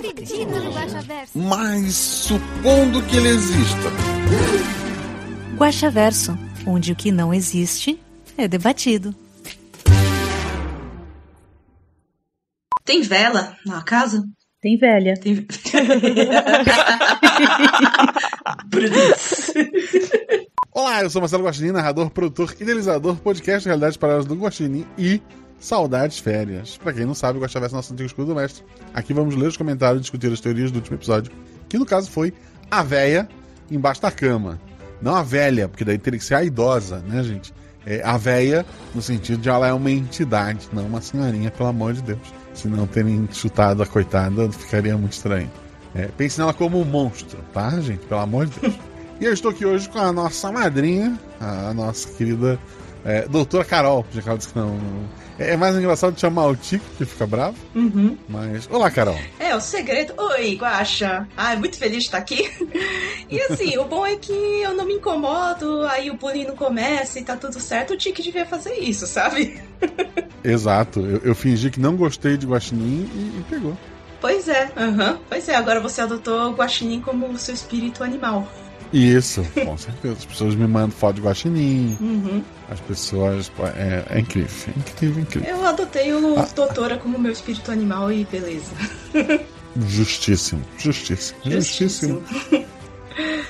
acredito no Guaxaverso. Mas supondo que ele exista. Guaxaverso, onde o que não existe é debatido. Tem vela na casa? Tem velha. Tem. Olá, eu sou Marcelo Guaxinim, narrador, produtor, idealizador, podcast Realidades Paralelas do Guaxinim e Saudades Férias. Pra quem não sabe, o Guaxaverso é nosso antigo escudo mestre. Aqui vamos ler os comentários e discutir as teorias do último episódio, que no caso foi a véia embaixo da cama. Não a velha, porque daí teria que ser a idosa, né, gente? É a véia no sentido de ela é uma entidade, não uma senhorinha, pelo amor de Deus. Se não terem chutado a coitada, ficaria muito estranho. É, pense nela como um monstro, tá, gente? Pelo amor de Deus. E eu estou aqui hoje com a nossa madrinha, a nossa querida é, doutora Carol. Já que ela disse que não. É, é mais engraçado de chamar o Tico, que fica bravo. Uhum. Mas. Olá, Carol. É, o segredo. Oi, Guaxa. Ai, muito feliz de estar aqui. E assim, o bom é que eu não me incomodo, aí o bullying não começa e tá tudo certo. O Tique devia fazer isso, sabe? Exato. Eu, eu fingi que não gostei de Guaxinim e, e pegou. Pois é, aham. Pois é, agora você adotou o Guaxinim como seu espírito animal. Isso, com certeza. As pessoas me mandam foto de Guaxinim. Uhum. As pessoas. É, é incrível. É incrível, incrível. Eu adotei o Ah. Doutora como meu espírito animal e beleza. Justíssimo. Justíssimo. Justíssimo.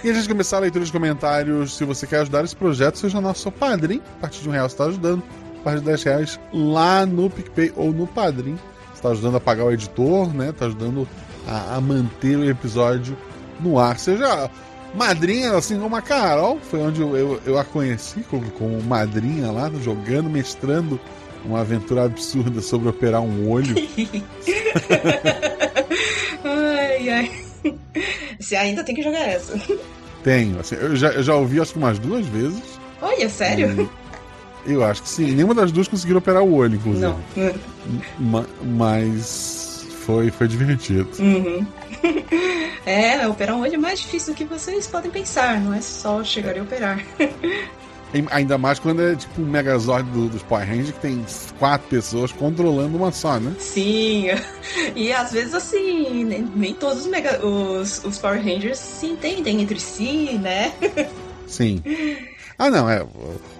E antes de começar a leitura dos comentários, se você quer ajudar esse projeto, seja nosso padrinho. A partir de um real você está ajudando. A partir de 10 reais lá no PicPay ou no Padrim. Você está ajudando a pagar o editor, né? Está ajudando a, a manter o episódio no ar. Seja madrinha, assim como a Carol, foi onde eu, eu, eu a conheci como, como madrinha lá, jogando, mestrando uma aventura absurda sobre operar um olho. ai, ai. Você ainda tem que jogar essa. Tenho, assim, eu já, eu já ouvi acho que umas duas vezes. Olha, sério? Eu acho que sim. Nenhuma das duas conseguiram operar o olho, inclusive. Não. Ma- mas foi, foi divertido. Uhum. É, operar um olho é mais difícil do que vocês podem pensar, não é só chegar e operar. Ainda mais quando é tipo um Megazord do- dos Power Rangers que tem quatro pessoas controlando uma só, né? Sim, e às vezes assim, nem, nem todos os, mega, os, os Power Rangers se entendem entre si, né? Sim. Ah, não, é.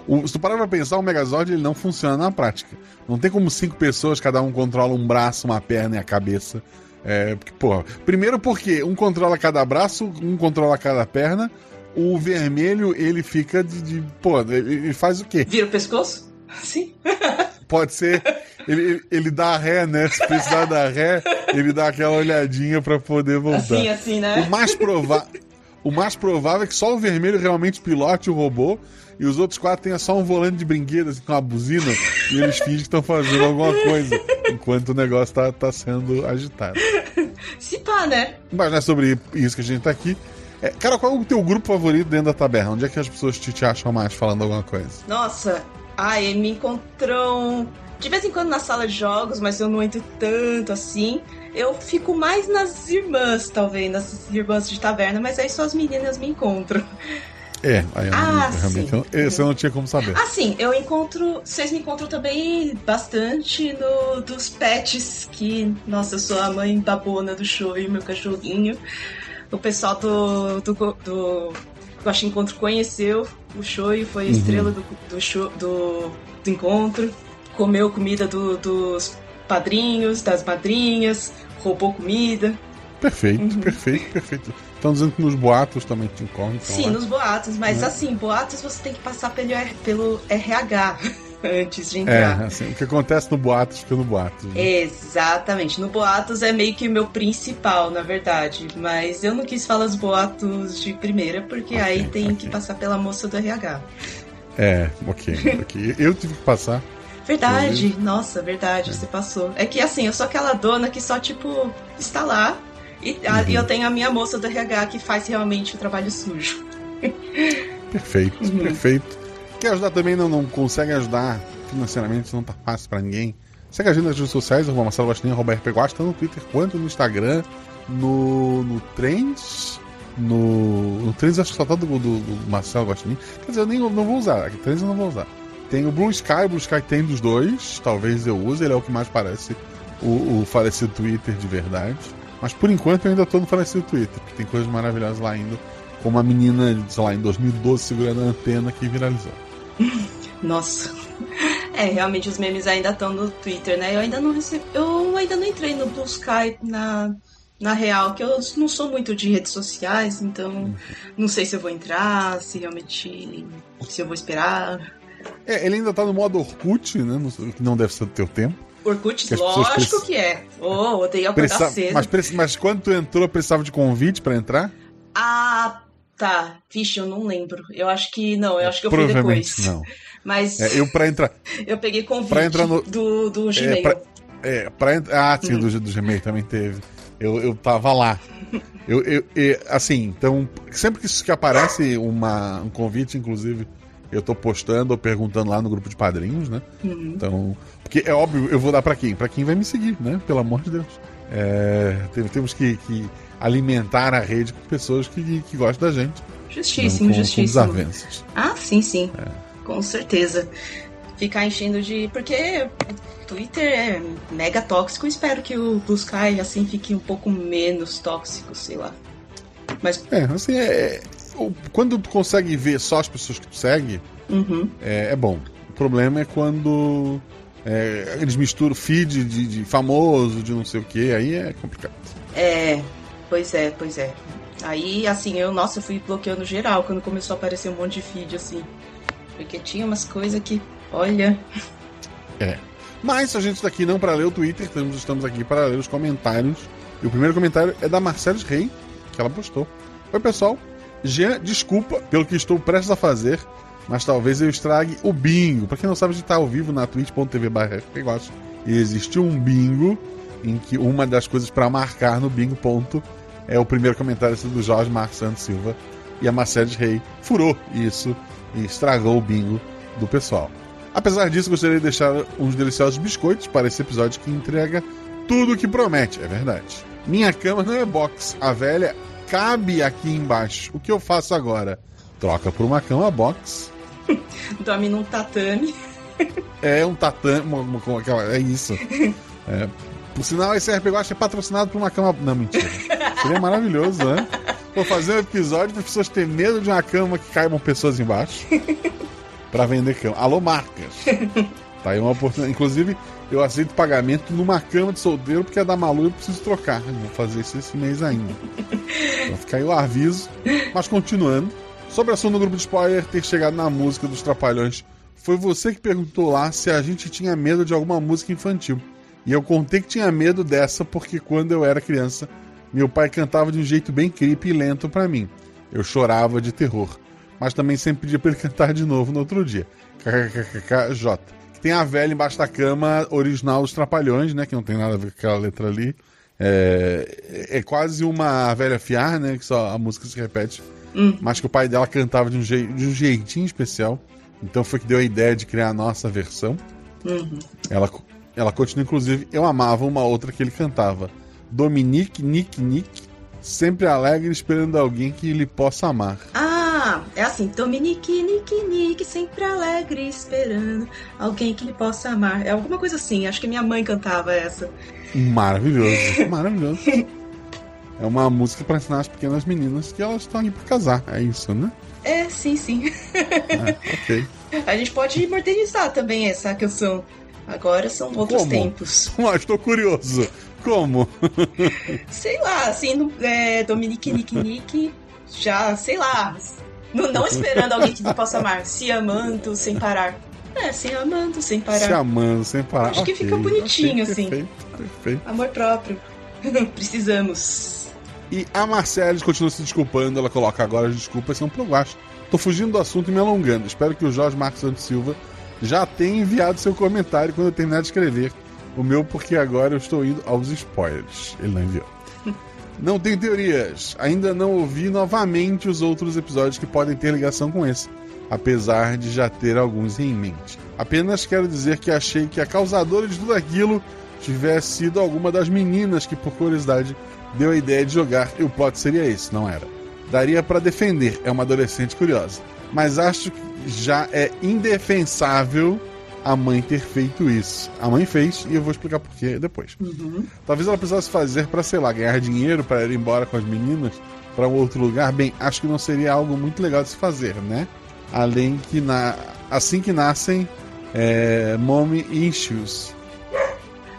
O, se tu parar pra pensar, o Megazord ele não funciona na prática. Não tem como cinco pessoas, cada um controla um braço, uma perna e a cabeça. É, porque, porra, primeiro porque um controla cada braço, um controla cada perna. O vermelho, ele fica de. de pô, ele faz o quê? Vira o pescoço? Sim. Pode ser. Ele, ele- dá ré, né? Se precisar dar ré, ele dá aquela olhadinha pra poder voltar. Assim, assim, né? O mais, prova o mais provável é que só o vermelho realmente pilote o robô e os outros quatro tenham só um volante de brinquedo, assim, com uma buzina, e eles fingem que estão fazendo alguma coisa, enquanto o negócio tá, tá sendo agitado. Se pá, né? Mas não é sobre isso que a gente tá aqui. É, cara, qual é o teu grupo favorito dentro da taberna? Onde é que as pessoas te, te acham mais falando alguma coisa? Nossa, ai, me encontram de vez em quando na sala de jogos, mas eu não entro tanto assim. Eu fico mais nas irmãs, talvez, nas irmãs de taverna, mas aí só as meninas me encontram. É, aí eu, Ah, não- realmente, sim. eu, esse eu não tinha como saber. Assim, eu encontro. Vocês me encontram também bastante no dos pets, que, nossa, eu sou a mãe babona do show e meu cachorrinho. O pessoal do. do, do eu acho que encontro conheceu o show e foi a Uhum. estrela do, do, show, do, do encontro. Comeu comida do- dos padrinhos, das madrinhas, roubou comida. Perfeito, Uhum. perfeito, perfeito. Estão dizendo que nos boatos também te encontram. Sim, lá. nos boatos, mas Né? assim, boatos você tem que passar pelo, pelo RH antes de É, entrar. assim, o que acontece no boatos fica no boatos. né? Exatamente. No Boatos é meio que o meu principal, na verdade. Mas eu não quis falar os boatos de primeira, porque Ok, aí tem ok. que passar pela moça do RH. É, ok, ok. Eu tive que passar. Verdade, nossa, verdade, você passou. É que assim, eu sou aquela dona que só, tipo, está lá E, a- e eu tenho a minha moça do RH que faz realmente o trabalho sujo. Perfeito, Uhum. perfeito. Quer ajudar também, não, não consegue ajudar financeiramente, não tá fácil pra ninguém. Segue a gente nas redes sociais, arroba Marcelo Guaxinim, arroba RP tanto no Twitter quanto no Instagram, no, no Trends, no, no Trends acho que só tá do, do, do Marcelo Guaxinim. Quer dizer, eu nem não vou usar, aqui Trends eu não vou usar. Tem o Blue Sky, o Blue Sky tem dos dois, talvez eu use, ele é o que mais parece o, o falecido Twitter de verdade. Mas por enquanto eu ainda tô no falecido Twitter, porque tem coisas maravilhosas lá ainda, como a menina, sei lá, em 2012 segurando a antena que viralizou. Nossa. É, realmente os memes ainda estão no Twitter, né? Eu ainda não recebi. Eu ainda não entrei no Blue Sky na, na real, que eu não sou muito de redes sociais, então não sei se eu vou entrar, se realmente. se eu vou esperar. É, ele ainda tá no modo Orkut, né? Que não deve ser do teu tempo. Orkut, Que lógico precisam- que é. Oh, odeio acordar Precisa- cedo. mas, preci- mas quando tu entrou, precisava de convite pra entrar? Ah, tá. Vixe, eu não lembro. Eu acho que não, eu acho que eu fui depois. não. Mas É, eu pra entrar. eu peguei convite entrar no- do, do É, Gmail. pra, é, pra entrar. Ah, sim, Hum. do, do Gmail também teve. Eu, eu tava lá. Eu, eu, eu- assim, então, sempre que, que aparece uma, um convite, inclusive, eu tô postando ou perguntando lá no grupo de padrinhos, né? Uhum. Então, porque é óbvio, eu vou dar pra quem? Pra quem vai me seguir, né? Pelo amor de Deus. É, tem- temos que, que alimentar a rede com pessoas que, que gostam da gente. Justíssimo, com, com justíssimo. desavenças. Ah, sim, sim. É. Com certeza. Ficar enchendo de. Porque Twitter é mega tóxico. Espero que o Blue Sky assim fique um pouco menos tóxico, sei lá. Mas. É, assim, é, o- quando tu consegue ver só as pessoas que tu segue, Uhum. é, é bom. O problema é quando é, eles misturam feed de, de famoso, de não sei o que, aí é complicado. É. Pois é, pois é. Aí, assim, eu, nossa, eu fui bloqueando geral quando começou a aparecer um monte de feed, assim. Porque tinha umas coisas que. Olha. É. Mas a gente está aqui não para ler o Twitter, estamos, aqui para ler os comentários. E o primeiro comentário é da Marceles Rei, que ela postou. Oi, pessoal. Jean, desculpa pelo que estou prestes a fazer, mas talvez eu estrague o bingo. Para quem não sabe, a gente está ao vivo na twitch.tv gosta. E existiu um bingo em que uma das coisas para marcar no bingo ponto é o primeiro comentário do Jorge Marcos Santos Silva. E a Marceles Rei furou isso e estragou o bingo do pessoal. Apesar disso, gostaria de deixar uns deliciosos biscoitos para esse episódio que entrega tudo o que promete, é verdade. Minha cama não é box, a velha cabe aqui embaixo. O que eu faço agora? Troca por uma cama box. Dorme num tatame. É um tatame, uma- uma- é isso. É, por sinal, esse RPG é patrocinado por uma cama. Não, mentira. Seria maravilhoso, né? Vou fazer um episódio para as pessoas terem medo de uma cama que caibam pessoas embaixo. Pra vender cama. Alô, marcas. Tá aí uma oportunidade. Inclusive, eu aceito pagamento numa cama de solteiro porque é da Malu e eu preciso trocar. Eu Vou fazer isso esse mês ainda. Então fica aí o aviso. Mas continuando. Sobre o assunto do grupo de spoiler ter chegado na música dos Trapalhões, foi você que perguntou lá se a gente tinha medo de alguma música infantil. E eu contei que tinha medo dessa porque quando eu era criança, meu pai cantava de um jeito bem creepy e lento pra mim. Eu chorava de terror. Mas também sempre pedia pra ele cantar de novo no outro dia. KKKKJ. Tem a velha embaixo da cama original dos Trapalhões, né? Que não tem nada a ver com aquela letra ali. É, é quase uma velha fiar, né? Que só a música se repete. Hum. Mas que o pai dela cantava de um, de um jeitinho especial. Então foi que deu a ideia de criar a nossa versão. Uhum. Ela, ela continua, inclusive, eu amava uma outra que ele cantava. Dominique, Nick, Nick, sempre alegre esperando alguém que lhe possa amar. Ah, é assim, Dominique, Nick, Nick, sempre alegre, esperando alguém que lhe possa amar. É alguma coisa assim, acho que minha mãe cantava essa. Maravilhoso, maravilhoso. É uma música para ensinar as pequenas meninas que elas estão aqui para casar. É isso, né? É, sim, sim. É, ok. A gente pode modernizar também essa canção. Agora são outros Como? tempos. Mas estou curioso. Como? Sei lá, assim, é, Dominique, Nick, Nick, já, sei lá. Não, não esperando alguém que lhe possa amar. Se amando sem parar. É, se amando sem parar. Se amando sem parar. Acho que Ok, fica bonitinho, ok, assim. Perfeito, perfeito. Amor próprio. Precisamos. E a Marcelles continua se desculpando. Ela coloca agora as desculpas são pro Guacho. Tô fugindo do assunto e me alongando. Espero que o Jorge Marcos Santos Silva já tenha enviado seu comentário quando eu terminar de escrever o meu, porque agora eu estou indo aos spoilers. Ele não enviou. Não tenho teorias. Ainda não ouvi novamente os outros episódios que podem ter ligação com esse, apesar de já ter alguns em mente. Apenas quero dizer que achei que a causadora de tudo aquilo tivesse sido alguma das meninas que, por curiosidade, deu a ideia de jogar e o plot seria esse, não era. Daria para defender, é uma adolescente curiosa. Mas acho que já é indefensável a mãe ter feito isso. A mãe fez e eu vou explicar por depois. Uhum. Talvez ela precisasse fazer para, sei lá, ganhar dinheiro para ir embora com as meninas para um outro lugar. Bem, acho que não seria algo muito legal de se fazer, né? Além que na assim que nascem é, mommy issues.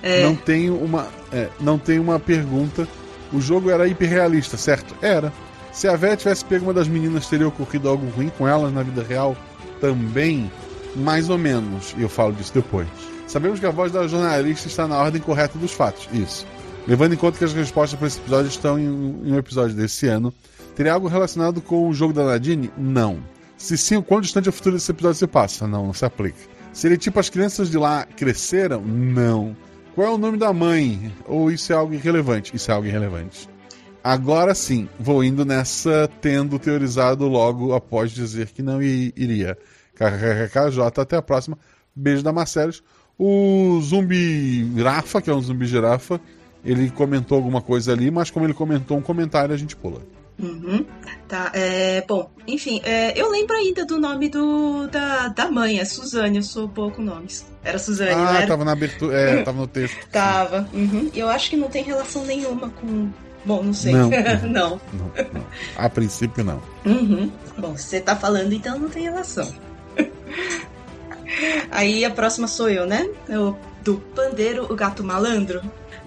É. Não tenho uma é, não tenho uma pergunta. O jogo era hiperrealista, certo? Era. Se a Vera tivesse pego uma das meninas, teria ocorrido algo ruim com elas na vida real também? Mais ou menos, e eu falo disso depois. Sabemos que a voz da jornalista está na ordem correta dos fatos, isso. Levando em conta que as respostas para esse episódio estão em, em um episódio desse ano, teria algo relacionado com o jogo da Nadine? Não. Se sim, o quão distante o futuro desse episódio se passa? Não, não se aplica. Seria tipo as crianças de lá cresceram? Não. Qual é o nome da mãe? Ou isso é algo irrelevante? Isso é algo irrelevante. Agora sim, vou indo nessa, tendo teorizado logo após dizer que não iria. KKKJ, até a próxima. Beijo da Marcelos. O zumbi Rafa, que é um zumbi girafa, ele comentou alguma coisa ali, mas como ele comentou um comentário, a gente pula. Uhum. Tá, é, bom, enfim, é, eu lembro ainda do nome do, da, da mãe, é Suzane, eu sou boa com nomes. Era Suzane, não Ah, era? tava na abertura. É, tava no texto. Tava. Uhum. Eu acho que não tem relação nenhuma com. Bom, não sei. Não. não. Não, não. A princípio, não. Uhum. Bom, se você tá falando, então não tem relação. Aí a próxima sou eu, né? Eu, do Pandeiro, o Gato Malandro.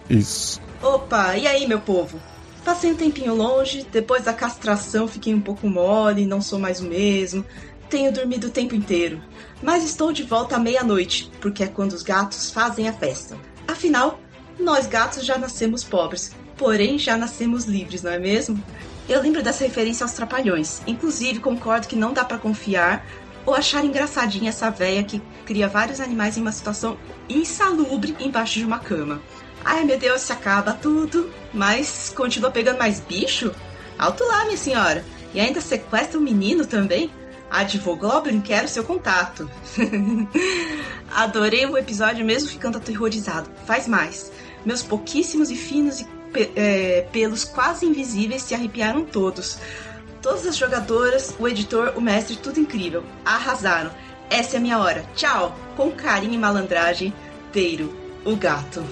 Isso. Opa, e aí, meu povo? Passei um tempinho longe, depois da castração fiquei um pouco mole, não sou mais o mesmo. Tenho dormido o tempo inteiro. Mas estou de volta à meia-noite, porque é quando os gatos fazem a festa. Afinal, nós gatos já nascemos pobres, porém já nascemos livres, não é mesmo? Eu lembro dessa referência aos trapalhões. Inclusive, concordo que não dá pra confiar ou achar engraçadinha essa véia que cria vários animais em uma situação insalubre embaixo de uma cama. Ai meu Deus, se acaba tudo, mas continua pegando mais bicho? Alto lá, minha senhora. E ainda sequestra o menino também? Advogoblin, quero seu contato. Adorei o episódio mesmo ficando aterrorizado. Faz mais. Meus pouquíssimos e finos e é, pelos quase invisíveis se arrepiaram todos. Todas as jogadoras, o editor, o mestre, tudo incrível. Arrasaram. Essa é a minha hora. Tchau. Com carinho e malandragem, Teiro, o gato.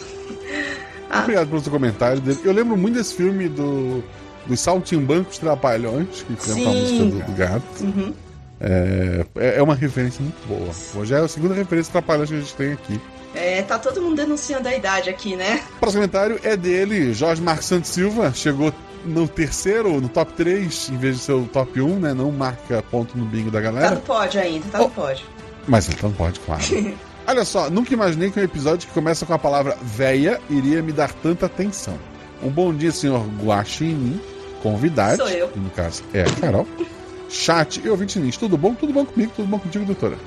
Ah, Obrigado pelo seu comentário dele. Eu lembro muito desse filme do, dos Saltimbancos Trapalhões, que canta a música do, do gato. uhum. É, é é uma referência muito boa. Hoje é a segunda referência Trapalhões que a gente tem aqui. É, tá todo mundo denunciando a idade aqui, né? O próximo comentário é dele, Jorge Marcos Santos Silva. Chegou no terceiro, no top 3, em vez de ser o top 1, né? Não marca ponto no bingo da Tá galera. no pódio ainda, tá Oh. no pódio. Mas então pode, claro. Olha só, nunca imaginei que um episódio que começa com a palavra véia iria me dar tanta atenção. Um bom dia, senhor Guaxinim, convidado. Sou eu. que No caso, é a Carol. Chat e ouvinte Nins, tudo bom? Tudo bom comigo? Tudo bom contigo, doutora?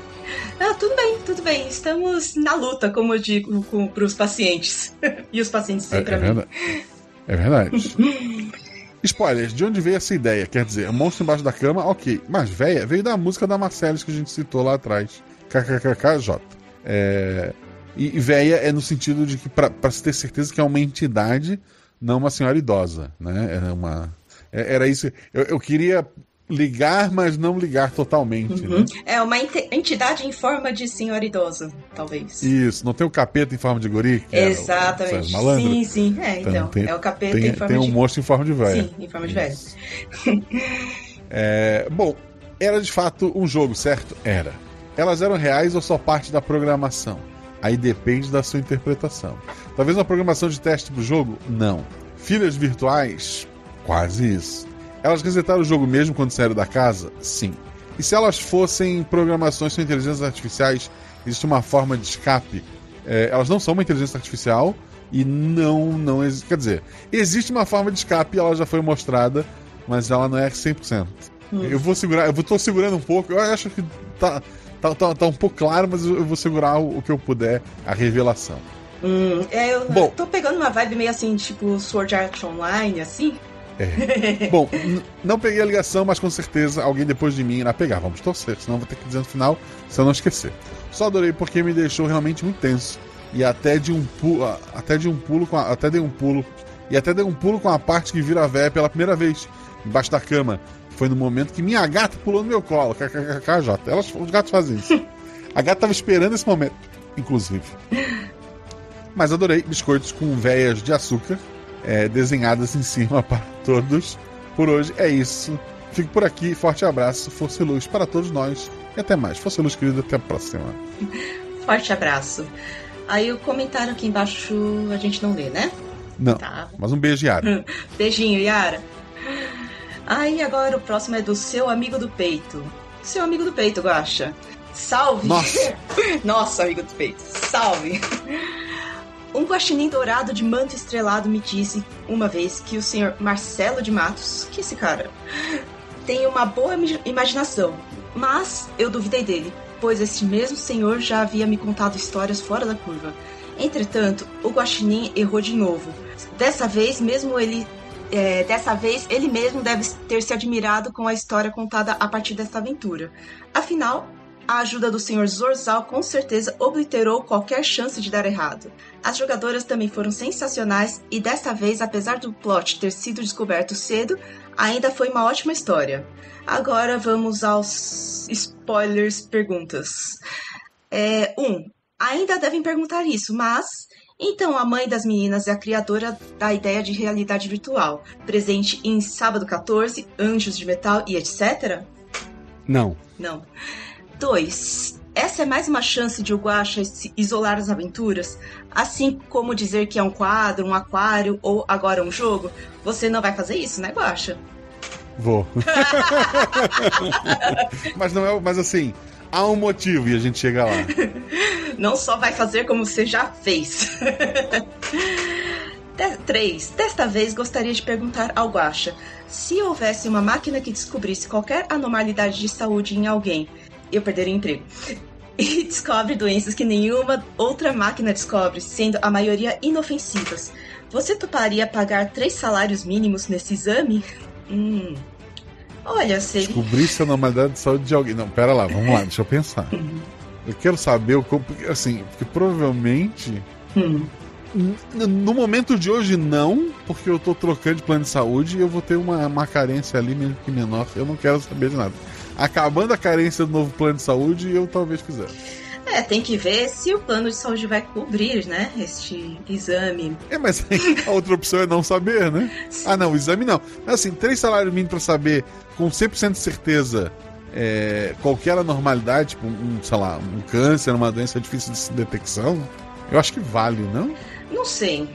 Ah, tudo bem, tudo bem. Estamos na luta, como eu digo com, pros pacientes. e os pacientes É, sempre é mim. verdade. É verdade. Spoilers, de onde veio essa ideia? Quer dizer, monstro embaixo da cama, ok. Mas véia veio da música da Marcellus que a gente citou lá atrás. KKKKJ. É... E, véia é no sentido de que, pra se ter certeza que é uma entidade, não uma senhora idosa, né? É uma... é- Era isso. Eu, eu queria ligar, mas não ligar totalmente, né? Uhum. É uma entidade em forma de senhora idosa, talvez. Isso, não tem o capeta em forma de guri? o- Exatamente. Sérgio Malandro? Sim, sim. É, Então, então. tem- é o capeta Tem, em forma tem um de. monstro em forma de véia. Sim, em forma de velho. É, bom, era de fato um jogo, certo? Era. Elas eram reais ou só parte da programação? Aí depende da sua interpretação. Talvez uma programação de teste pro jogo? Não. Filhas virtuais? Quase isso. Elas resetaram o jogo mesmo quando saíram da casa? Sim. E se elas fossem programações com inteligências artificiais, existe uma forma de escape? É, elas não são uma inteligência artificial e não, não existe. Quer dizer, existe uma forma de escape, ela já foi mostrada, mas ela não é 100%. Eu vou segurar, eu vou- tô segurando um pouco, eu acho que tá, tá, tá, tá um pouco claro, mas eu eu vou segurar o, o que eu puder, a revelação. Hum, é, eu Bom. tô pegando uma vibe meio assim, tipo Sword Art Online, assim. Bom, n- não peguei a ligação, mas com certeza alguém depois de mim irá pegar. Vamos torcer, senão vou ter que dizer no final, se eu não esquecer. Só adorei porque me deixou realmente muito tenso. E até de um pulo, até de um pulo a, até dei um pulo e até dei um pulo com a parte que vira véia pela primeira vez embaixo da cama. Foi no momento que minha gata pulou no meu colo. KKKJ. Elas, os gatos fazem isso. A gata tava esperando esse momento, inclusive. Mas adorei biscoitos com veias de açúcar é, desenhadas em cima para todos. Por hoje é isso. Fico por aqui. Forte abraço. Força e luz para todos nós. E até mais. Força e luz, querido. Até a próxima. Forte abraço. Aí o comentário aqui embaixo a gente não lê, né? Não. Tá. Mas um beijo, Yara. Beijinho, Yara. Aí agora o próximo é do seu amigo do peito. Seu amigo do peito, Guaxa. Salve! Nossa. Nossa, amigo do peito. Salve! Um guaxinim dourado de manto estrelado me disse uma vez que o senhor Marcelo de Matos, que esse cara, tem uma boa imaginação, mas eu duvidei dele, pois esse mesmo senhor já havia me contado histórias fora da curva. Entretanto, o guaxinim errou de novo. Dessa vez, mesmo ele é, dessa vez, ele mesmo deve ter se admirado com a história contada a partir dessa aventura. Afinal, a ajuda do Sr. Zorzal com certeza obliterou qualquer chance de dar errado. As jogadoras também foram sensacionais e dessa vez, apesar do plot ter sido descoberto cedo, ainda foi uma ótima história. Agora vamos aos spoilers perguntas. É, um, ainda devem perguntar isso, mas então a mãe das meninas é a criadora da ideia de realidade virtual, presente em Sábado 14, Anjos de Metal e etc? Não. Não. 2. Essa é mais uma chance de o Guaxa se isolar as aventuras, assim como dizer que é um quadro, um aquário ou agora um jogo. Você não vai fazer isso, né, Guaxa? Vou. mas não é. Mas assim, há um motivo e a gente chega lá. Não só vai fazer como você já fez. 3. Desta vez gostaria de perguntar ao Guaxa: se houvesse uma máquina que descobrisse qualquer anormalidade de saúde em alguém, eu perderia o emprego. E descobre doenças que nenhuma outra máquina descobre, sendo a maioria inofensivas. Você toparia pagar três salários mínimos nesse exame? Hum. Olha, seria. Descobrir se a normalidade de saúde de alguém. Não, pera lá, vamos lá, deixa eu pensar. Eu quero saber o como. Assim, porque provavelmente. Hum. No momento de hoje, não, porque eu tô trocando de plano de saúde e eu vou ter uma, uma carência ali, mesmo que menor. Eu não quero saber de nada. Acabando a carência do novo plano de saúde, eu talvez fizesse. É, tem que ver se o plano de saúde vai cobrir, né? Este exame. É, mas a outra opção é não saber, né? Ah, não, o exame não. Mas assim, três salários mínimos pra saber com 100% de certeza é, qualquer anormalidade, tipo um, sei lá, um câncer, uma doença difícil de detecção, eu acho que vale, não? Não sei.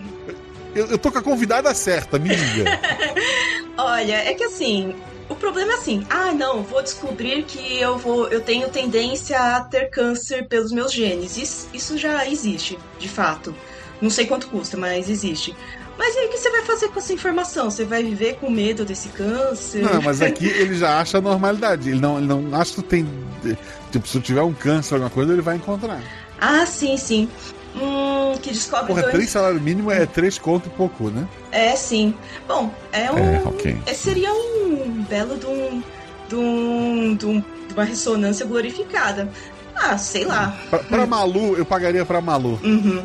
Eu, eu tô com a convidada certa, me diga. Olha, é que assim, problema é assim, ah, não, vou descobrir que eu vou, eu tenho tendência a ter câncer pelos meus genes. Isso, isso já existe, de fato. Não sei quanto custa, mas existe. Mas e aí o que você vai fazer com essa informação? Você vai viver com medo desse câncer? Não, mas aqui ele já acha a normalidade. Ele não, ele não acha que tem. Tipo, se tiver um câncer, alguma coisa, ele vai encontrar. Ah, sim, sim. Hum, que descobre Porra, dois- três salários mínimo é três conto e pouco, né? É, sim. Bom, é um. É, ok. é- seria um belo de um. de um. de, um- de uma ressonância glorificada. Ah, sei lá. Pra, pra Malu, eu pagaria pra Malu. Uhum.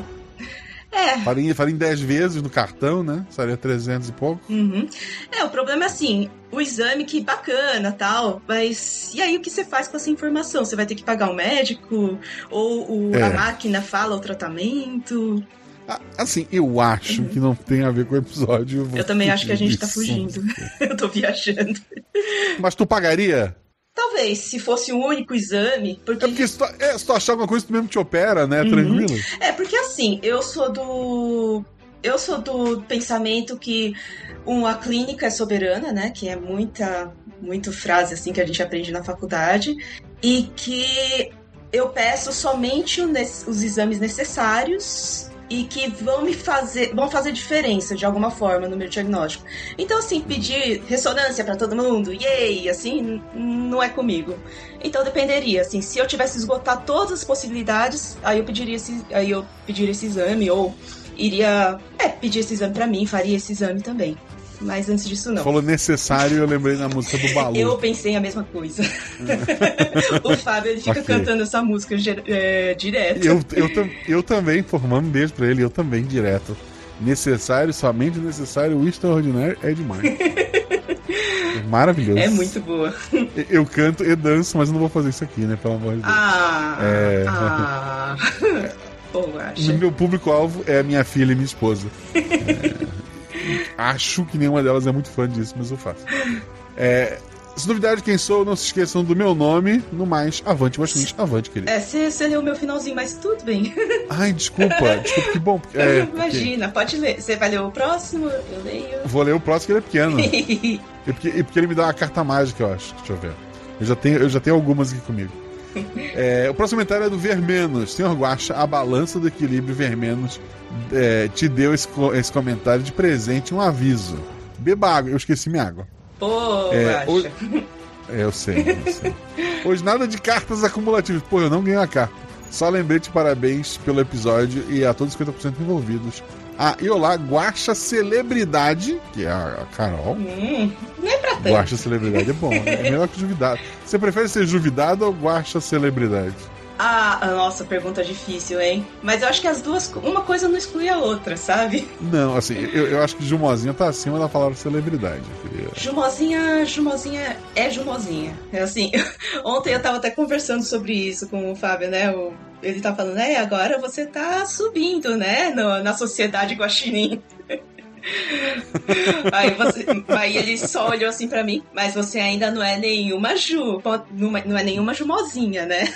É. Faria, faria em 10 vezes no cartão, né? Seria 300 e pouco. Uhum. É, o problema é assim, o exame que bacana, tal, mas e aí o que você faz com essa informação? Você vai ter que pagar um médico? Ou o- É. a máquina fala o tratamento? Assim, eu acho que não tem a ver com o episódio. Uhum. Eu também acho que a gente tá fugindo. Eu tô viajando. Mas tu pagaria? Talvez, se fosse um único exame, porque. É porque se tu, é, se tu achar alguma coisa, tu mesmo te opera, né? Uhum. Tranquilo. É, porque assim, eu sou do. Eu sou do pensamento que uma clínica é soberana, né? Que é muita, muito frase assim que a gente aprende na faculdade. E que eu peço somente os exames necessários e que vão me fazer, vão fazer diferença de alguma forma no meu diagnóstico. Então, assim, pedir ressonância para todo mundo, yay, assim, não é comigo. Então dependeria, assim, se eu tivesse esgotado todas as possibilidades, aí eu pediria esse, aí eu pediria esse exame ou iria, é, pedir esse exame para mim, faria esse exame também. Mas antes disso, não. Falou necessário, eu lembrei na música do Balu. Eu pensei a mesma coisa. o Fábio ele fica Ok. cantando essa música é, direto. Eu, eu, eu também, formando um beijo pra ele, eu também direto. Necessário, somente necessário, o extraordinário é demais. Maravilhoso. É muito boa. Eu canto e danço, mas eu não vou fazer isso aqui, né? Pelo amor de Deus. Ah, É. ah. O meu público-alvo é a minha filha e minha esposa. É, acho que nenhuma delas é muito fã disso, mas eu faço. É, se duvidar de quem sou, não se esqueçam do meu nome. No mais, avante, Guaxinins, avante, querido. É, você leu o meu finalzinho, mas tudo bem. Ai, desculpa, desculpa, que bom. porque- é, porque- Imagina, pode ler. Você vai ler o próximo? Eu leio. Vou ler o próximo que ele é pequeno. E porque, e porque ele me dá uma carta mágica, eu acho. Deixa eu ver. Eu já tenho, eu já tenho algumas aqui comigo. É, o próximo comentário é do Vermenos. Senhor Guaxa, a balança do equilíbrio Vermenos é, te deu esse, esse comentário de presente, um aviso. Beba água. Eu esqueci minha água. Pô, É, o- É, eu sei, eu sei. Hoje nada de cartas acumulativas. Pô, eu não ganhei a carta. Só lembrete parabéns pelo episódio e a todos os 50% envolvidos. Ah, e olá, Guaxa Celebridade, que é a a Carol. Hum, não é pra tanto. Guaxa celebridade é bom, né? é melhor que juvidado. Você prefere ser juvidado ou guaxa celebridade? Ah, a nossa, pergunta difícil, hein? Mas eu acho que as duas, uma coisa não exclui a outra, sabe? Não, assim, eu, eu acho que Jumozinha tá acima da palavra celebridade. queria- Jumozinha, Jumozinha é Jumozinha. É assim, ontem eu tava até conversando sobre isso com o Fábio, né? O- ele tá falando, é, agora você tá subindo, né? No- na sociedade guaxinim. aí, você, aí ele só olhou assim pra mim, mas você ainda não é nenhuma Ju, é- não é nenhuma Jumozinha, né?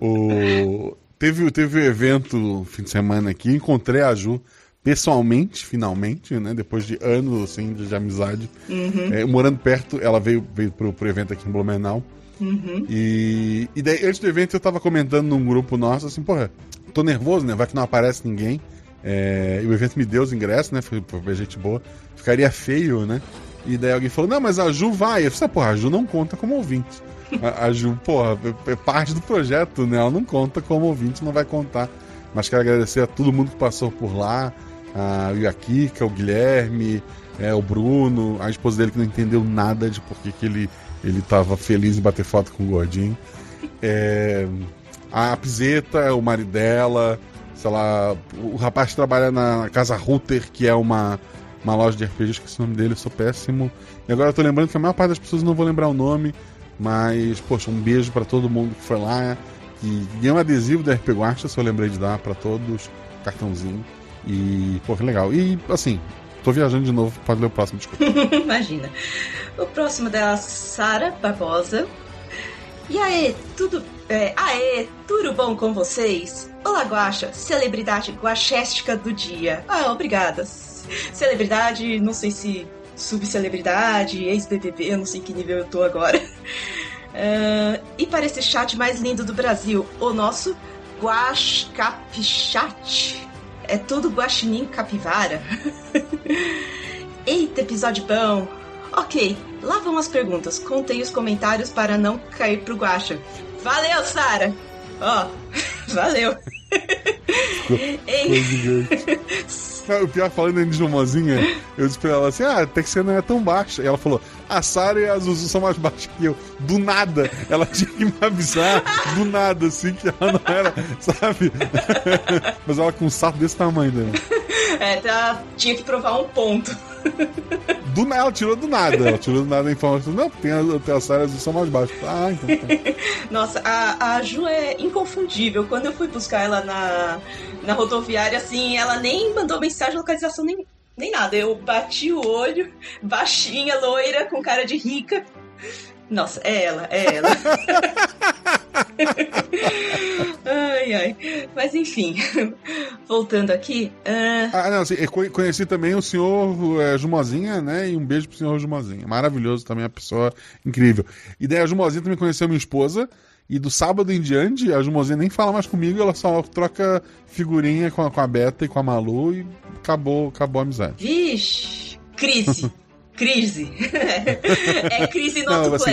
O... Teve, teve um evento fim de semana aqui, encontrei a Ju pessoalmente, finalmente, né? Depois de anos assim, de, de amizade. Uhum, É, morando perto, ela veio, veio pro, pro evento aqui em Blumenau. uhum. E, e daí, antes do evento, eu tava comentando num grupo nosso assim, porra, tô nervoso, né? Vai que não aparece ninguém. É, e o evento me deu os ingressos, né? Foi, foi gente boa. Ficaria feio, né? E daí alguém falou, não, mas a Ju vai. Eu falei, "Ah, porra, a Ju não conta como ouvinte. A, a Ju, porra, é é parte do projeto, né? Ela não conta como ouvinte, não vai contar. Mas quero agradecer a todo mundo que passou por lá. A Yakika, o Guilherme, é, o Bruno, a esposa dele que não entendeu nada de por que que ele, ele tava feliz em bater foto com o gordinho. É, a Pizeta, o marido dela, sei lá, o rapaz que trabalha na Casa Router, que é uma, uma loja de RPG, esqueci o nome dele, eu sou péssimo. E agora eu tô lembrando que a maior parte das pessoas não vou lembrar o nome, mas, poxa, um beijo pra todo mundo que foi lá. E ganhei um adesivo da RP Guacha, se eu lembrei de dar pra todos, cartãozinho. E, pô, que legal. E, assim, tô viajando de novo, pode ler o próximo, desculpa. Imagina. O próximo dela, Sara Barbosa. E aí, tudo. É, aê, tudo bom com vocês? Olá, Guaxa, celebridade guachéstica do dia. Ah, obrigada. Celebridade, não sei se subcelebridade, ex-BBB, eu não sei em que nível eu tô agora. Ah, e para esse chat mais lindo do Brasil, o nosso Guaxcapichat. É tudo guaxinim capivara. Eita, episódio bom! Ok, lá vão as perguntas. Contei os comentários para não cair pro guacha. Valeu, Sara! Ó, valeu! Gigante. Não, O pior, falando em Jumozinha, eu disse pra ela assim: ah, até que você não é tão baixa. E ela falou: a Sarah e a Zuzu são mais baixas que eu. Do nada, ela tinha que me avisar, do nada, assim, que ela não era, sabe? Mas ela com um sapo desse tamanho, né? é, tá, tinha que provar um ponto. Do ela tirou do nada. Ela tirou do nada a informação. Não, tem a, tem a Sarah e a Zuzu são mais baixas. Ah, então tá. Nossa, a, a Ju é inconfundível. Quando eu fui buscar ela na, na rodoviária, assim, ela nem mandou mensagem de localização, nem, nem nada. Eu bati o olho, baixinha, loira, com cara de rica. Nossa, é ela, é ela. ai, ai. Mas enfim, voltando aqui. Uh... Ah, não, assim, conheci também o senhor é, Jumozinha, né? E um beijo pro senhor Jumozinha. Maravilhoso também, a pessoa incrível. E daí a Jumozinha também conheceu minha esposa. E do sábado em diante, a Jumozinha nem fala mais comigo, ela só troca figurinha com a, com a Beta e com a Malu e acabou, acabou a amizade. Vixe, crise. Crise. é crise no Não, assim,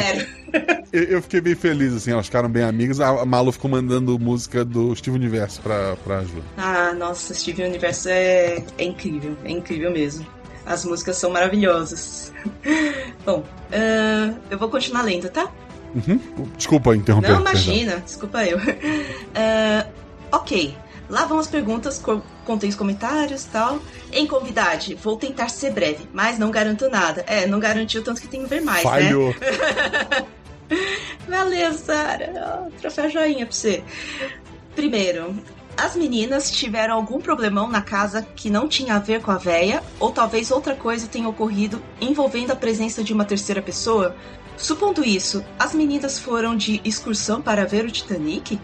eu, eu, fiquei bem feliz, assim, elas ficaram bem amigas. A Malu ficou mandando música do Steve Universo pra, pra Ju. Ah, nossa, Steve Universo é, é incrível, é incrível mesmo. As músicas são maravilhosas. Bom, uh, eu vou continuar lendo, tá? Uhum. Desculpa interromper. Não, imagina, perdão. desculpa eu. Uh, ok, lá vão as perguntas, contém os comentários e tal. Em convidade, vou tentar ser breve, mas não garanto nada. É, não garantiu tanto que tem que ver mais, Falhou. né? Valeu, Sara. Oh, troféu joinha pra você. Primeiro, as meninas tiveram algum problemão na casa que não tinha a ver com a véia, ou talvez outra coisa tenha ocorrido envolvendo a presença de uma terceira pessoa? Supondo isso, as meninas foram de excursão para ver o Titanic?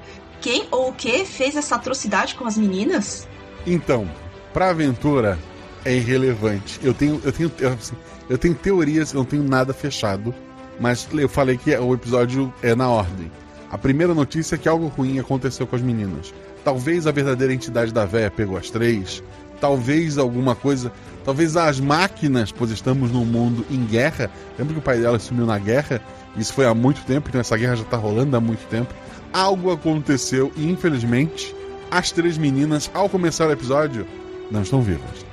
Quem ou o que fez essa atrocidade com as meninas? Então, pra aventura é irrelevante. Eu tenho, eu tenho, assim, eu tenho teorias, eu não tenho nada fechado, mas eu falei que o episódio é na ordem. A primeira notícia é que algo ruim aconteceu com as meninas. Talvez a verdadeira entidade da véia pegou as três. Talvez alguma coisa Talvez as máquinas, pois estamos num mundo em guerra. Lembra que o pai dela sumiu na guerra? Isso foi há muito tempo, então essa guerra já está rolando há muito tempo. Algo aconteceu e, infelizmente, as três meninas, ao começar o episódio, não estão vivas.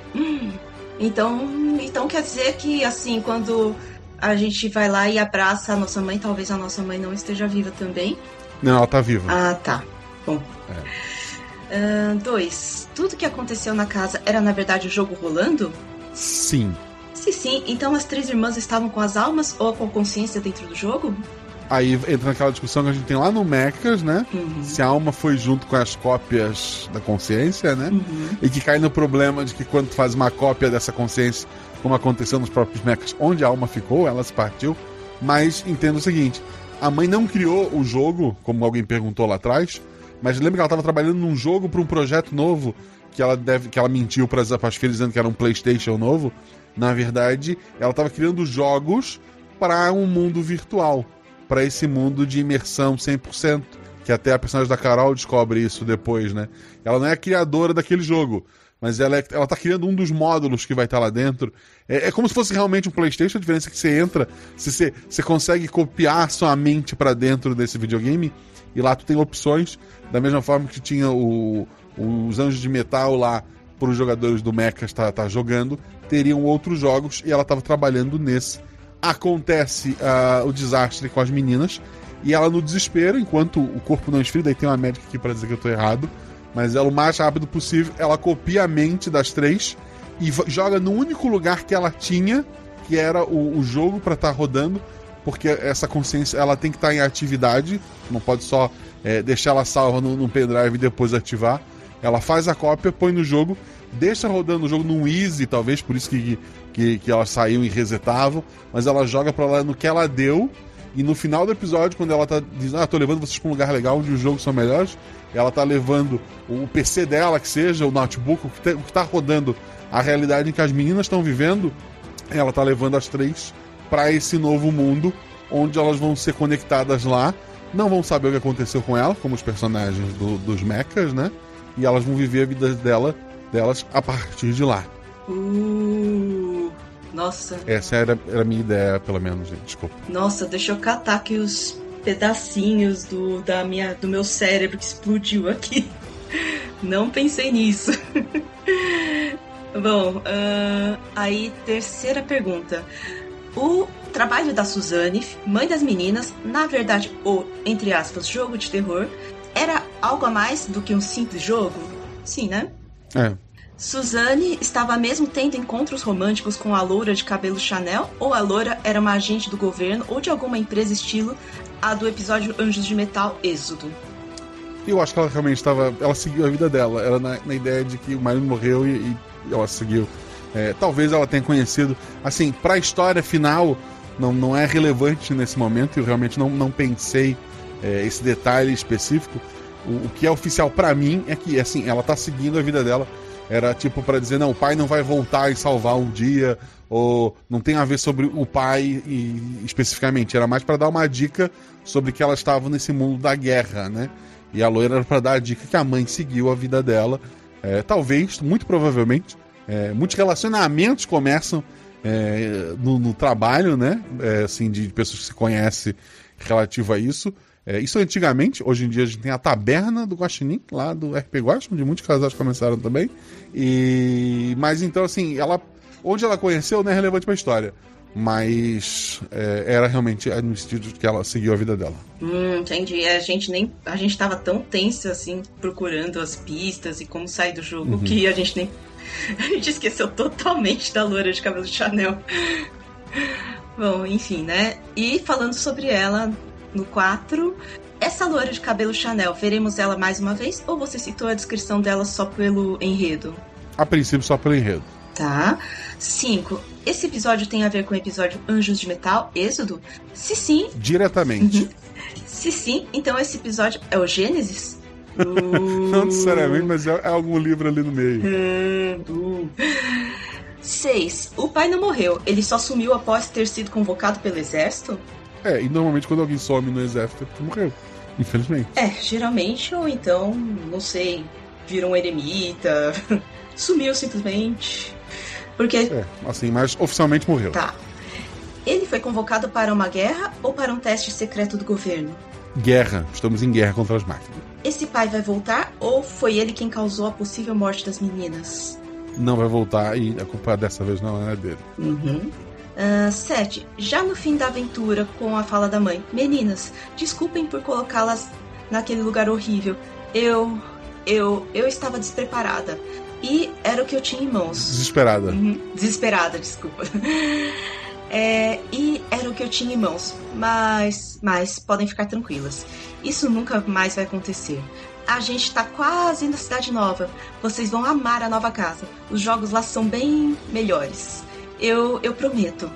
Então, então quer dizer que, assim, quando a gente vai lá e abraça a nossa mãe, talvez a nossa mãe não esteja viva também? Não, ela está viva. Ah, tá. Bom. É. Uh, dois. Tudo que aconteceu na casa era na verdade o jogo rolando? Sim. Se sim, então as três irmãs estavam com as almas ou com a consciência dentro do jogo? Aí entra naquela discussão que a gente tem lá no Mechas, né? Uhum. Se a alma foi junto com as cópias da consciência, né? Uhum. E que cai no problema de que quando tu faz uma cópia dessa consciência, como aconteceu nos próprios Mechas, onde a alma ficou, ela se partiu. Mas entenda o seguinte: a mãe não criou o jogo, como alguém perguntou lá atrás, mas lembra que ela estava trabalhando num jogo para um projeto novo que ela deve que ela mentiu para as filhas dizendo que era um PlayStation novo. Na verdade, ela estava criando jogos para um mundo virtual, para esse mundo de imersão 100%, que até a personagem da Carol descobre isso depois, né? Ela não é a criadora daquele jogo, mas ela, é, ela tá criando um dos módulos que vai estar tá lá dentro. É, é, como se fosse realmente um PlayStation, a diferença é que você entra, você, você consegue copiar sua mente para dentro desse videogame, e lá tu tem opções da mesma forma que tinha o, os Anjos de Metal lá para os jogadores do Mecha estar tá, tá jogando, teriam outros jogos e ela estava trabalhando nesse. Acontece uh, o desastre com as meninas e ela no desespero, enquanto o corpo não esfria, daí tem uma médica aqui para dizer que eu estou errado, mas ela o mais rápido possível, ela copia a mente das três e joga no único lugar que ela tinha, que era o, o jogo para estar tá rodando, porque essa consciência ela tem que estar tá em atividade, não pode só é, deixar ela salva no, no pendrive e depois ativar. Ela faz a cópia, põe no jogo, deixa rodando o jogo num easy, talvez por isso que, que, que elas saíam e resetavam, mas ela joga para lá no que ela deu. E no final do episódio, quando ela tá dizendo, ah, tô levando vocês pra um lugar legal onde os jogos são melhores, ela tá levando o PC dela, que seja, o notebook, o que, tá, o que tá rodando a realidade em que as meninas estão vivendo, ela tá levando as três para esse novo mundo, onde elas vão ser conectadas lá não vão saber o que aconteceu com ela, como os personagens do, dos mechas, né? E elas vão viver a vida dela, delas a partir de lá. Uh, nossa. Essa era, era a minha ideia, pelo menos, gente. Desculpa. Nossa, deixa eu catar aqui os pedacinhos do, da minha, do meu cérebro que explodiu aqui. Não pensei nisso. Bom, uh, aí, terceira pergunta. O trabalho da Suzane, mãe das meninas, na verdade, o, entre aspas, jogo de terror, era algo a mais do que um simples jogo? Sim, né? É. Suzane estava mesmo tendo encontros românticos com a loura de cabelo Chanel, ou a loura era uma agente do governo ou de alguma empresa estilo a do episódio Anjos de Metal Êxodo? Eu acho que ela realmente estava. Ela seguiu a vida dela. Ela na, na ideia de que o marido morreu e, e ela seguiu. É, talvez ela tenha conhecido. Assim, para a história final, não, não é relevante nesse momento. Eu realmente não, não pensei é, esse detalhe específico. O, o que é oficial pra mim é que, assim, ela tá seguindo a vida dela. Era tipo pra dizer, não, o pai não vai voltar e salvar um dia, ou não tem a ver sobre o pai e- especificamente. Era mais pra dar uma dica sobre que ela estava nesse mundo da guerra, né? E a loira era pra dar a dica que a mãe seguiu a vida dela. É, talvez, muito provavelmente, é, muitos relacionamentos começam é, no, no trabalho, né? É, assim, de pessoas que se conhecem relativo a isso. É, isso antigamente, hoje em dia a gente tem a taberna do Guaxinim, lá do RP Guaxinim, onde muitos casais começaram também. E mas então assim, ela onde ela conheceu não é relevante pra história, mas é, era realmente no estilo que ela seguiu a vida dela. Hum, entendi. A gente nem. A gente tava tão tenso assim, procurando as pistas e como sair do jogo, que a gente nem. A gente esqueceu totalmente da loira de cabelo Chanel. Bom, enfim, né? E falando sobre ela no 4. Essa loira de cabelo Chanel, veremos ela mais uma vez? Ou você citou a descrição dela só pelo enredo? A princípio só pelo enredo. Tá. 5. Esse episódio tem a ver com o episódio Anjos de Metal, Êxodo? Se sim, Diretamente. se sim, então esse episódio é o Gênesis? Não necessariamente, mas é, é algum livro ali no meio. 6. O pai não morreu, ele só sumiu após ter sido convocado pelo exército? É, e normalmente quando alguém some no exército é porque morreu. Infelizmente. É, geralmente, ou então, não sei, virou um eremita, sumiu simplesmente. Porque É, assim, mas oficialmente morreu. Tá. Ele foi convocado para uma guerra ou para um teste secreto do governo? Guerra. Estamos em guerra contra as máquinas. Esse pai vai voltar ou foi ele quem causou a possível morte das meninas? Não vai voltar e a culpa dessa vez não é dele. Uhum. 7. Já no fim da aventura, com a fala da mãe: Meninas, desculpem por colocá-las naquele lugar horrível. Eu. Eu. Eu estava despreparada. E era o que eu tinha em mãos. Desesperada. Uhum. Desesperada, desculpa. É, e era o que eu tinha em mãos. Mas, mas podem ficar tranquilas. Isso nunca mais vai acontecer. A gente tá quase na cidade nova. Vocês vão amar a nova casa. Os jogos lá são bem melhores. Eu, eu prometo.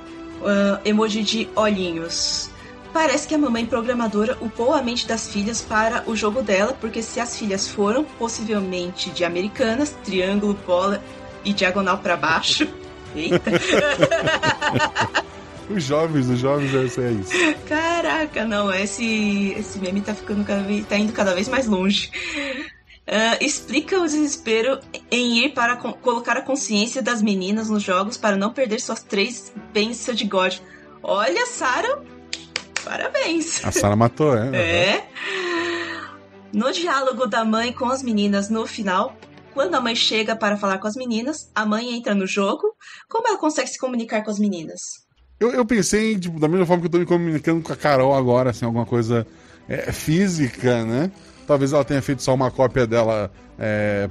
Ah, emoji de olhinhos. Parece que a mamãe programadora upou a mente das filhas para o jogo dela, porque se as filhas foram, possivelmente de americanas, triângulo, bola e diagonal para baixo. Eita! Os jovens, os jovens é isso. É isso. Caraca, não, esse, esse meme tá ficando cada vez, tá indo cada vez mais longe. Ah, explica o desespero em ir para co- colocar a consciência das meninas nos jogos para não perder suas três bênçãos de God. Olha, Sarah, parabéns. A Sarah matou, é? É. No diálogo da mãe com as meninas no final, quando a mãe chega para falar com as meninas, a mãe entra no jogo. Como ela consegue se comunicar com as meninas? Eu, eu pensei, tipo, da mesma forma que eu tô me comunicando com a Carol agora, assim, alguma coisa é, física, né? Talvez ela tenha feito só uma cópia dela é,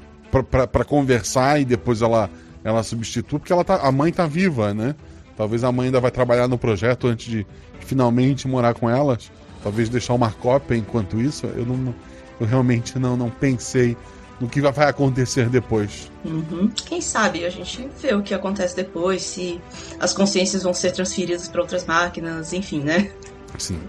pra conversar e depois ela, ela substitua, porque ela tá, a mãe tá viva, né? Talvez a mãe ainda vai trabalhar no projeto antes de finalmente morar com elas. Talvez deixar uma cópia enquanto isso. Eu, não, eu realmente não, não pensei no que vai acontecer depois. Uhum. Quem sabe a gente vê o que acontece depois, se as consciências vão ser transferidas para outras máquinas, enfim, né? Sim.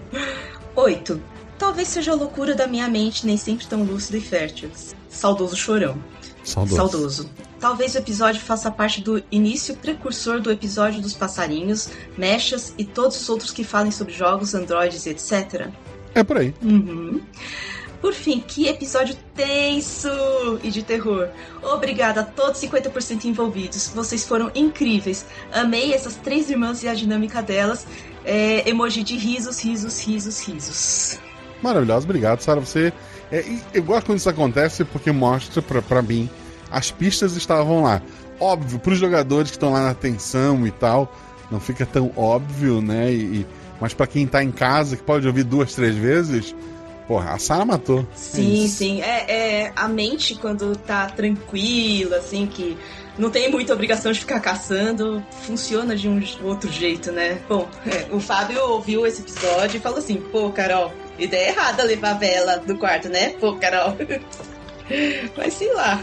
8. Talvez seja a loucura da minha mente nem sempre tão lúcida e fértil. Saudoso chorão. Saudoso. Saudoso. Talvez o episódio faça parte do início precursor do episódio dos passarinhos, mechas e todos os outros que falem sobre jogos, androides e etc. É por aí. Uhum. Por fim, que episódio tenso e de terror. Obrigada a todos os 50% envolvidos. Vocês foram incríveis. Amei essas três irmãs e a dinâmica delas. É, emoji de risos, risos, risos, risos. Maravilhoso, obrigado, Sara. Você. É, eu gosto quando isso acontece porque mostra pra, pra mim as pistas estavam lá. Óbvio, pros jogadores que estão lá na tensão e tal, não fica tão óbvio, né? E, e- mas pra quem tá em casa, que pode ouvir duas, três vezes, porra, a Sara matou. É Sim, isso. sim. É, é a mente quando tá tranquila, assim, que não tem muita obrigação de ficar caçando, funciona de um outro jeito, né? Bom, é, o Fábio ouviu esse episódio e falou assim: pô, Carol, ideia errada levar a vela do quarto, né? Pô, Carol. Mas sei lá.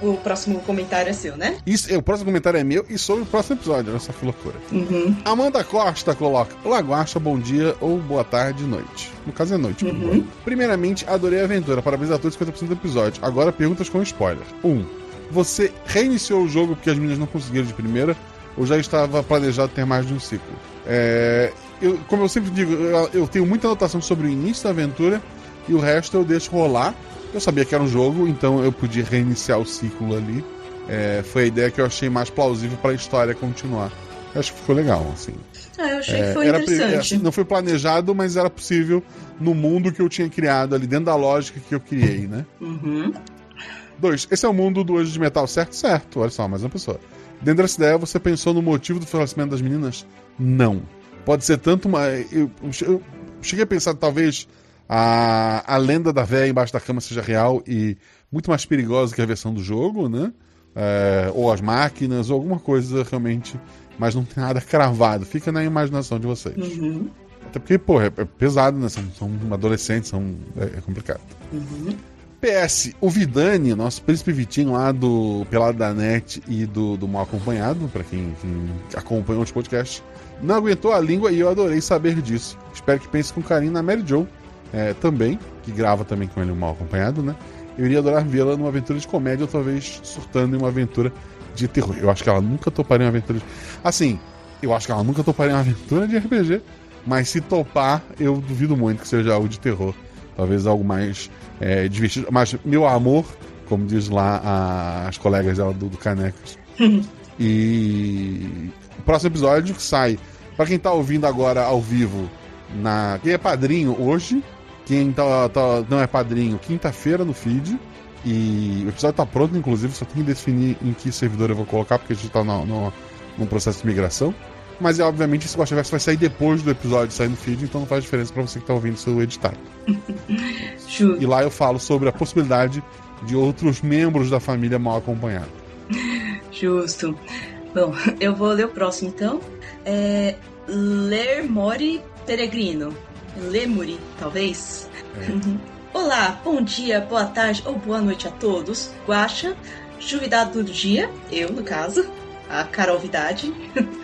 o próximo comentário é seu, né? Isso, é, o próximo comentário é meu e sobre o próximo episódio. Olha só que loucura. Uhum. Amanda Costa coloca: Olá, Guaxa, bom dia ou boa tarde, noite. No caso é noite. favor. Primeiramente, adorei a aventura. Parabéns a todos 50% do episódio. Agora, perguntas com spoiler. 1. Um, você reiniciou o jogo porque as meninas não conseguiram de primeira ou já estava planejado ter mais de um ciclo? É, eu, como eu sempre digo, eu, eu tenho muita anotação sobre o início da aventura e o resto eu deixo rolar. Eu sabia que era um jogo, então eu podia reiniciar o ciclo ali. É, foi a ideia que eu achei mais plausível para a história continuar. Eu acho que ficou legal, assim. Ah, eu achei É, que foi interessante. é, não foi planejado, mas era possível no mundo que eu tinha criado ali, dentro da lógica que eu criei, né? Uhum. Dois, esse é o mundo do Hoje de Metal, certo? Certo. Olha só, mais uma pessoa. Dentro dessa ideia, você pensou no motivo do falecimento das meninas? Não. Pode ser tanto uma. Eu, eu cheguei a pensar, talvez, a, a lenda da véia embaixo da cama seja real e muito mais perigosa que a versão do jogo, né? É, ou as máquinas, ou alguma coisa realmente. Mas não tem nada cravado. Fica na imaginação de vocês. Uhum. Até porque, pô, é, é pesado, né? São, são adolescentes, são, é, é complicado. Uhum. PS, o Vidani, nosso príncipe Vitinho lá do Pelado da Net e do, do Mal Acompanhado, pra quem, quem acompanha os podcasts, não aguentou a língua e eu adorei saber disso. Espero que pense com carinho na Mary Jo é, também, que grava também com ele o Mal Acompanhado, né? Eu iria adorar vê-la numa aventura de comédia ou talvez surtando em uma aventura de terror. Eu acho que ela nunca toparia uma aventura de... Assim, eu acho que ela nunca toparia uma aventura de RPG, mas se topar, eu duvido muito que seja algo de terror. Talvez algo mais é, divertido. Mas, meu amor, como diz lá a- as colegas dela do, do Canecas. e o próximo episódio que sai. Pra quem tá ouvindo agora ao vivo, na quem é padrinho hoje, quem tá, tá- não é padrinho, quinta-feira no feed. E o episódio tá pronto, inclusive, só tem que definir em que servidor eu vou colocar, porque a gente tá no, no, num processo de migração. Mas é obviamente esse Guaxaverso vai sair depois do episódio sair no feed, então não faz diferença pra você que tá ouvindo seu editado. Ju- E lá eu falo sobre a possibilidade de outros membros da família mal acompanhados. Justo. Bom, eu vou ler o próximo então. É Ler Mori Peregrino. Lemuri, talvez. Olá, bom dia, boa tarde ou boa noite a todos. Guaxa, Juvidado do dia, eu no caso, a Carol Vidade.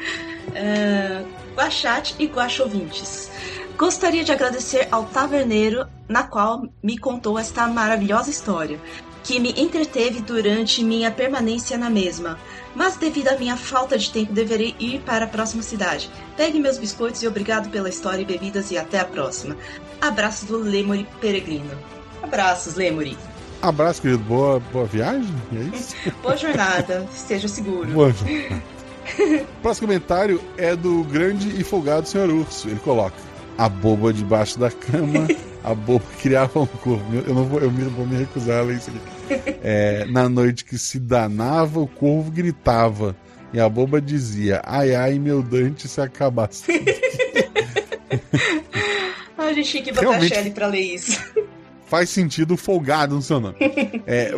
é, Guaxate e Guaxovintes. Gostaria de agradecer ao taverneiro na qual me contou esta maravilhosa história, que me entreteve durante minha permanência na mesma. Mas devido à minha falta de tempo, deverei ir para a próxima cidade. Pegue meus biscoitos e obrigado pela história e bebidas e até a próxima. Abraços do Lemuri Peregrino. Abraços, Lemuri. Abraço, querido. Boa, boa viagem. É isso. Boa jornada, esteja seguro. Boa jornada. Próximo comentário é do grande e folgado Sr. Urso. Ele coloca: A boba debaixo da cama, a boba criava um corvo. Eu não vou, eu me- vou me recusar a ler isso aqui. É, na noite que se danava, o corvo gritava. E a boba dizia: Ai, ai, meu Dante se acabasse. A gente tinha que botar Realmente- a Shelly pra ler isso. Faz sentido folgado no seu nome. É,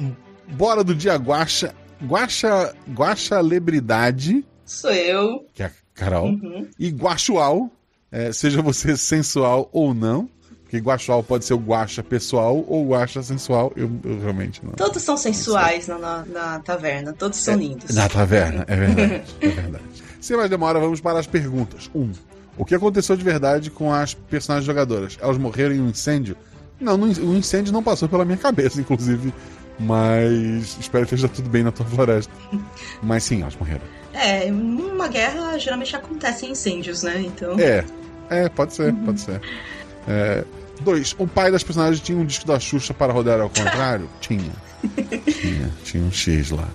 bora do dia guacha. Guacha, guacha lebridade, Sou eu. que é a Carol. Uhum. E guachual, é, seja você sensual ou não. Porque guachual pode ser o guacha pessoal ou guacha sensual. Eu, eu realmente não. Todos são sensuais na, na, na taverna, todos são lindos. Na taverna, é verdade. é verdade. Sem mais demora, vamos para as perguntas. Um, o que aconteceu de verdade com as personagens jogadoras? Elas morreram em um incêndio? Não, o incêndio não passou pela minha cabeça, inclusive. Mas espero que esteja tudo bem na tua floresta. Mas sim, elas morreram. É, numa guerra geralmente acontecem incêndios, né? Então. É, é, pode ser, pode ser. É, dois, o pai das personagens tinha um disco da Xuxa para rodar ao contrário? tinha. Tinha, tinha um X lá.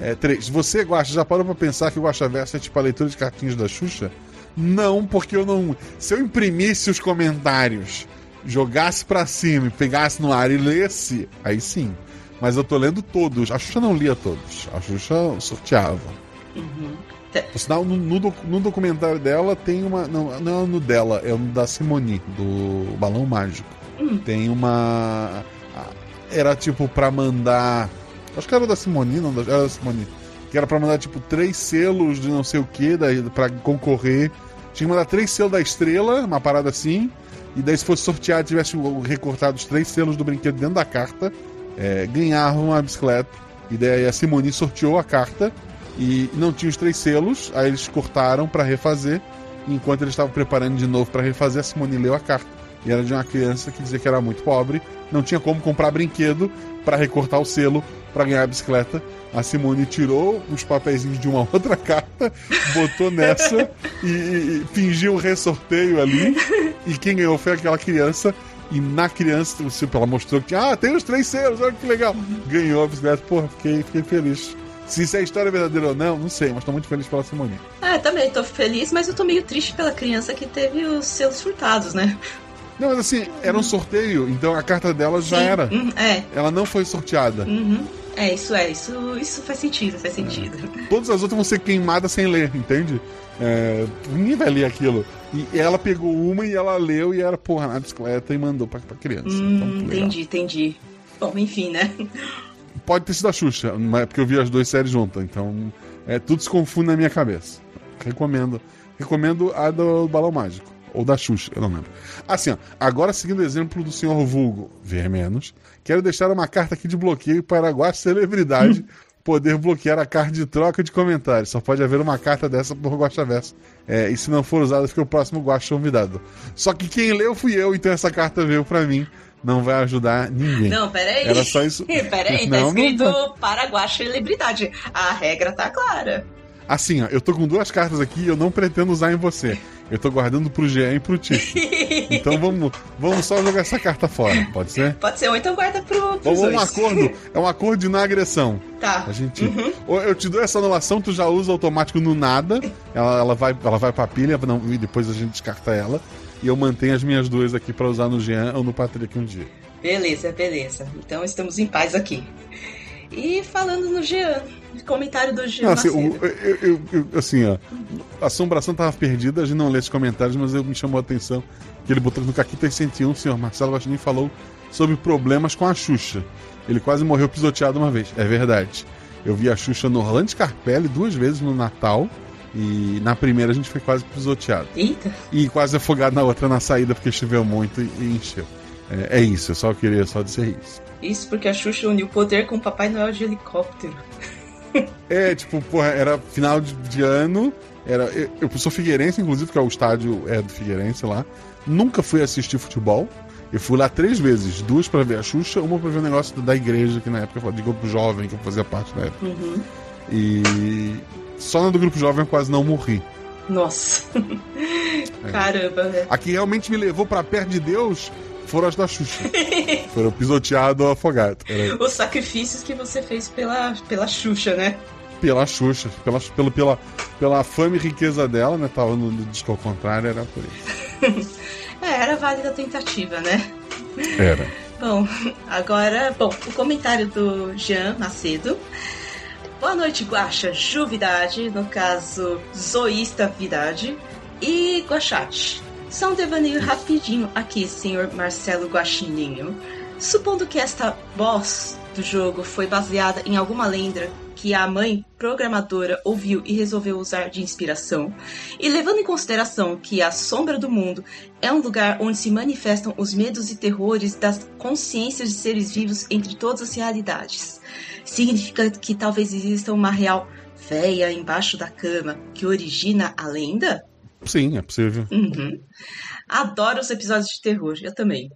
É, três, você, Guaxa, já parou pra pensar que o Guaxa Verso é tipo a leitura de cartinhas da Xuxa? Não, porque eu não. Se eu imprimisse os comentários, jogasse pra cima e pegasse no ar e lesse, aí sim. Mas eu tô lendo todos. A Xuxa não lia todos. A Xuxa sorteava. Uhum. Por sinal, no, no no documentário dela tem uma. Não, não é no dela, é o da Simone, do Balão Mágico. Hum. Tem uma. Era tipo pra mandar. Acho que era da Simone, não, era da Simone. Que era pra mandar tipo três selos de não sei o que, pra concorrer. Tinha que mandar três selos da estrela, uma parada assim. E daí, se fosse sorteado, tivesse recortado os três selos do brinquedo dentro da carta, é, ganhava uma bicicleta. E daí a Simone sorteou a carta e não tinha os três selos, aí eles cortaram para refazer. Enquanto eles estavam preparando de novo para refazer, a Simone leu a carta. E era de uma criança que dizia que era muito pobre, não tinha como comprar brinquedo para recortar o selo para ganhar a bicicleta. A Simone tirou os papeizinhos de uma outra carta, botou nessa e, e fingiu um ressorteio ali. E quem ganhou foi aquela criança. E na criança, ela mostrou que ah, tem os três selos, olha que legal. Ganhou a bicicleta, porra, fiquei, fiquei feliz. Se isso é história verdadeira ou não, não sei, mas tô muito feliz pela Simone. Ah, também tô feliz, mas eu tô meio triste pela criança que teve os selos furtados, né? Não, mas assim, era um sorteio, então a carta dela já Sim, era. uhum, é. Ela não foi sorteada. Uhum. É, isso é, isso, isso faz sentido, faz sentido. Todas as outras vão ser queimadas sem ler, entende? É, ninguém vai ler aquilo. E ela pegou uma e ela leu e era, porra, na bicicleta e mandou pra, pra criança. então, Hum, legal. entendi, entendi. Bom, enfim, né? Pode ter sido a Xuxa, mas é porque eu vi as duas séries juntas, então é, tudo se confunde na minha cabeça. Recomendo. Recomendo a do Balão Mágico. Ou da Xuxa, eu não lembro. Assim, ó, agora seguindo o exemplo do senhor Vulgo, ver menos, quero deixar uma carta aqui de bloqueio para a Guacha Celebridade poder bloquear a carta de troca de comentários. Só pode haver uma carta dessa por Guacha Verso. É, e se não for usada, fica o próximo Guacha convidado. Só que quem leu fui eu, então essa carta veio pra mim. Não vai ajudar ninguém. Não, peraí. Era só isso. peraí, Não, tá não escrito tá. Paraguai celebridade. A regra tá clara. Assim, ó, eu tô com duas cartas aqui e eu não pretendo usar em você. Eu tô guardando pro Jean e pro Tito. Então vamos, vamos só jogar essa carta fora, pode ser? Pode ser, ou então guarda pro, Ou um acordo, é um acordo de não agressão. Tá. A gente. Ou eu te dou essa anulação, tu já usa automático no nada. Ela, ela, vai, ela vai pra pilha, não, e depois a gente descarta ela. E eu mantenho as minhas duas aqui pra usar no Jean ou no Patrick um dia. Beleza, beleza. Então estamos em paz aqui. E falando no Jean, comentário do Jean Não, assim, o- eu, eu- eu- assim, ó. A assombração tava perdida, a gente não lê esses comentários, mas eu, me chamou a atenção que ele botou no Caquita 101, o senhor Marcelo Guaxinim falou sobre problemas com a Xuxa. Ele quase morreu pisoteado uma vez. É verdade. Eu vi a Xuxa no Orlando Scarpelli duas vezes no Natal. E na primeira a gente foi quase pisoteado. Eita. E quase afogado na outra na saída, porque choveu muito e, e encheu. É, é isso, eu só queria só dizer isso. Isso porque a Xuxa uniu poder com o Papai Noel de helicóptero. É, tipo, porra, era final de, de ano. Era, eu, eu sou figueirense, inclusive, que é o estádio é do Figueirense lá. Nunca fui assistir futebol. Eu fui lá três vezes, duas pra ver a Xuxa, uma pra ver o negócio da igreja, que na época de grupo jovem, que eu fazia parte na época. Uhum. E só na do grupo jovem eu quase não morri. Nossa. É. Caramba, velho. A que realmente me levou pra perto de Deus foram as da Xuxa. foram pisoteado ou afogado. Era Os sacrifícios que você fez pela, pela Xuxa, né? pela Xuxa, pela, pelo, pela, pela fama e riqueza dela, né? Tava no disco ao contrário, era por isso. É, era válida a tentativa, né? Era. Bom, agora, bom, o comentário do Jean Macedo. Boa noite, Guaxa Juvidade, no caso, Zoísta Vidade, e Guaxate. Só um devaneio rapidinho aqui, senhor Marcelo Guaxininho. Supondo que esta boss do jogo foi baseada em alguma lenda que a mãe programadora ouviu e resolveu usar de inspiração, e levando em consideração que a Sombra do Mundo é um lugar onde se manifestam os medos e terrores das consciências de seres vivos entre todas as realidades, significa que talvez exista uma real véia embaixo da cama que origina a lenda? Sim, é possível. Uhum. Adoro os episódios de terror, eu também.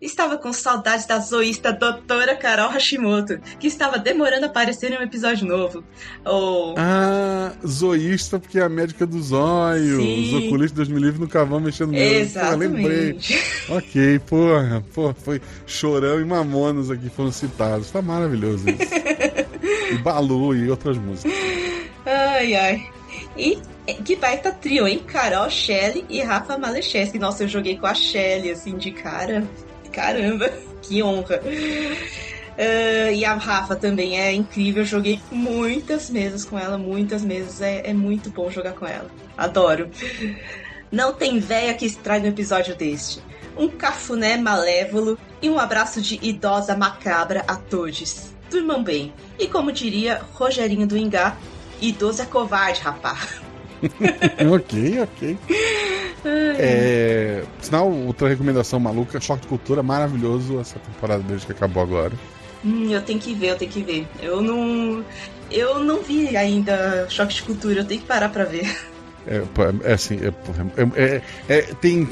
Estava com saudades da zoísta doutora Carol Hashimoto, que estava demorando a aparecer em um episódio novo. Ou. Ah, zoísta, porque é a médica do zóio. Sim. Os oculistas Deus me livre nunca vão mexer no. Porra, lembrei. Exatamente. Ok, porra, porra, foi Chorão e Mamonas aqui foram citados. Tá maravilhoso isso. e Balu e outras músicas. Ai, ai. E que baita trio, hein? Carol, Shelley e Rafa Malecheski. Nossa, eu joguei com a Shelley, assim, de cara. Caramba, que honra. Ah, e a Rafa também é incrível. Eu joguei muitas mesas com ela, muitas mesas. É, é muito bom jogar com ela. Adoro. Não tem véia que estrague um episódio deste. Um cafuné malévolo e um abraço de idosa macabra a todos. Durmam bem. E como diria Rogerinho do Ingá, idoso é covarde, rapá. ok, ok. É, sinal, outra recomendação maluca, Choque de Cultura, maravilhoso essa temporada deles que acabou agora. Hum, eu tenho que ver, eu tenho que ver. Eu não. Eu não vi ainda Choque de Cultura, eu tenho que parar pra ver. É, pô, é assim, é, é- é- é- tem,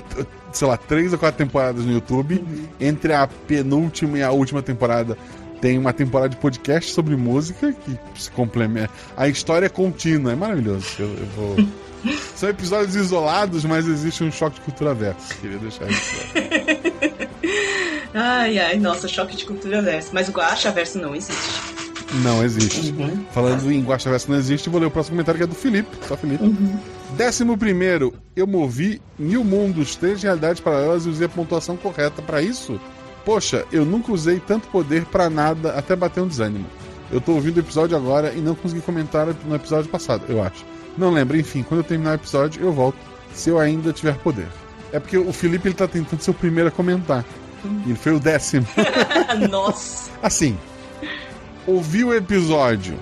sei lá, três ou quatro temporadas no YouTube. Entre a penúltima e a última temporada tem uma temporada de podcast sobre música que se complementa. A história é contínua, é maravilhoso. Eu, eu vou. São episódios isolados, mas existe um choque de cultura verso. Queria deixar isso claro. Ai, ai, nossa, choque de cultura verso. Mas o Guacha verso não existe. Não existe. Falando em Guaxa Verso não existe, vou ler o próximo comentário que é do Felipe. Só Felipe. Décimo primeiro, eu movi mil mundos, três realidades paralelas e usei a pontuação correta pra isso? Poxa, eu nunca usei tanto poder pra nada até bater um desânimo. Eu tô ouvindo o episódio agora e não consegui comentar no episódio passado, eu acho. Não lembro, enfim, quando eu terminar o episódio, eu volto, se eu ainda tiver poder. É porque o Felipe ele tá tentando ser o primeiro a comentar. E ele foi o décimo. nossa. Assim, ouvi o episódio.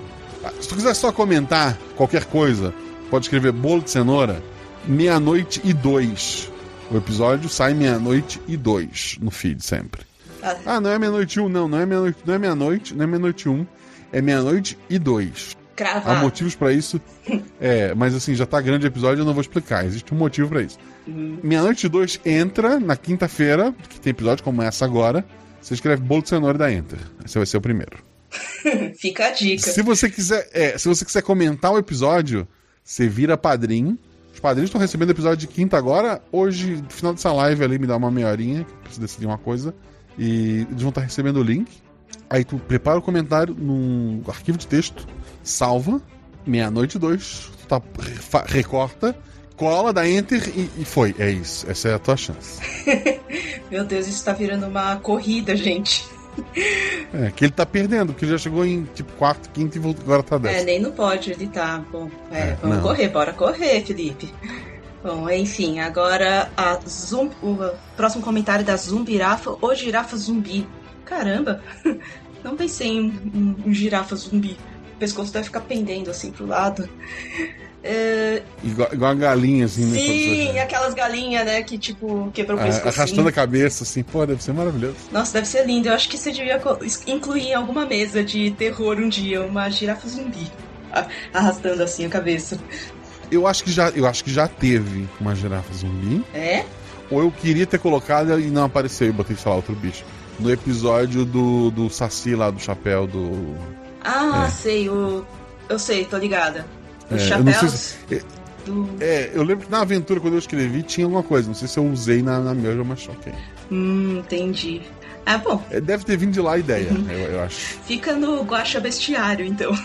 Se tu quiser só comentar qualquer coisa, pode escrever bolo de cenoura, meia-noite e dois. O episódio sai meia-noite e dois no feed sempre. Ah, Ah, não é meia-noite e um, não. Não é meia-noite, não é meia-noite, não é meia-noite e um. É meia-noite e dois. Há cravado. motivos pra isso. É, mas assim, já tá grande o episódio, eu não vou explicar. Existe um motivo pra isso. Meia-noite e dois entra na quinta-feira, que tem episódio como essa agora. Você escreve bolo de cenoura e dá enter. Esse vai ser o primeiro. Fica a dica. Se você quiser, é, se você quiser comentar o episódio, você vira padrinho. Os padrinhos estão recebendo o episódio de quinta agora. Hoje, no final dessa live ali, me dá uma meia horinha, que eu preciso decidir uma coisa. E eles vão estar recebendo o link. Aí tu prepara o comentário num arquivo de texto, salva, meia-noite dois, tá, recorta, cola, dá enter e, e foi. É isso. Essa é a tua chance. Meu Deus, isso tá virando uma corrida, gente. É, que ele tá perdendo, porque ele já chegou em tipo quarto, quinto e voltou- agora tá É, décimo. nem não pode editar. Bom, é, É, vamos não. correr, bora correr, Felipe. Bom, enfim, agora a zum, o próximo comentário da Zumbirafa, ou girafa zumbi. Caramba, não pensei em um, um girafa zumbi. O pescoço deve ficar pendendo assim pro lado. É, Igual, igual a galinha, assim, né? sim, quando aquelas galinhas, né, que tipo, quebrou o você- pescoço. arrastando a cabeça, assim, pô, deve ser maravilhoso. Nossa, deve ser lindo. Eu acho que você devia incluir em alguma mesa de terror um dia uma girafa zumbi. Arrastando assim a cabeça. Eu acho que já, eu acho que já teve uma girafa zumbi, É? ou eu queria ter colocado e não apareceu e botei, sei lá, outro bicho. No episódio do, do Saci lá, do chapéu do. Ah, É. sei, o. Eu sei, tô ligada. Os É, eu não sei chapéus se- do. É, eu lembro que na aventura, quando eu escrevi, tinha alguma coisa. Não sei se eu usei na, na minha, mas ok. Hum, entendi. Ah, bom, É, deve ter vindo de lá a ideia, Uhum. eu, eu acho. fica no Guacha Bestiário, então.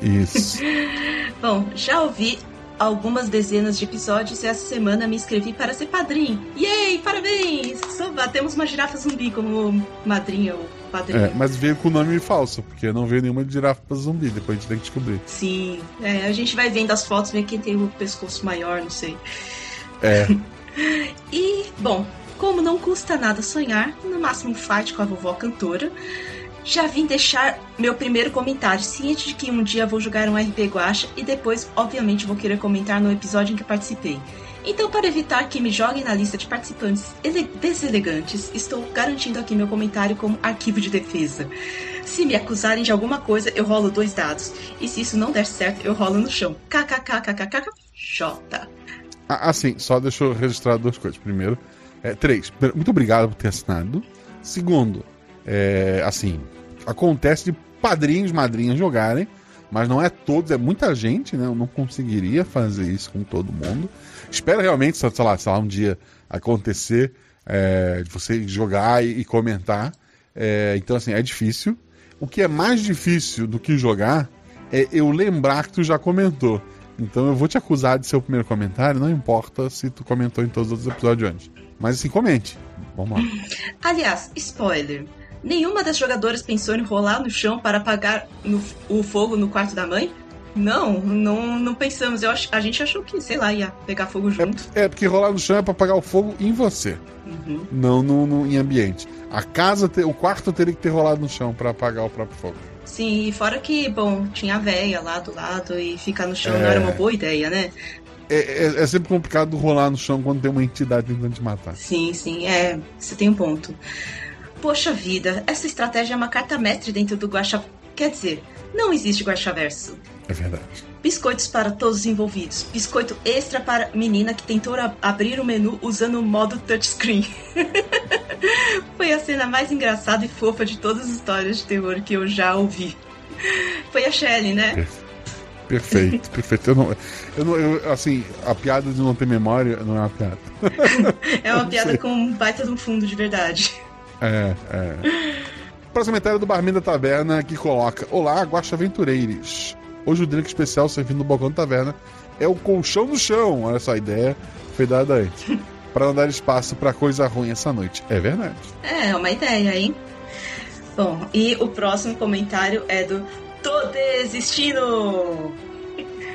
Isso. Bom, já ouvi algumas dezenas de episódios e essa semana me inscrevi para ser padrinho. Yay, parabéns! Só batemos uma girafa zumbi como madrinha ou padrinho. É, mas veio com o nome falso, porque não veio nenhuma de girafa pra zumbi, depois a gente tem que descobrir. Sim, é, a gente vai vendo as fotos, ver quem tem o pescoço maior, não sei. É. E, bom, como não custa nada sonhar, no máximo um fight com a vovó cantora, já vim deixar meu primeiro comentário, ciente de que um dia vou jogar um RP Guacha e depois, obviamente, vou querer comentar no episódio em que participei. Então, para evitar que me joguem na lista de participantes ele- deselegantes, estou garantindo aqui meu comentário como arquivo de defesa. Se me acusarem de alguma coisa, eu rolo dois dados. E se isso não der certo, eu rolo no chão. KKKKKKJ. Ah, Assim, só deixa eu registrar duas coisas. Primeiro, é, três. Muito obrigado por ter assinado. Segundo, é, assim, acontece de padrinhos, madrinhas jogarem, mas não é todos, é muita gente, né? Eu não conseguiria fazer isso com todo mundo. Espero realmente, sei lá, sei lá um dia acontecer é, de você jogar e, comentar. É, então, assim, é difícil. O que é mais difícil do que jogar é eu lembrar que tu já comentou. Então eu vou te acusar de ser o primeiro comentário, não importa se tu comentou em todos os outros episódios antes. Mas assim, comente. Vamos lá. Aliás, spoiler. Nenhuma das jogadoras pensou em rolar no chão para apagar no- o fogo no quarto da mãe? Não, não, não pensamos. Eu ach- a gente achou que, sei lá, ia pegar fogo junto. É porque rolar no chão é pra apagar o fogo em você, Uhum. não no, no- em ambiente. A casa, te- o quarto teria que ter rolado no chão pra apagar o próprio fogo. Sim, e fora que, bom, tinha a véia lá do lado e ficar no chão É. não era uma boa ideia, né? É, é- é sempre complicado rolar no chão quando tem uma entidade tentando te matar. Sim, sim, é. Você tem um ponto. poxa vida, essa estratégia é uma carta mestre dentro do Guaxa. Quer dizer, não existe Guaxaverso. É verdade. Biscoitos para todos os envolvidos. Biscoito extra para menina que tentou abrir o menu usando o modo touchscreen. Foi a cena mais engraçada e fofa de todas as histórias de terror que eu já ouvi. Foi a Shelley, né? Perfeito, perfeito. Eu não, eu não, eu, assim, a piada de não ter memória não é uma piada. É uma piada com um baita de um fundo de verdade. É, é. Próximo comentário do Barman da Taverna que coloca: Olá, Guaxa Aventureiros. Hoje o drink especial servindo no balcão da taverna é o colchão no chão. Olha só, a ideia foi dada aí. Para não dar espaço para coisa ruim essa noite. É verdade. É, é uma ideia, hein? Bom, e o próximo comentário é do Tô desistindo!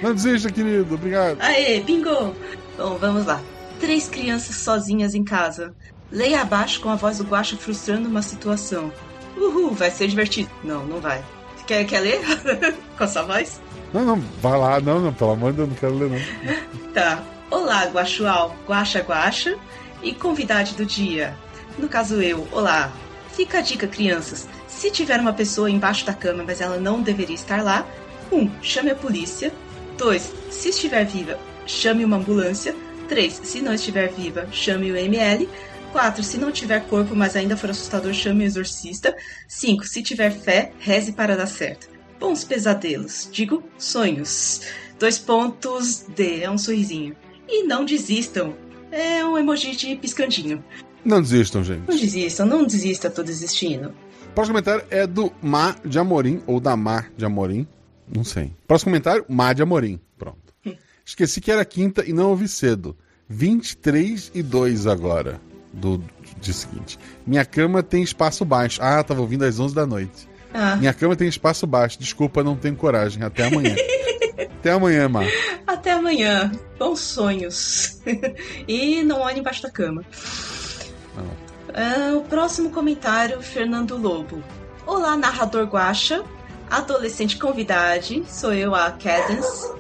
Não desista, querido. Obrigado. Aê, bingo! Bom, vamos lá. Três crianças sozinhas em casa. Leia abaixo com a voz do Guaxa frustrando uma situação. Uhul, vai ser divertido. Não, não vai. Quer, quer ler? com a sua voz? Não, não, vai lá. Não, não, pelo amor de Deus, não quero ler, não. Tá. Olá, Guaxual, Guaxa Guaxa e convidade do dia. No caso eu, olá. Fica a dica, crianças. Se tiver uma pessoa embaixo da cama, mas ela não deveria estar lá, 1. Um, chame a polícia. 2. Se estiver viva, chame uma ambulância. 3. Se não estiver viva, chame o ML. 4. Se não tiver corpo, mas ainda for assustador, chame o exorcista. 5. Se tiver fé, reze para dar certo. Bons pesadelos. Digo, sonhos. Dois pontos D. É um sorrisinho. E não desistam. É um emoji de piscandinho. Não desistam, gente. Não desistam, não desista, tô desistindo. Próximo comentário é do Mar de Amorim, ou da Mar de Amorim. Não sei. Próximo comentário, Mar de Amorim. Pronto. Esqueci que era quinta e não ouvi cedo. 23 e 2 agora. Do, do dia seguinte. Minha cama tem espaço baixo. Ah, tava ouvindo às 11 da noite. Ah, Minha cama tem espaço baixo. Desculpa, não tenho coragem. Até amanhã. Até amanhã, Mar. até amanhã. Bons sonhos. e não olhe embaixo da cama. Ah, o próximo comentário, Fernando Lobo. Olá, narrador guacha. Adolescente convidade. Sou eu, a Cadence.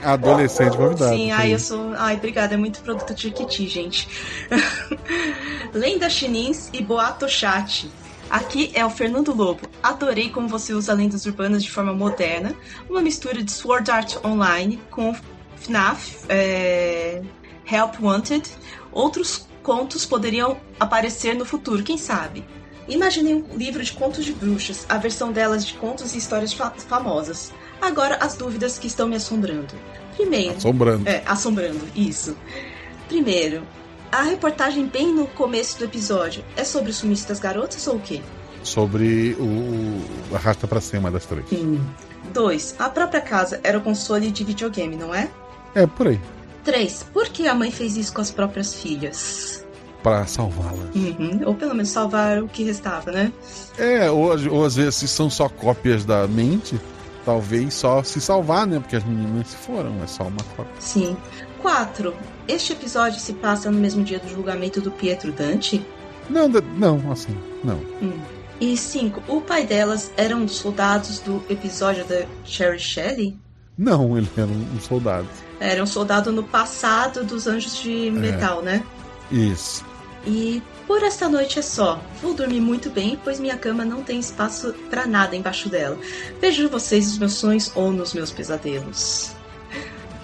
Adolescente convidado. Sim, ai, eu sou. Ai, obrigada, é muito produto de Kiti, gente. Lenda Chinins e Boato Chat. Aqui é o Fernando Lobo. Adorei como você usa lendas urbanas de forma moderna, uma mistura de Sword Art Online com FNAF, é, Help Wanted. Outros contos poderiam aparecer no futuro, quem sabe? Imaginei um livro de contos de bruxas, a versão delas de contos e histórias fa- famosas. Agora as dúvidas que estão me assombrando. Primeiro, Assombrando. é, assombrando, isso. Primeiro, a reportagem bem no começo do episódio é sobre o sumiço das garotas ou o quê? Sobre o, Arrasta pra cima das três. Dois, a própria casa era o console de videogame, não é? É, por aí. Três, por que a mãe fez isso com as próprias filhas? Pra salvá-las. Uhum, Ou pelo menos salvar o que restava, né? É, ou, às- ou às vezes são só cópias da mente, talvez só se salvar, né? Porque as meninas se foram, é só uma cópia. Sim. Quatro, este episódio se passa no mesmo dia do julgamento do Pietro Dante? Não, não, assim, não. Hum. E cinco, o pai delas era um dos soldados do episódio da Cherry Shelley? Não, ele era um um soldado. Era um soldado no passado dos Anjos de Metal, né? Isso. E por esta noite é só. Vou dormir muito bem, pois minha cama não tem espaço pra nada embaixo dela. Vejo vocês nos meus sonhos ou nos meus pesadelos.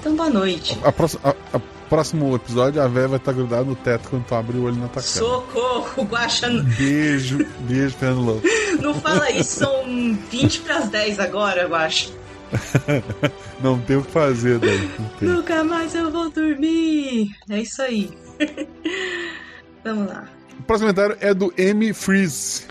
Então, boa noite. A a- a próximo episódio, a véia vai estar grudada no teto quando tu abre o olho na tua cara. Socorro, Guaxa. Beijo, beijo, Fernando Lobo. Não fala isso, são 20 pras 10 agora, Guaxa. Não tem o que fazer. Não tem. Nunca mais eu vou dormir. É isso aí. Vamos lá. O próximo comentário é do M. Freeze.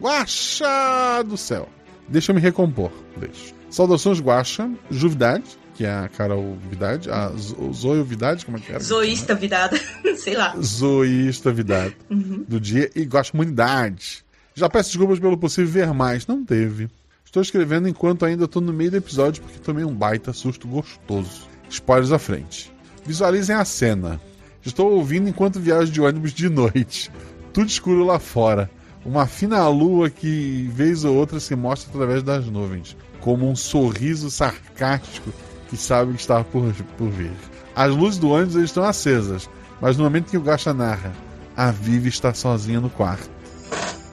Guaxa do céu. Deixa eu me recompor. Deixa. Saudações, Guaxa. Juvidade, que é a Carol Vidade. A Zo- Zoio Vidade, como é que era? Zoísta vidada. Sei lá. Zoísta Vidade. Do dia. E Guaxa Comunidade. Já peço desculpas pelo possível ver mais. Não teve. Estou escrevendo enquanto ainda estou no meio do episódio porque tomei um baita susto gostoso. Spoilers à frente. Visualizem a cena. Estou ouvindo enquanto viajo de ônibus de noite. Tudo escuro lá fora. Uma fina lua que, vez ou outra, se mostra através das nuvens, como um sorriso sarcástico que sabe que está por, por vir. As luzes do ônibus estão acesas, mas no momento que o Gacha narra, a Vivi está sozinha no quarto.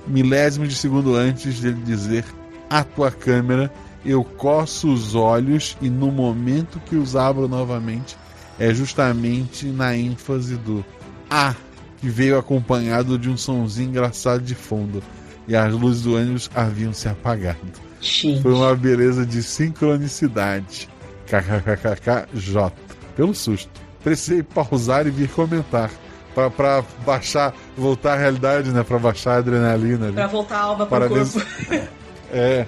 milésimos de segundo antes dele dizer a tua câmera, eu coço os olhos e no momento que os abro novamente é justamente na ênfase do A, que veio acompanhado de um sonzinho engraçado de fundo. E as luzes do ônibus haviam se apagado. Gente. Foi uma beleza de sincronicidade. KKKKJ. Pelo susto. Precisei pausar e vir comentar. Pra, pra baixar, voltar à realidade, né? Pra baixar a adrenalina. ali. Pra voltar a alma pro Parabéns. corpo. É,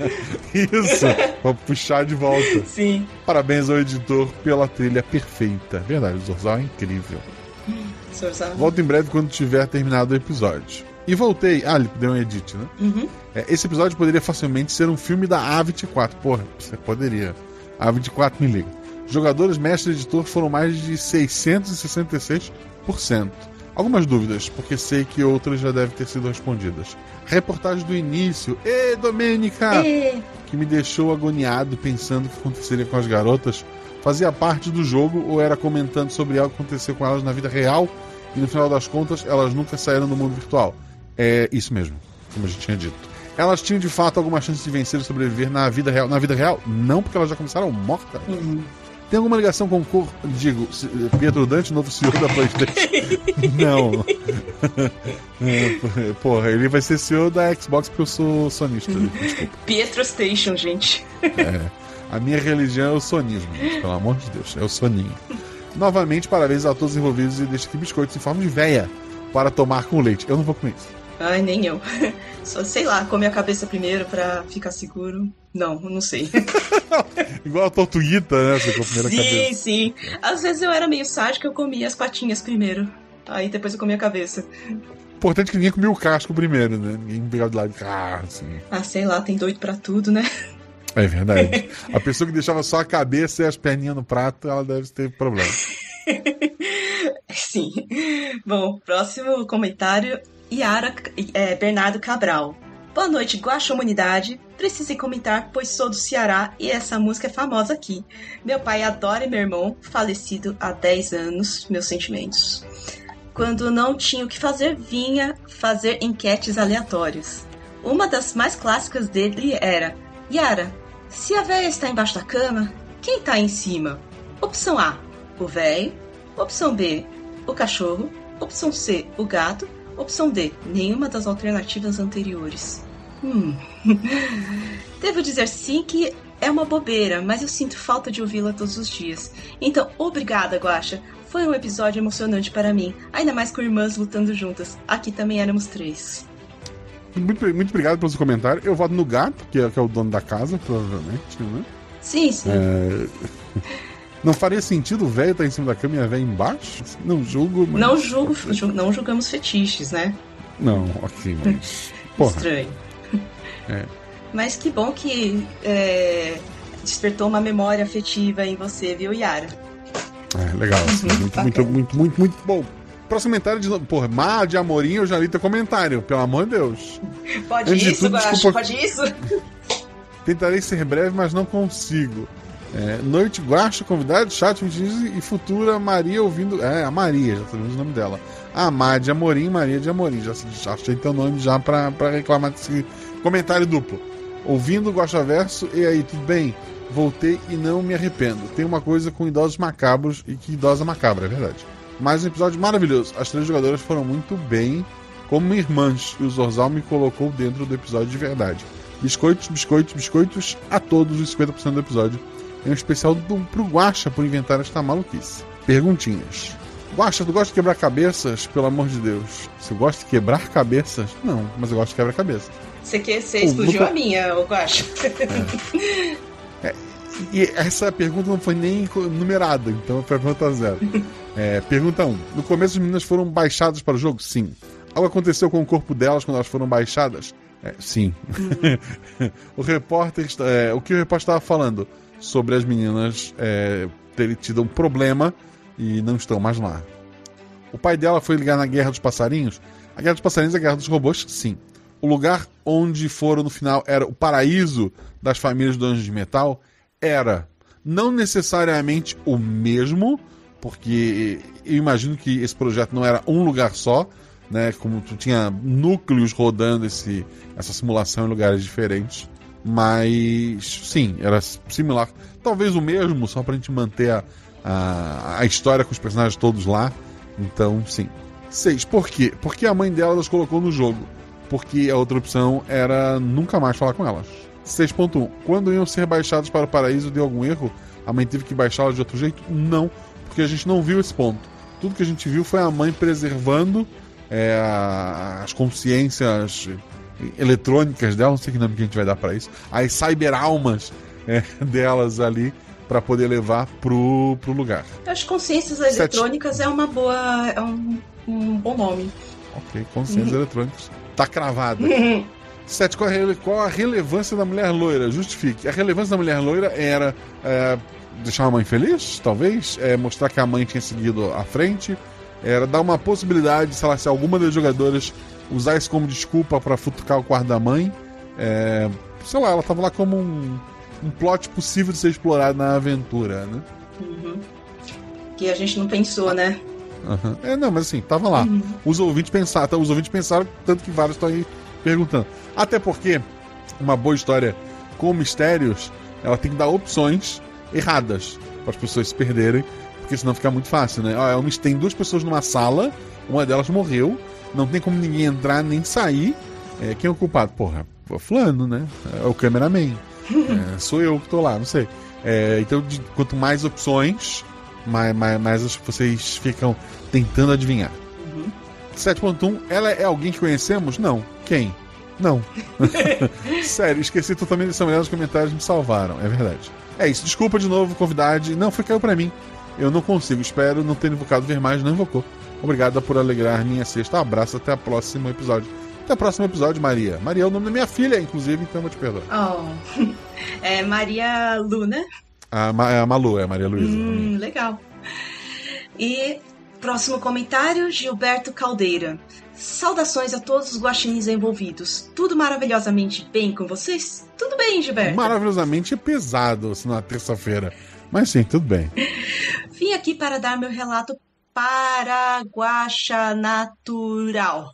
isso. pra puxar de volta. Sim. Parabéns ao editor pela trilha perfeita. Verdade, o Zorzal é incrível. Volto em breve quando tiver terminado o episódio. E voltei. Ah, ele deu um edit, né? Uhum. É, esse episódio poderia facilmente ser um filme da A24. Porra, você poderia. A24 me liga. Jogadores, mestre e editor foram mais de 666%. Algumas dúvidas, porque sei que outras já devem ter sido respondidas. Reportagem do início. Ê, Domênica! É. Que me deixou agoniado pensando o que aconteceria com as garotas. Fazia parte do jogo ou era comentando sobre algo que aconteceu com elas na vida real e no final das contas elas nunca saíram do mundo virtual? É isso mesmo, como a gente tinha dito. Elas tinham de fato alguma chance de vencer e sobreviver na vida real? Na vida real, não, porque elas já começaram mortas. Tem alguma ligação com o cor... Digo, Pietro Dante, novo CEO da PlayStation? não. Porra, ele vai ser CEO da Xbox porque eu sou sonista. Desculpa. Pietro Station, gente. É. A minha religião é o sonismo, gente, pelo amor de Deus. É o soninho. Novamente, parabéns a todos os envolvidos e deixa aqui biscoitos em forma de véia para tomar com leite. Eu não vou comer isso. Ai, nem eu. Só, sei lá, comer a cabeça primeiro pra ficar seguro. Não, não sei. Igual a tortuguita, né? Você com a primeira sim, cabeça. sim. Às vezes eu era meio sádica, eu comia as patinhas primeiro. Aí depois eu comia a cabeça. Importante que ninguém comia o casco primeiro, né? Ninguém pegava de lado de ah, assim. Ah, sei lá, tem doido pra tudo, né? É verdade. A pessoa que deixava só a cabeça e as perninhas no prato, ela deve ter problema. Sim. Bom, próximo comentário. Yara é, Bernardo Cabral. Boa noite, Guaxa Humanidade. Precisei comentar, pois sou do Ceará e essa música é famosa aqui. Meu pai adora e meu irmão, falecido há 10 anos, meus sentimentos. Quando não tinha o que fazer, vinha fazer enquetes aleatórias. Uma das mais clássicas dele era: Yara, se a véia está embaixo da cama, quem está em cima? Opção A, o véio. Opção B, o cachorro. Opção C, o gato. Opção D, nenhuma das alternativas anteriores. Hum. Devo dizer sim que é uma bobeira, mas eu sinto falta de ouvi-la todos os dias. Então, obrigada, Guaxa. Foi um episódio emocionante para mim, ainda mais com irmãs lutando juntas. Aqui também éramos três. Muito, muito obrigado pelo seu comentário. Eu voto no gato, que é, que é o dono da casa, provavelmente, né? Sim, sim. É, Não faria sentido o velho estar em cima da cama e a velha embaixo? Não julgo, mas... Não julgo, ju- não julgamos fetiches, né? Não, ok, mas... Porra, Estranho. é. Mas que bom que é, despertou uma memória afetiva em você, viu, Yara? É, legal, Uhum, muito, muito, muito, muito, muito bom. Próximo comentário de novo. Porra, Má de Amorim, eu já li teu comentário, pelo amor de Deus. Pode Antes de isso, tudo, Guaxa? desculpa- Pode isso? Tentarei ser breve, mas não consigo. É, noite Guacha, convidado, chat, e futura Maria ouvindo. É, a Maria, já sabemos o nome dela. A Má de Amorim, Maria de Amorim. Já, já achei teu nome já pra, pra reclamar desse comentário duplo. Ouvindo o Guacha Verso, e aí, tudo bem? Voltei e não me arrependo. Tem uma coisa com idosos macabros e que idosa macabra, é verdade. Mais um episódio maravilhoso. As três jogadoras foram muito bem, como irmãs, e o Zorzal me colocou dentro do episódio de verdade. Biscoitos, biscoitos, biscoitos a todos os 50% do episódio. É um especial do, pro Guacha por inventar esta maluquice. Perguntinhas. Guacha, tu gosta de quebrar cabeças? Pelo amor de Deus. Você gosta de quebrar cabeças? Não, mas eu gosto de quebrar cabeça. Você, quer, você Ô, explodiu nunca- a minha, ô Guaxa. E essa pergunta não foi nem numerada, então foi a pergunta zero. É, pergunta 1. Um. No começo as meninas foram baixadas para o jogo? Sim. Algo aconteceu com o corpo delas quando elas foram baixadas? É, sim. o repórter. é, o que o repórter estava falando? Sobre as meninas é, terem tido um problema e não estão mais lá. O pai dela foi ligar na Guerra dos Passarinhos? A Guerra dos Passarinhos é a Guerra dos Robôs? Sim. O lugar onde foram no final era o paraíso das famílias do Anjo de Metal? Era. Não necessariamente o mesmo, porque eu imagino que esse projeto não era um lugar só, né? Como tu tinha núcleos rodando esse, essa simulação em lugares diferentes. Mas sim, era similar. Talvez o mesmo, só pra gente manter a, a, a história com os personagens todos lá. Então, sim. 6. Por quê? Porque a mãe dela as colocou no jogo. Porque a outra opção era nunca mais falar com elas. 6.1. Quando iam ser baixados para o paraíso, deu algum erro? A mãe teve que baixá-los de outro jeito? Não, porque a gente não viu esse ponto. Tudo que a gente viu foi a mãe preservando é, as consciências eletrônicas dela, não sei que nome que a gente vai dar para isso, as cyberalmas é, delas ali para poder levar pro, pro lugar. As consciências Sete... eletrônicas é uma boa, é um, um bom nome. Ok, consciências uhum. eletrônicas. Tá cravado. Uhum. Sete, Qual, qual a relevância da mulher loira? Justifique. A relevância da mulher loira era é, deixar a mãe feliz, talvez? É, mostrar que a mãe tinha seguido à frente? Era dar uma possibilidade, sei lá, se alguma das jogadoras usar isso como desculpa para futucar o quarto da mãe? É, sei lá, ela tava lá como um, um plot possível de ser explorado na aventura, né? Uhum. Que a gente não pensou, né? Uhum. É, não, mas assim, tava lá. Uhum. Os ouvintes pensaram, os ouvintes pensaram, tanto que vários estão aí perguntando. Até porque uma boa história com mistérios, ela tem que dar opções erradas para as pessoas se perderem, porque senão fica muito fácil, né? Ó, tem duas pessoas numa sala, uma delas morreu, não tem como ninguém entrar nem sair. É, quem é o culpado? Porra, fulano, né? É o cameraman. É, sou eu que tô lá, não sei. É, então, de, quanto mais opções, mais, mais, mais vocês ficam tentando adivinhar. Uhum. 7.1, ela é alguém que conhecemos? Não. Quem? Não. Sério, esqueci totalmente dessa mulher nos comentários me salvaram, é verdade. É isso, desculpa de novo, convidade. Não, foi caiu pra mim. Eu não consigo, espero não ter invocado ver mais, não invocou. Obrigada por alegrar minha sexta. Abraço, até o próximo episódio. Até o próximo episódio, Maria. Maria é o nome da minha filha, inclusive, então eu vou te perdoar. Oh. É Maria Luna. A, é a Malu, é a Maria Luísa. Hum, legal. E próximo comentário, Gilberto Caldeira. Saudações a todos os guaxinins envolvidos. Tudo maravilhosamente bem com vocês? Tudo bem, Gilberto? Maravilhosamente pesado, assim, na terça-feira. Mas sim, tudo bem. Vim aqui para dar meu relato paraguacha natural.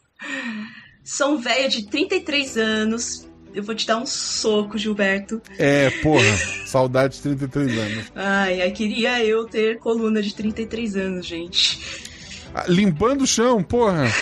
Sou um velho de 33 anos. Eu vou te dar um soco, Gilberto. É, porra, saudade de 33 anos. Ai, ai, queria eu ter coluna de 33 anos, gente. Limpando o chão, porra.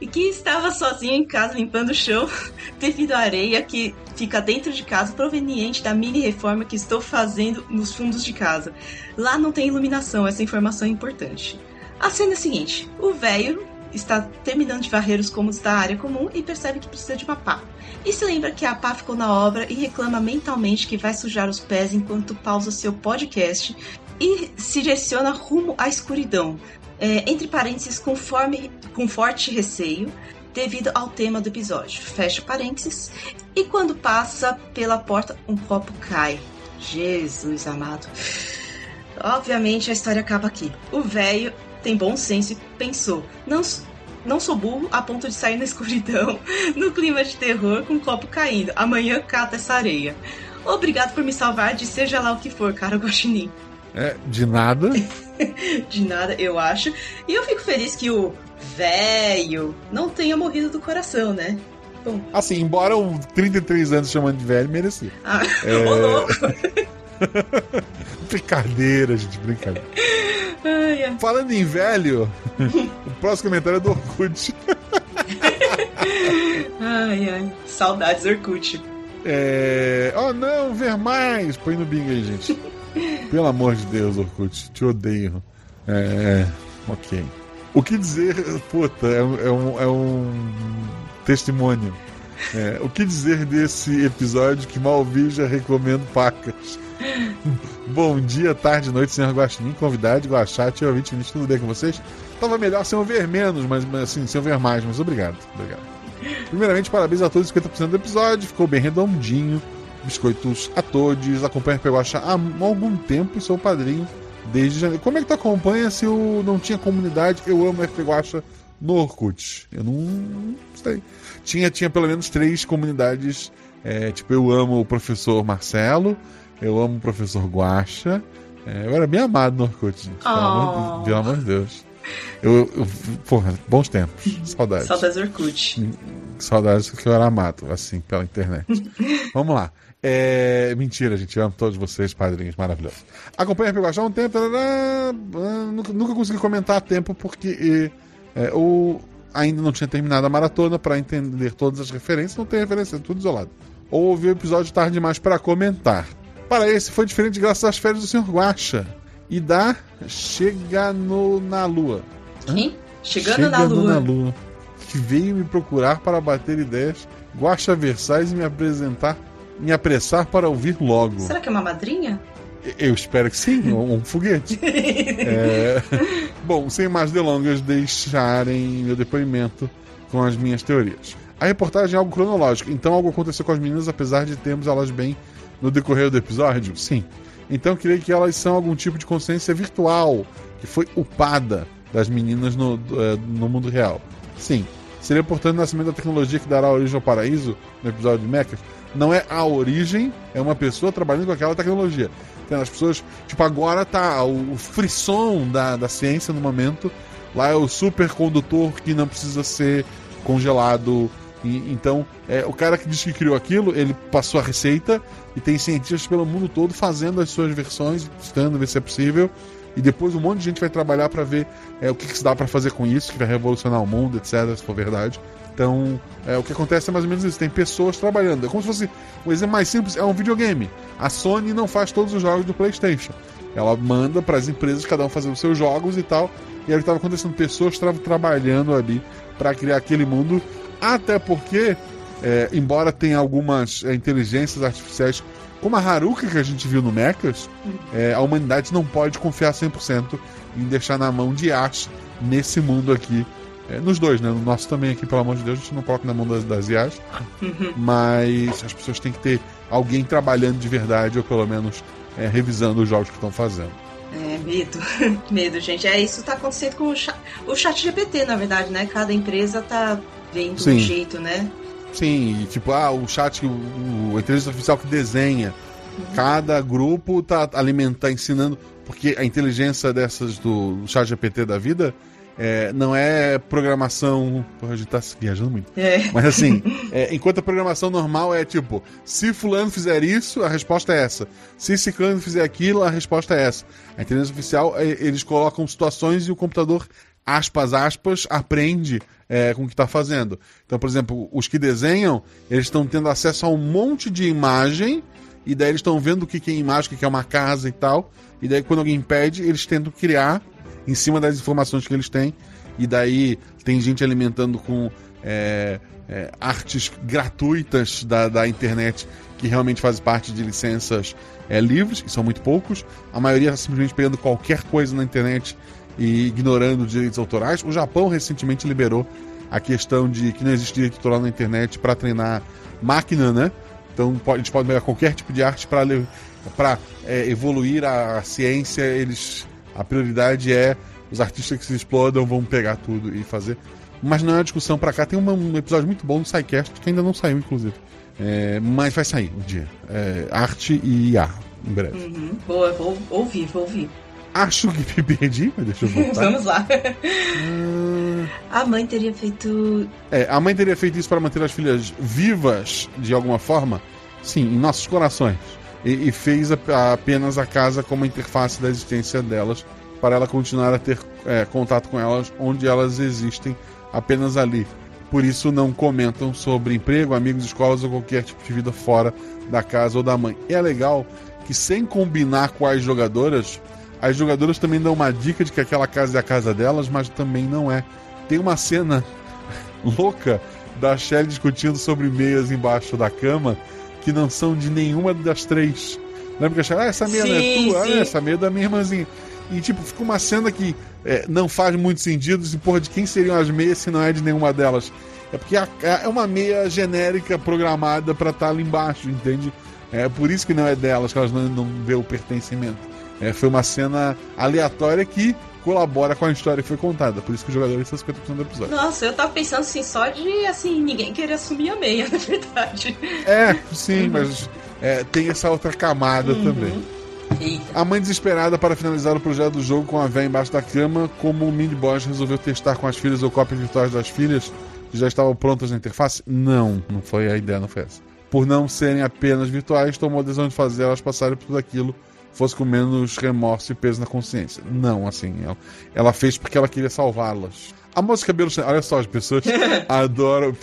e que estava sozinho em casa limpando o chão devido à areia que fica dentro de casa proveniente da mini reforma que estou fazendo nos fundos de casa. Lá não tem iluminação, essa informação é importante. A cena é a seguinte: o velho está terminando de varrer os cômodos da área comum e percebe que precisa de uma pá. E se lembra que a pá ficou na obra e reclama mentalmente que vai sujar os pés enquanto pausa seu podcast e se direciona rumo à escuridão, é, entre parênteses, conforme, com forte receio, devido ao tema do episódio. Fecha parênteses, e quando passa pela porta, um copo cai. Jesus amado. Obviamente a história acaba aqui. O velho tem bom senso e pensou: não, não sou burro a ponto de sair na escuridão, no clima de terror, com um copo caindo. Amanhã cata essa areia. Obrigado por me salvar de seja lá o que for, cara Guaxinim. É, de nada. de nada, eu acho. E eu fico feliz que o velho não tenha morrido do coração, né? Bom. Assim, embora um 33 anos chamando de velho, merecia. Ah, é... brincadeira, gente, brincadeira. Ai, ai. Falando em velho, o próximo comentário é do Orkut. ai, ai. Saudades Orkut. É... Oh não, ver mais! Põe no bingo aí, gente. Pelo amor de Deus, Orkut, te odeio. É, ok. O que dizer, puta, é, é, um, é um testemunho. É, o que dizer desse episódio que mal vi já recomendo pacas? Bom dia, tarde, noite, senhor Guaxinim, convidado, Guaxate, ouvinte, tudo bem com vocês? Tava melhor sem ver menos, mas assim, sem ver mais, mas obrigado, obrigado. Primeiramente, parabéns a todos 50% do episódio, ficou bem redondinho. Biscoitos a todos. Acompanha o Peguacha há algum tempo e sou padrinho desde janeiro. Como é que tu acompanha se eu não tinha comunidade? Eu amo FP Guacha no Orkut. Eu não sei. Tinha, tinha pelo menos três comunidades. É, tipo, eu amo o professor Marcelo, eu amo o professor Guacha. É, eu era bem amado no Orkut, gente. Pelo, amor, de, pelo amor de Deus. Eu, eu- porra, bons tempos. Saudades. Saudades Orkut. Saudades que eu era amado, assim, pela internet. Vamos lá. É, mentira, gente. Eu amo todos vocês, padrinhos maravilhosos. Acompanha a há um tempo. tarará, ah, nunca, nunca consegui comentar a tempo porque é, é, ou ainda não tinha terminado a maratona para entender todas as referências. Não tem referência, é tudo isolado. Ou ouvi o episódio tarde demais para comentar. Para esse foi diferente graças às férias do Sr. Guacha e da Chega no, na Lua. Quem? Chegando, na lua. Que veio me procurar para bater ideias, Guacha Versailles e me apresentar, me apressar para ouvir logo. Será que é uma madrinha? Eu espero que sim, um, foguete. É, Bom, sem mais delongas, deixarem meu depoimento com as minhas teorias. A reportagem é algo cronológico, então algo aconteceu com as meninas, apesar de termos elas bem no decorrer do episódio? Sim. Então creio que elas são algum tipo de consciência virtual que foi upada das meninas no, eh, no mundo real. Sim. Seria, portanto, o nascimento da tecnologia que dará origem ao paraíso no episódio de Mechas. Não é a origem, é uma pessoa trabalhando com aquela tecnologia. Então, as pessoas, tipo, agora tá o, o frisson da, da ciência no momento. Lá é o supercondutor que não precisa ser congelado. E- então, é, o cara que disse que criou aquilo, ele passou a receita e tem cientistas pelo mundo todo fazendo as suas versões, testando, ver se é possível. E depois um monte de gente vai trabalhar para ver é, o que, que se dá para fazer com isso, que vai revolucionar o mundo, etc., se for verdade. Então, é, o que acontece é mais ou menos isso: tem pessoas trabalhando. É como se fosse. O exemplo mais simples é um videogame. A Sony não faz todos os jogos do PlayStation. Ela manda para as empresas, cada um fazendo seus jogos e tal. E aí estava acontecendo, pessoas estavam trabalhando ali para criar aquele mundo. Até porque, é, embora tenha algumas é, inteligências artificiais, como a Haruka que a gente viu no Mechas, é, a humanidade não pode confiar 100% em deixar na mão de Ash nesse mundo aqui. É, nos dois, né? No nosso também aqui, pelo amor de Deus, a gente não coloca na mão das, das IAs. Mas as pessoas têm que ter alguém trabalhando de verdade, ou pelo menos é, revisando os jogos que estão fazendo. É, medo. medo, gente. É, isso tá acontecendo com o chat, o chat GPT, na verdade, né? Cada empresa tá vendo Sim. um jeito, né? Sim, e tipo, ah, o chat, o, o a inteligência artificial que desenha. Cada grupo tá alimentando, ensinando, porque a inteligência dessas do chat GPT da vida é, não é programação. Porra, a gente tá viajando muito. É. Mas assim, é, enquanto a programação normal é tipo, se fulano fizer isso, a resposta é essa. Se ciclano fizer aquilo, a resposta é essa. A inteligência artificial, é, eles colocam situações e o computador, aspas, aspas, aprende é, com o que está fazendo. Então, por exemplo, os que desenham, eles estão tendo acesso a um monte de imagem, e daí eles estão vendo o que que é imagem, o que é uma casa e tal. E daí, quando alguém pede, eles tentam criar em cima das informações que eles têm. E daí tem gente alimentando com é, é, artes gratuitas da, da internet que realmente fazem parte de licenças é, livres, que são muito poucos. A maioria está simplesmente pegando qualquer coisa na internet e ignorando os direitos autorais. O Japão recentemente liberou a questão de que não existe direito autoral na internet para treinar máquina, né? Então pode, a gente pode pegar qualquer tipo de arte para é, evoluir a, a ciência. Eles a prioridade é os artistas que se explodam vão pegar tudo e fazer. Mas não é uma discussão para cá. Tem uma- um episódio muito bom no SciCast que ainda não saiu, inclusive. É, mas vai sair um dia. É, arte e IA, em breve. Uhum. Boa, vou ouvir, vou ouvir. Acho que me perdi, mas deixa eu voltar. Vamos lá. A mãe teria feito. É, a mãe teria feito isso para manter as filhas vivas de alguma forma? Sim, em nossos corações. E, e fez a- apenas a casa como interface da existência delas, para ela continuar a ter é, contato com elas onde elas existem, apenas ali. Por isso não comentam sobre emprego, amigos, escolas ou qualquer tipo de vida fora da casa ou da mãe. E é legal que sem combinar com as jogadoras, as jogadoras também dão uma dica de que aquela casa é a casa delas, mas também não é. Tem uma cena louca da Shelly discutindo sobre meias embaixo da cama que não são de nenhuma das três. Lembra que a Shelly, ah, essa meia não é Sim, tua, sim. ah, essa meia é da minha irmãzinha. E tipo, fica uma cena que é, não faz muito sentido, e porra, de quem seriam as meias se não é de nenhuma delas? É porque a- é uma meia genérica programada pra estar ali embaixo, entende? É por isso que não é delas, que elas não, não vê o pertencimento. É, foi uma cena aleatória que colabora com a história que foi contada. Por isso que os jogadores são 50% do episódio. Nossa, eu tava pensando assim, só de assim, ninguém querer assumir a meia, na verdade. É, sim, mas é, tem essa outra camada também. Eita. A mãe desesperada para finalizar o projeto do jogo com a véia embaixo da cama, como o Mini Boss resolveu testar com as filhas ou cópias virtuais das filhas que já estavam prontas na interface? Não, não foi a ideia, não foi essa. Por não serem apenas virtuais, tomou a decisão de fazer elas passarem por tudo aquilo, fosse com menos remorso e peso na consciência. Não, assim, ela, ela fez porque ela queria salvá-las. A moça de cabelo Chanel, olha só, as pessoas adoram.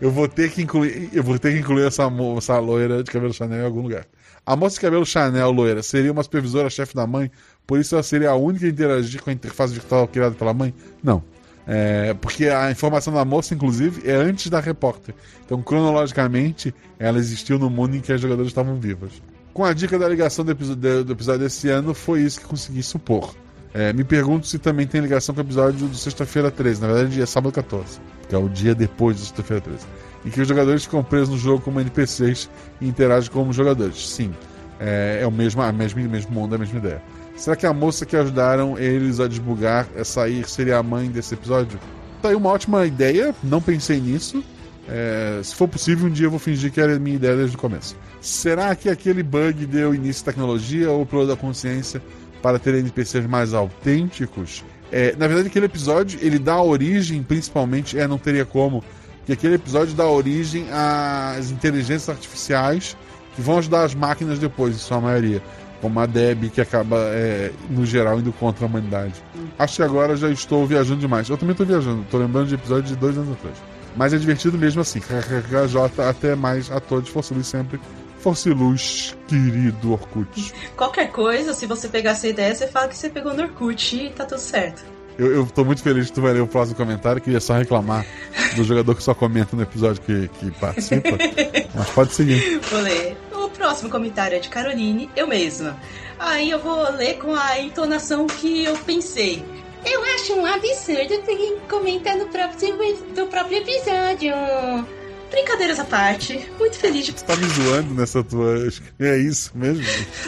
Eu vou ter que incluir, eu vou ter que incluir essa, essa loira de cabelo Chanel em algum lugar. A moça de cabelo Chanel loira seria uma supervisora-chefe da mãe, por isso ela seria a única a interagir com a interface virtual criada pela mãe? Não. É, porque a informação da moça, inclusive, é antes da repórter. Então, cronologicamente, ela existiu no mundo em que as jogadoras estavam vivas. Com a dica da ligação do episódio, do episódio desse ano, foi isso que consegui supor. É, me pergunto se também tem ligação com o episódio do Sexta-feira 13. Na verdade, é sábado 14, que é o dia depois do Sexta-feira 13. Em que os jogadores ficam presos no jogo como NPCs e interagem como jogadores. Sim, é, é o mesmo, a mesma, mesmo mundo, a mesma ideia. Será que a moça que ajudaram eles a desbugar, a sair, seria a mãe desse episódio? Tá aí uma ótima ideia, não pensei nisso. É, se for possível, um dia eu vou fingir que era a minha ideia desde o começo. Será que aquele bug deu início à tecnologia ou pro da consciência para ter NPCs mais autênticos? É, na verdade, aquele episódio ele dá origem, principalmente, é, não teria como, que aquele episódio dá origem às inteligências artificiais que vão ajudar as máquinas depois, em sua maioria. Como a Deb, que acaba, é, no geral, indo contra a humanidade. Acho que agora já estou viajando demais. Eu também estou viajando, estou lembrando de episódios de dois anos atrás. Mas é divertido mesmo assim. KKKJ, até mais a todos. Força Luz sempre. Força Luz, querido Orkut. Qualquer coisa, se você pegar essa ideia, você fala que você pegou no Orkut e tá tudo certo. Eu, eu tô muito feliz que tu vai ler o próximo comentário. Queria só reclamar do jogador que só comenta no episódio que, que participa. Mas pode seguir. Vou ler. O próximo comentário é de Caroline, eu mesma. Aí eu vou ler com a entonação que eu pensei. Eu acho um absurdo quem comenta no próprio, do próprio episódio. Brincadeiras à parte, muito feliz de. Você tá me zoando nessa tua. É isso mesmo?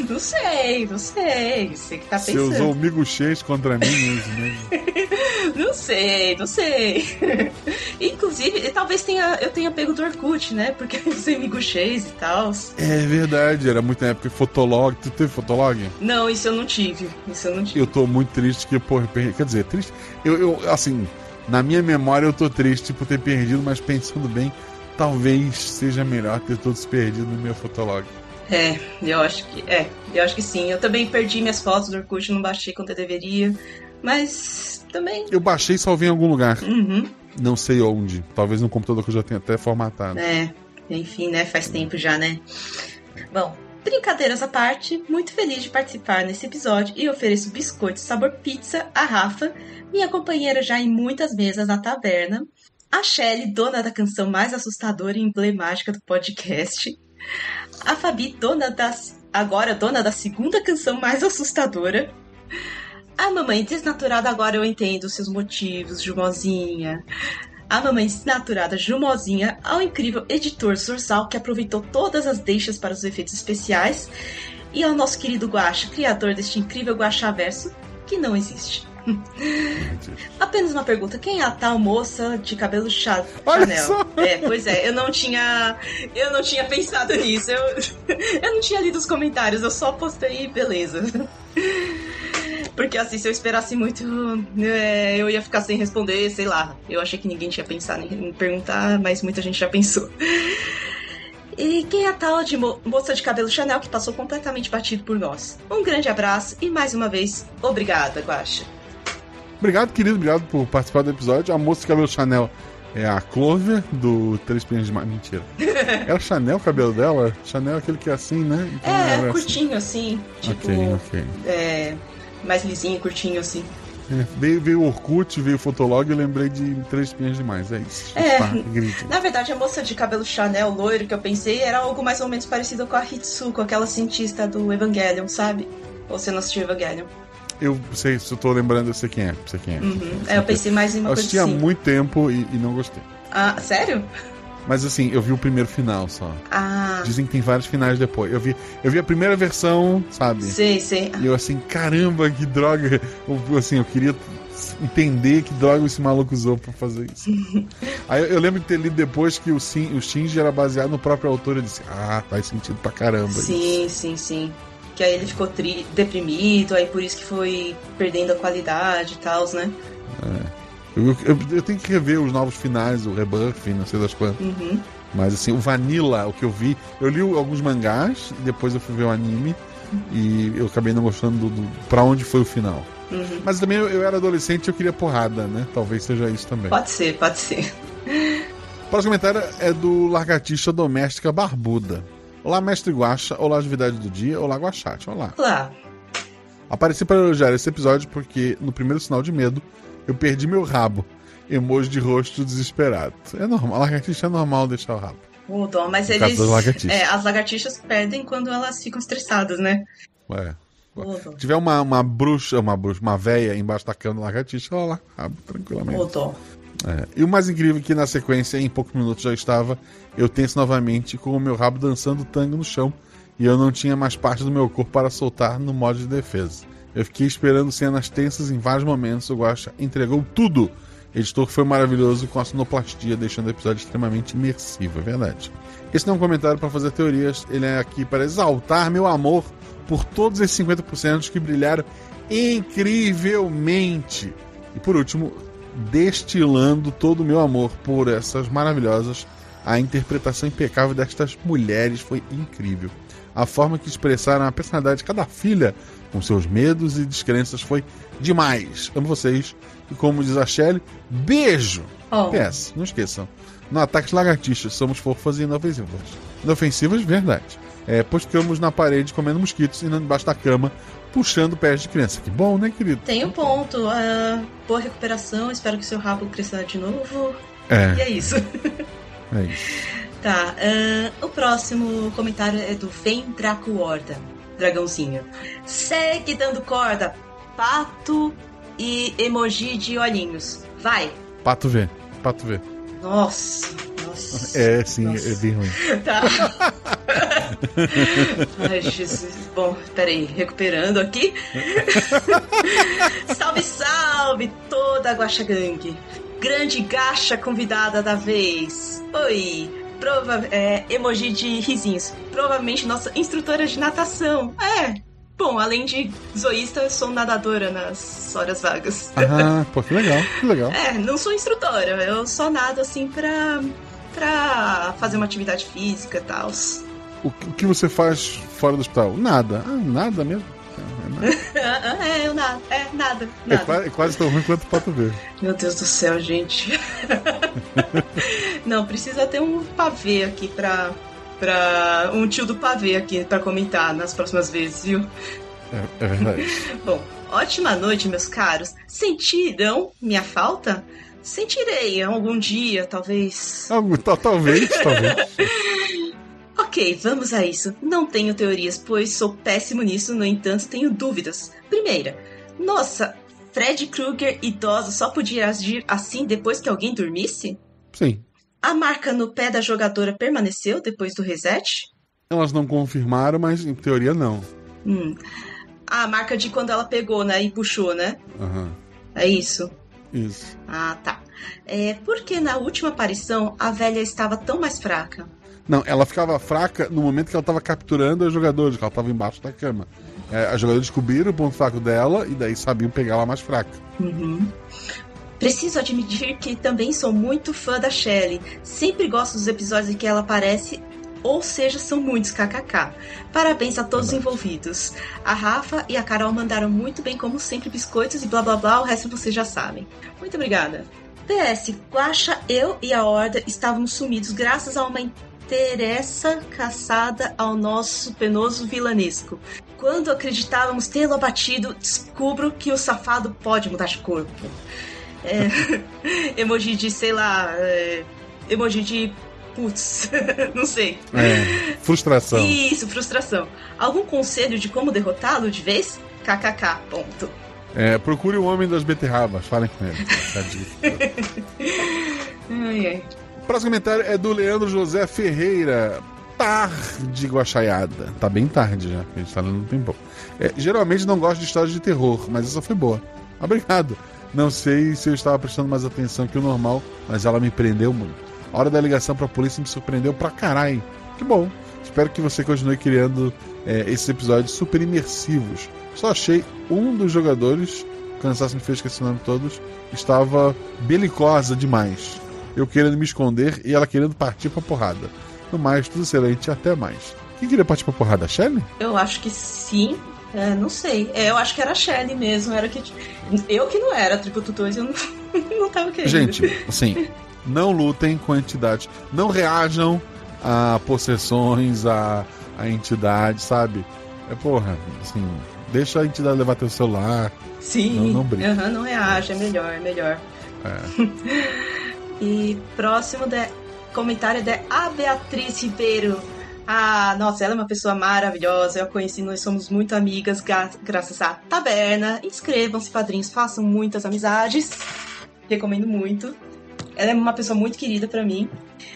Não sei, não sei. Você que tá Você pensando. usou o miguxês contra mim mesmo, mesmo. Não sei, não sei. Inclusive, talvez tenha, eu tenha pego do Orkut, né? Porque eu usei miguxês e tal. É verdade, era muito na época Fotolog. Tu teve Fotolog? Não, isso eu não tive. Isso eu não tive. Eu tô muito triste que, per- quer dizer, triste. Eu, eu, assim, na minha memória eu tô triste por ter perdido, mas pensando bem, talvez seja melhor ter todos perdido no meu Fotolog. É, eu acho que. É, eu acho que sim. Eu também perdi minhas fotos do Orkut, não baixei quanto eu deveria. Mas também. Eu baixei e salvei em algum lugar. Uhum. Não sei onde. Talvez no computador que eu já tenha até formatado. É, enfim, né? Faz tempo já, né? Bom, brincadeiras à parte, muito feliz de participar nesse episódio e ofereço biscoitos sabor pizza a Rafa, minha companheira já em muitas mesas na taverna, a Shelly, dona da canção mais assustadora e emblemática do podcast, a Fabi, dona das. agora dona da segunda canção mais assustadora. A mamãe desnaturada, agora eu entendo seus motivos, Jumozinha. A mamãe desnaturada Jumozinha, ao incrível editor Sorsal, que aproveitou todas as deixas para os efeitos especiais. E ao nosso querido Guaxa, criador deste incrível Guaxaverso, que não existe. Apenas uma pergunta: quem é a tal moça de cabelo cha Olha Chanel? só! É, pois é, eu não tinha. Eu não tinha pensado nisso. Eu, eu não tinha lido os comentários, eu só postei beleza. Porque assim, se eu esperasse muito, é, eu ia ficar sem responder, sei lá. Eu achei que ninguém tinha pensado em me perguntar, mas muita gente já pensou. E quem é a tal de mo- moça de cabelo Chanel que passou completamente batido por nós? Um grande abraço e mais uma vez, obrigada, Guaxa. Obrigado, querido. Obrigado por participar do episódio. A moça de cabelo Chanel é a Clover do Três Pinhas de Mar. Mentira. Era Chanel o cabelo dela? Chanel é aquele que é assim, né? Então É, assim. curtinho assim, tipo, Ok, ok. é, mais lisinho, curtinho assim. É, veio, veio o Orkut, veio o Fotolog e lembrei de Três Pinhas demais. É isso. É. Na verdade, a moça de cabelo Chanel loiro que eu pensei era algo mais ou menos parecido com a Hitsuko, aquela cientista do Evangelion, sabe? Ou você não assistiu Evangelion? Eu sei, se eu tô lembrando, eu sei quem é. Sei quem é. Uhum. É, eu pensei mais em uma Eu coisa assisti há assim. muito tempo e, e não gostei. Ah, sério? Mas assim, eu vi o primeiro final só. Ah, Dizem que tem vários finais depois. Eu vi, eu vi a primeira versão, sabe? sei, sei. E eu assim, caramba, que droga. Eu, assim, eu queria entender que droga esse maluco usou pra fazer isso. Aí eu, eu lembro de ter lido depois que o, o Shinji era baseado no próprio autor. Eu disse, ah, faz sentido pra caramba. isso. Sim, sim, sim. Que aí ele ficou tri- deprimido, aí por isso que foi perdendo a qualidade e tal, né? Eu, eu- eu tenho que rever os novos finais, o rebuff, não sei das quantas. Uhum. Mas assim, o Vanilla, o que eu vi, eu li alguns mangás, depois eu fui ver o anime e eu acabei não gostando do, do pra onde foi o final. Uhum. Mas também eu, eu era adolescente e eu queria porrada, né? Talvez seja isso também. Pode ser, pode ser. O próximo comentário é do Largatixa Doméstica Barbuda. Olá, mestre Guaxa. Olá, atividade do dia. Olá, Guaxate. Olá. Lá. Apareci para elogiar esse episódio porque, no primeiro sinal de medo, eu perdi meu rabo. Emoji de rosto desesperado. É normal, lagartixa é normal deixar o rabo. Dó, mas No eles. É, as lagartixas perdem quando elas ficam estressadas, né? Ué. Se tiver uma, uma bruxa, uma bruxa, uma véia embaixo da cama da lagartixa, ela lá, rabo tranquilamente. Dó. É. E o mais incrível é que na sequência, em poucos minutos já estava, eu tenso novamente com o meu rabo dançando tango no chão e eu não tinha mais parte do meu corpo para soltar no modo de defesa. Eu fiquei esperando cenas tensas em vários momentos, o Guaxa entregou tudo. Editor foi maravilhoso com a sonoplastia, deixando o episódio extremamente imersivo, é verdade. Esse não é um comentário para fazer teorias, ele é aqui para exaltar meu amor por todos esses 50% que brilharam incrivelmente. E por último, destilando todo o meu amor por essas maravilhosas. A interpretação impecável destas mulheres foi incrível. A forma que expressaram a personalidade de cada filha, com seus medos e descrenças, foi demais. Amo vocês. E como diz a Shelly, beijo! Oh. PS, não esqueçam. No Ataque Lagartixas, somos fofas e inofensivas. Inofensivas, verdade. É, pois ficamos na parede comendo mosquitos e não debaixo da cama, puxando pés de criança. Que bom, né, querido? Tem um ponto. ah, boa recuperação, espero que seu rabo cresça de novo. É. E é isso. É isso. Tá, ah, o próximo comentário é do Vem Draco Horda, dragãozinho. Segue dando corda, pato e emoji de olhinhos. Vai! Pato vê. Pato vê. Nossa, nossa. É, sim, Nossa. é bem ruim. Tá. Ai, Jesus. Bom, peraí, recuperando aqui. salve, salve, toda a Guaxa Gang. Grande gacha convidada da vez. Oi. Prova é, emoji de risinhos. Provavelmente nossa instrutora de natação. É. Bom, além de zoísta, eu sou nadadora nas horas vagas. Ah, pô, que legal, que legal. É, não sou instrutora, eu só nado assim pra, pra fazer uma atividade física e tal. O, que- você faz fora do hospital? Nada. Ah, nada mesmo. É, nada. é, eu é, nada, É, nada. qua- é quase tão ruim quanto o pato vê. Meu Deus do céu, gente. não, precisa ter um pavê aqui pra. Pra um tio do pavê aqui pra comentar nas próximas vezes, viu? É, é verdade. Bom, ótima noite, meus caros. Sentirão minha falta? Sentirei algum dia, talvez. Tal- talvez, talvez. Ok, vamos a isso. Não tenho teorias, pois sou péssimo nisso, no entanto, tenho dúvidas. Primeira, nossa, Fred Krueger idoso só podia agir assim depois que alguém dormisse? Sim. A marca no pé da jogadora permaneceu depois do reset? Elas não confirmaram, mas em teoria não. Hum. A marca de quando ela pegou, né, e puxou, né? Aham. É isso. Isso. Ah, tá. É porque na última aparição a velha estava tão mais fraca. Não, ela ficava fraca no momento que ela tava capturando os jogadores, que ela tava embaixo da cama. É, as jogadoras descobriram o ponto fraco dela e daí sabiam pegar ela mais fraca. Uhum. Preciso admitir que também sou muito fã da Shelley. Sempre gosto dos episódios em que ela aparece, ou seja, são muitos kkk. Parabéns a todos os envolvidos. A Rafa e a Carol mandaram muito bem, como sempre, biscoitos e blá blá blá, o resto vocês já sabem. Muito obrigada. PS, Guaxa, eu e a Horda estávamos sumidos graças a uma interessa caçada ao nosso penoso vilanesco. Quando acreditávamos tê-lo abatido, descubro que o safado pode mudar de corpo. É, emoji de, sei lá, é, emoji de putz, não sei. É, frustração. Isso, frustração. Algum conselho de como derrotá-lo de vez? KKK, ponto. É, procure o homem das beterrabas, falem com ele. Tá. Ai, ai. O próximo comentário é do Leandro José Ferreira. Tarde guaxaiada. Tá bem tarde já, a gente tá lendo um tempo. É, geralmente não gosto de histórias de terror, mas essa foi boa. Obrigado. Não sei se eu estava prestando mais atenção que o normal, mas ela me prendeu muito. A hora da ligação pra polícia me surpreendeu pra caralho. Que bom. Espero que você continue criando é, esses episódios super imersivos. Só achei um dos jogadores, cansaço me fez esquecer o nome todos, estava belicosa demais. Eu querendo me esconder e ela querendo partir pra porrada. No mais, tudo excelente até mais. Quem queria partir pra porrada? A Shelly? Eu acho que sim. É, não sei. É, eu acho que era a Shelly mesmo. Era que... Eu que não era Tributo 2, eu não, não tava querendo. Gente, assim, não lutem com entidades. Não reajam a possessões, a, a entidade, sabe? É porra, assim, deixa a entidade levar teu celular. Sim, Não, não brinca. Aham, não reage, é melhor, é melhor. É. E próximo de comentário é a Beatriz Ribeiro. Ah, nossa, ela é uma pessoa maravilhosa. Eu a conheci, nós somos muito amigas gra- graças à taberna. Inscrevam-se, padrinhos, façam muitas amizades. Recomendo muito. Ela é uma pessoa muito querida pra mim.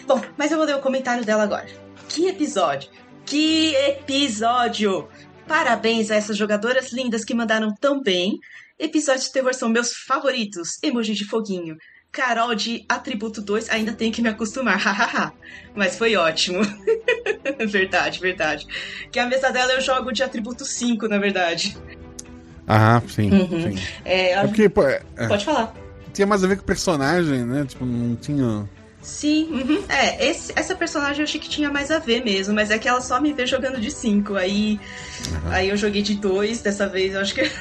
Bom, mas eu vou ler o comentário dela agora. Que episódio! Que episódio! Parabéns a essas jogadoras lindas que mandaram tão bem. Episódios de terror são meus favoritos. Emoji de foguinho. Carol de Atributo 2 ainda tem que me acostumar, hahaha. Mas foi ótimo. verdade, verdade. Que a mesa dela eu jogo de Atributo 5, na verdade. Ah, sim, Uhum. sim. É, É porque, pô, é, é, Pode falar. tinha mais a ver com o personagem, né? Tipo, não tinha. Sim, uhum. é, esse- essa personagem eu achei que tinha mais a ver mesmo, mas é que ela só me vê jogando de 5, aí, aí eu joguei de 2 dessa vez, eu acho que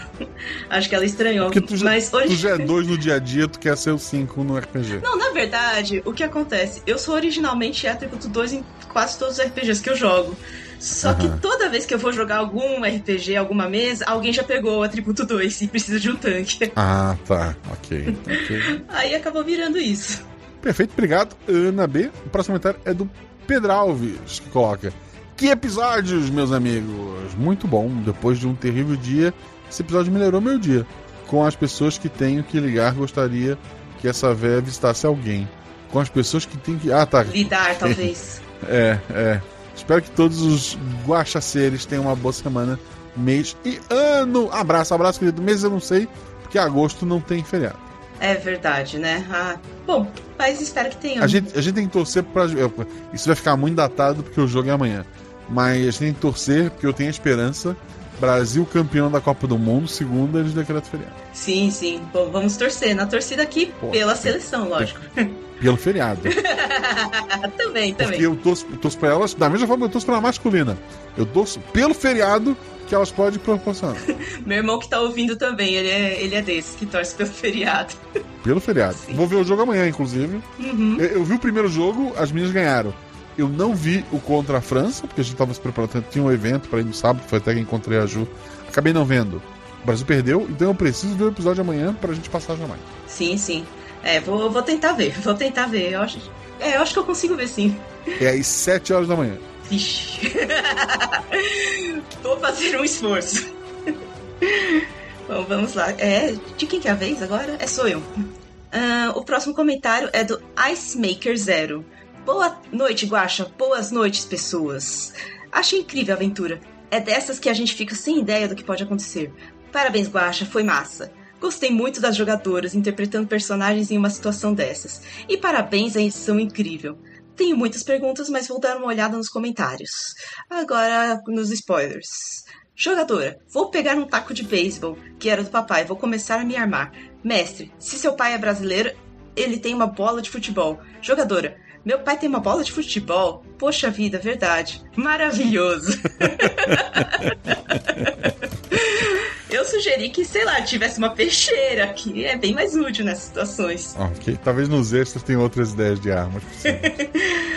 acho que ela estranhou. Porque tu já, mas hoje tu já é dois no dia a dia, tu quer ser o cinco no RPG. Não, na verdade, o que acontece? Eu sou originalmente atributo 2 em quase todos os RPGs que eu jogo. Só Aham. que toda vez que eu vou jogar algum RPG, alguma mesa, alguém já pegou o atributo 2 e precisa de um tanque. Ah, tá. Ok. ok. Aí acabou virando isso. Perfeito, obrigado, Ana B. O próximo comentário é do Pedro Alves, que coloca. Que episódios, meus amigos! Muito bom. Depois de um terrível dia, esse episódio melhorou meu dia. Com as pessoas que tenho que ligar, gostaria que essa véia visitasse alguém. Com as pessoas que tem que. Ah, tá. Lidar, talvez. É, é. Espero que todos os guaxaceres tenham uma boa semana, mês e ano. Abraço, abraço, querido. Mês eu não sei, porque agosto não tem feriado. É verdade, né? Ah, bom, mas espero que tenha. A gente, a gente tem que torcer pra. Isso vai ficar muito datado porque o jogo é amanhã. Mas a gente tem que torcer porque eu tenho a esperança. Brasil campeão da Copa do Mundo, segunda eles decretam feriado. Sim, sim. Bom, vamos torcer. Na torcida aqui Pô, pela tem- seleção, lógico. Pelo feriado. também, também. Porque eu torço, eu torço pra elas, da mesma forma que eu torço pela masculina. Eu torço pelo feriado que elas podem proporcionar. Meu irmão que tá ouvindo também, ele é, ele é desse, que torce pelo feriado. Pelo feriado. Sim. Vou ver o jogo amanhã, inclusive. Uhum. Eu, eu vi o primeiro jogo, as meninas ganharam. Eu não vi o contra a França, porque a gente tava se preparando. Tinha um evento pra ir no sábado, foi até que encontrei a Ju. Acabei não vendo. O Brasil perdeu, então eu preciso ver o episódio amanhã pra gente passar jamais. Sim, sim. É, vou, vou tentar ver, vou tentar ver. Eu acho, é, eu acho que eu consigo ver sim. É às 7 horas da manhã. Vixe. vou fazer um esforço. Bom, vamos lá. É, de quem que é a vez agora? É, sou eu. Ah, o próximo comentário é do Ice Maker Zero. Boa noite, Guaxa. Boas noites, pessoas. Achei incrível a aventura. É dessas que a gente fica sem ideia do que pode acontecer. Parabéns, Guaxa. Foi massa. Gostei muito das jogadoras interpretando personagens em uma situação dessas. E parabéns à edição incrível. Tenho muitas perguntas, mas vou dar uma olhada nos comentários. Agora, nos spoilers. Jogadora, vou pegar um taco de beisebol, que era do papai, vou começar a me armar. Mestre, se seu pai é brasileiro, ele tem uma bola de futebol. Jogadora, meu pai tem uma bola de futebol? Poxa vida, verdade. Maravilhoso. Eu sugeri que, sei lá, tivesse uma peixeira, que é bem mais útil nessas situações. Ok. Talvez nos extras tenham outras ideias de armas.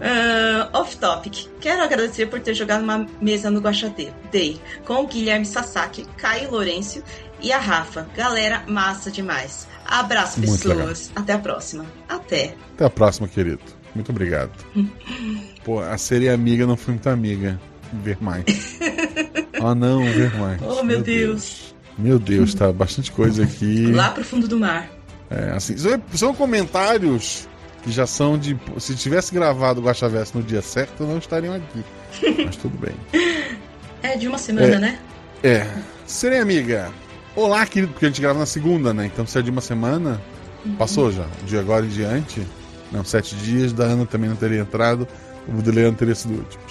Ah, off topic. Quero agradecer por ter jogado uma mesa no Guaxa Day com o Guilherme Sasaki, Caio Lourenço e a Rafa. Galera, massa demais. Abraço, Muito pessoas. Até a próxima. Até. Até a próxima, querido. Muito obrigado. Pô, a série amiga não foi muito amiga. Ver mais. Ah, não, ver mais. Oh, meu Deus. Meu Deus, tá bastante coisa aqui. Lá pro fundo do mar. É, assim, são, são comentários que já são de. Se tivesse gravado o Guaxaverso no dia certo, não estariam aqui. Mas tudo bem. É de uma semana, É. né? É. Serem amiga. Olá, querido, porque a gente grava na segunda, né? Então se é de uma semana, passou já. De agora em diante. Não, sete dias, da Ana também não teria entrado. O do Leandro teria sido o último.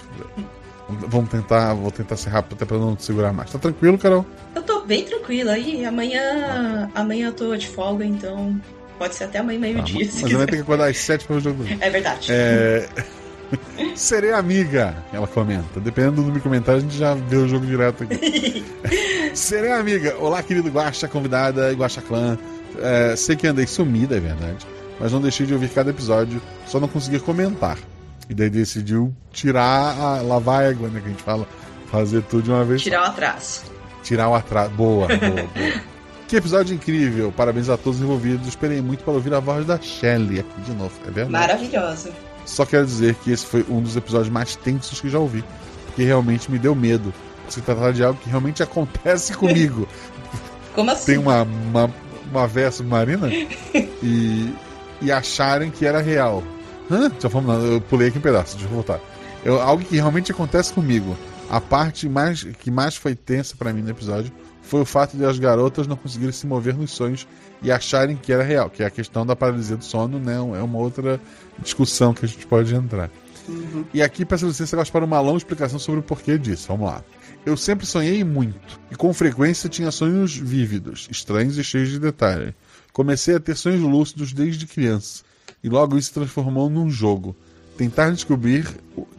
Vamos tentar, vou tentar ser rápido até pra não te segurar mais. Tá tranquilo, Carol? Eu tô bem tranquila. E amanhã, amanhã eu tô de folga, então pode ser até amanhã meio-dia. Ah, mas vai ter que acordar às 7 para o jogo. É verdade. É... Serei amiga, ela comenta. Dependendo do número de comentários, a gente já vê o jogo direto aqui. Serei amiga. Olá, querido Guaxa, convidada e Guaxa Clã. É, sei que andei sumida, é verdade. Mas não deixei de ouvir cada episódio, só não consegui comentar. E daí decidiu tirar a lavar a égua, né? Que a gente fala. Fazer tudo de uma vez. Tirar o atraso. Tirar o atraso. Boa, boa, boa. Que episódio incrível! Parabéns a todos envolvidos. Esperei muito para ouvir a voz da Shelley aqui de novo. É verdade. Maravilhosa. Só quero dizer que esse foi um dos episódios mais tensos que já ouvi. Porque realmente me deu medo. Se tratar de algo que realmente acontece comigo. Como assim? Tem uma, uma, uma véia submarina e, e acharem que era real. Hã? Já vamos, eu pulei aqui um pedaço, deixa eu voltar. Eu, algo que realmente acontece comigo. A parte mais, que mais foi tensa para mim no episódio foi o fato de as garotas não conseguirem se mover nos sonhos e acharem que era real, que é a questão da paralisia do sono, né? É uma outra discussão que a gente pode entrar. Uhum. E aqui peço licença para uma longa explicação sobre o porquê disso. Vamos lá. Eu sempre sonhei muito e com frequência tinha sonhos vívidos, estranhos e cheios de detalhe. Comecei a ter sonhos lúcidos desde criança e logo isso se transformou num jogo. Tentar descobrir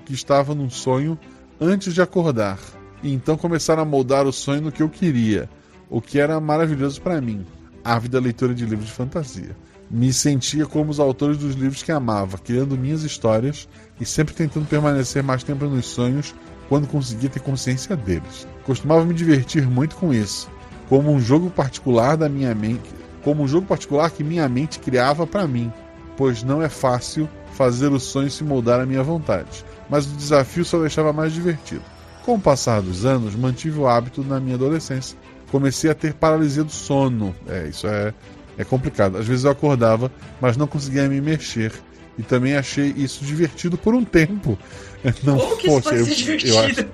que estava num sonho antes de acordar e então começar a moldar o sonho no que eu queria, o que era maravilhoso para mim. Ávida leitura de livros de fantasia. Me sentia como os autores dos livros que amava, criando minhas histórias e sempre tentando permanecer mais tempo nos sonhos quando conseguia ter consciência deles. Costumava me divertir muito com isso, como um jogo particular da minha mente, como um jogo particular que minha mente criava para mim, pois não é fácil fazer o sonho se moldar à minha vontade, mas o desafio só deixava mais divertido. Com o passar dos anos, mantive o hábito na minha adolescência. Comecei a ter paralisia do sono. É, isso é, é complicado. Às vezes eu acordava, mas não conseguia me mexer. E também achei isso divertido por um tempo. Não, Como que poxa, isso eu, divertido? eu acho.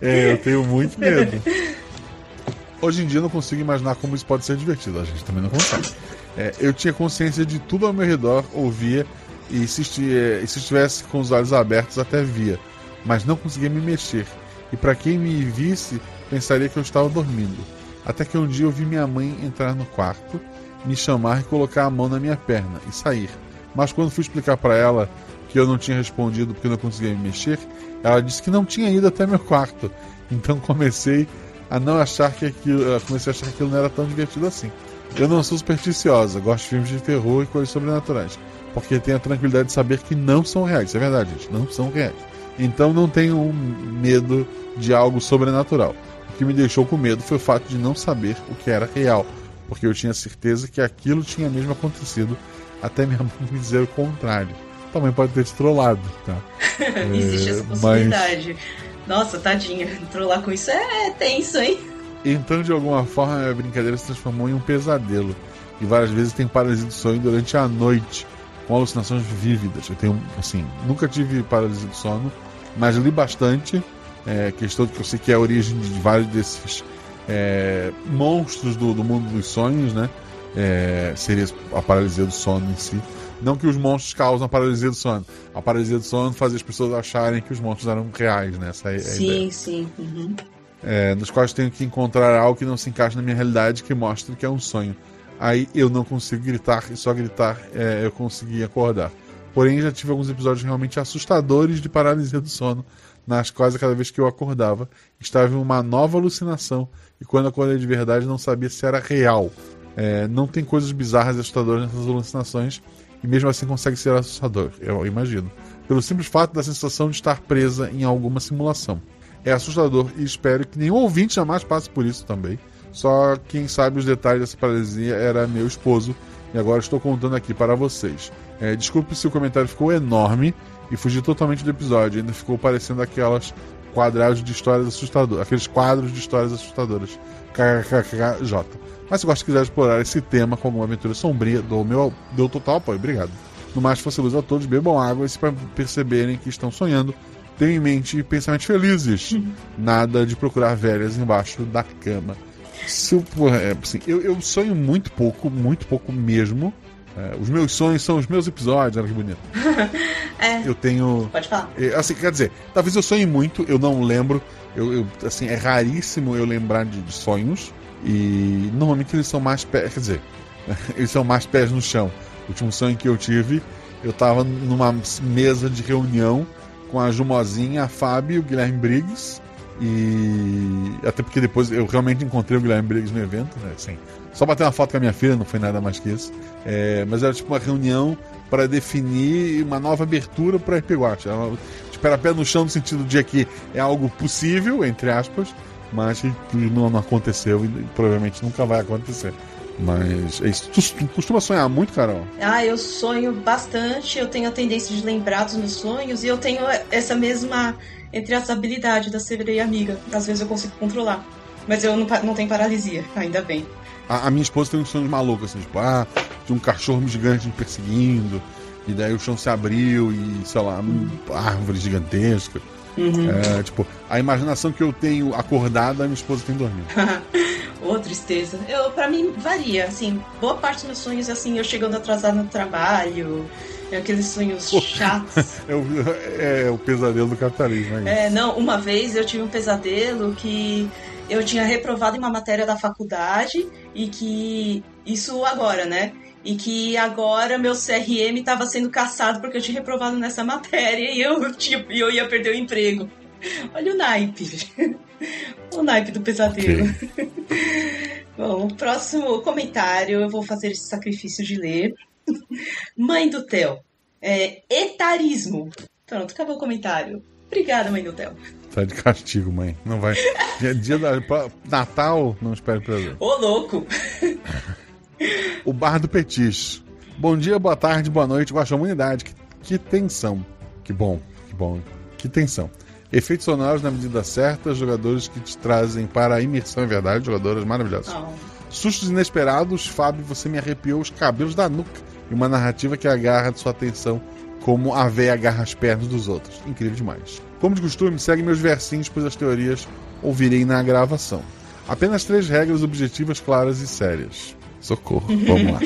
É, eu tenho muito medo. Hoje em dia eu não consigo imaginar como isso pode ser divertido. A gente também não consegue. É, eu tinha consciência de tudo ao meu redor, ouvia, e se, e se estivesse com os olhos abertos até via, mas não conseguia me mexer e para quem me visse pensaria que eu estava dormindo. Até que um dia eu vi minha mãe entrar no quarto, me chamar e colocar a mão na minha perna e sair. Mas quando fui explicar para ela que eu não tinha respondido porque não conseguia me mexer, ela disse que não tinha ido até meu quarto. Então comecei a não achar que aquilo, comecei a achar que aquilo não era tão divertido assim. Eu não sou supersticiosa, gosto de filmes de terror e coisas sobrenaturais, porque tenho a tranquilidade de saber que não são reais. Isso é verdade, gente, não são reais. Então não tenho medo de algo sobrenatural. O que me deixou com medo foi o fato de não saber o que era real, porque eu tinha certeza que aquilo tinha mesmo acontecido, até minha mãe me dizer o contrário. Também pode ter te trollado, tá? Existe é, essa possibilidade. Mas... Nossa, tadinha, trollar com isso é tenso, hein? Então, de alguma forma, a brincadeira se transformou em um pesadelo. E várias vezes tem paralisia do sonho durante a noite, com alucinações vívidas. Eu tenho, assim, nunca tive paralisia do sono, mas li bastante. É, questão que eu sei que é a origem de vários desses é, monstros do, do, mundo dos sonhos, né? É, seria a paralisia do sono em si. Não que os monstros causam a paralisia do sono. A paralisia do sono fazia as pessoas acharem que os monstros eram reais, né? Essa é sim, sim. Uhum. É, nos quais tenho que encontrar algo que não se encaixa na minha realidade, que mostra que é um sonho. Aí eu não consigo gritar, e só gritar é, eu consegui acordar. Porém, já tive alguns episódios realmente assustadores de paralisia do sono, nas quais, cada vez que eu acordava, estava em uma nova alucinação, e quando acordei de verdade, não sabia se era real. É, não tem coisas bizarras e assustadoras nessas alucinações, e mesmo assim consegue ser assustador, eu imagino. Pelo simples fato da sensação de estar presa em alguma simulação. É assustador e espero que nenhum ouvinte jamais passe por isso também. Só quem sabe os detalhes dessa paralisia era meu esposo, e agora estou contando aqui para vocês. É, desculpe se o comentário ficou enorme e fugi totalmente do episódio. Ainda ficou parecendo aquelas quadrados de histórias assustadoras, aqueles quadros de histórias assustadoras. KKKJ. Mas se de quiser explorar esse tema com alguma aventura sombria, dou meu dou total apoio. Obrigado. No mais, fosse luz a todos, bebam água e se perceberem que estão sonhando, tenham em mente pensamentos felizes. Nada de procurar velhas embaixo da cama. Se eu, é, assim, eu, eu sonho muito pouco, muito pouco mesmo. É, os meus sonhos são os meus episódios, olha que bonito. É, Eu tenho. pode falar. é, Assim, quer dizer, talvez eu sonhe muito, eu não lembro. Eu, eu, assim, é raríssimo eu lembrar de, de sonhos. E normalmente eles são mais pés. Quer dizer, eles são mais pés no chão. O último sonho que eu tive, eu tava numa mesa de reunião com a Jumozinha, a Fábio o Guilherme Briggs. E até porque depois eu realmente encontrei o Guilherme Briggs no evento, né? Assim, só bater uma foto com a minha filha, não foi nada mais que isso. É, mas era tipo uma reunião para definir uma nova abertura para RP Watch. Era uma- Tipo, era pé no chão no sentido de que é algo possível, entre aspas, mas não, não aconteceu e provavelmente nunca vai acontecer. Mas é isso. Tu, tu costuma sonhar muito, Carol? Ah, eu sonho bastante, eu tenho a tendência de lembrar dos meus sonhos e eu tenho essa mesma, entre as habilidade da sereia amiga. Às vezes eu consigo controlar. Mas eu não, não tenho paralisia, ainda bem. A, a minha esposa tem uns sonhos malucos, assim, tipo, ah, de um cachorro gigante me perseguindo, e daí o chão se abriu e, sei lá, árvore gigantesca. É, tipo, a imaginação que eu tenho acordada, a minha esposa tem dormindo. Ô, tristeza. Eu, pra mim, varia, assim, boa parte dos meus sonhos, assim, eu chegando atrasado no trabalho, é aqueles sonhos chatos. É o, é o pesadelo do capitalismo, é. É, não, uma vez eu tive um pesadelo que eu tinha reprovado em uma matéria da faculdade e que. Isso agora, né? E que agora meu CRM estava sendo caçado porque eu tinha reprovado nessa matéria e eu, tipo, e eu ia perder o emprego. Olha o naipe. o naipe do pesadelo. Bom, o próximo comentário eu vou fazer esse sacrifício de ler. Mãe do Theo. É, etarismo. Pronto, acabou o comentário. Obrigada, mãe do Theo. Tá de castigo, mãe. Não vai. Dia, dia da, Natal, não espere pra ver. Ô, louco! O Bar do Petis. Bom dia, boa tarde, boa noite, baixa humanidade. Que, que tensão. Que bom, que bom. Que tensão. Efeitos sonoros na medida certa, jogadores que te trazem para a imersão, é verdade, jogadoras maravilhosas. Ah, Sustos inesperados, Fábio, você me arrepiou os cabelos da nuca. E uma narrativa que agarra sua atenção como a véia agarra as pernas dos outros. Incrível demais. Como de costume, segue meus versinhos, pois as teorias ouvirei na gravação. Apenas três regras objetivas, claras e sérias. Socorro, vamos lá.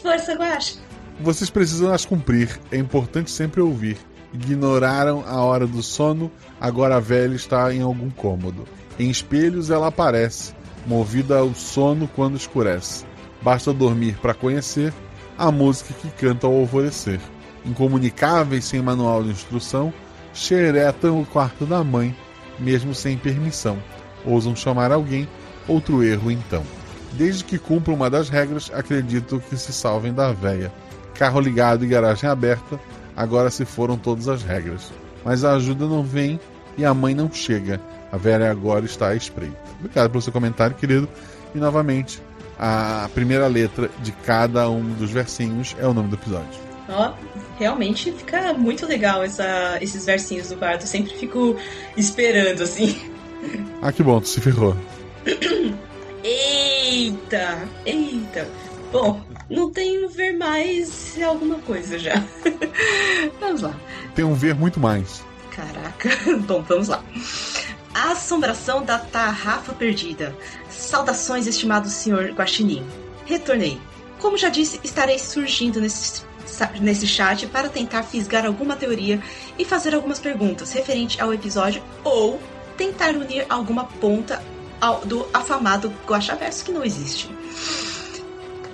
Força, Guaxa! Vocês precisam as cumprir, é importante sempre ouvir. Ignoraram a hora do sono, agora a velha está em algum cômodo. Em espelhos ela aparece, movida ao sono quando escurece. Basta dormir para conhecer a música que canta ao alvorecer. Incomunicáveis sem manual de instrução, xeretam o quarto da mãe, mesmo sem permissão. Ousam chamar alguém, outro erro então. Desde que cumpram uma das regras, acredito que se salvem da véia. Carro ligado e garagem aberta, agora se foram todas as regras. Mas a ajuda não vem e a mãe não chega. A velha agora está à espreita. Obrigado pelo seu comentário, querido. E novamente, a primeira letra de cada um dos versinhos é o nome do episódio. Ó, realmente fica muito legal essa, esses versinhos do quarto. Eu sempre fico esperando, assim. Ah, que bom, tu se ferrou. Eita! Eita! Bom, não tenho ver mais alguma coisa já. vamos lá. Tem um ver muito mais. Caraca. Bom, vamos lá. A assombração da tarrafa perdida. Saudações, estimado senhor Guaxinim. Retornei. Como já disse, estarei surgindo nesse, nesse chat para tentar fisgar alguma teoria e fazer algumas perguntas referente ao episódio ou tentar unir alguma ponta ao, do afamado Guaxaverso que não existe.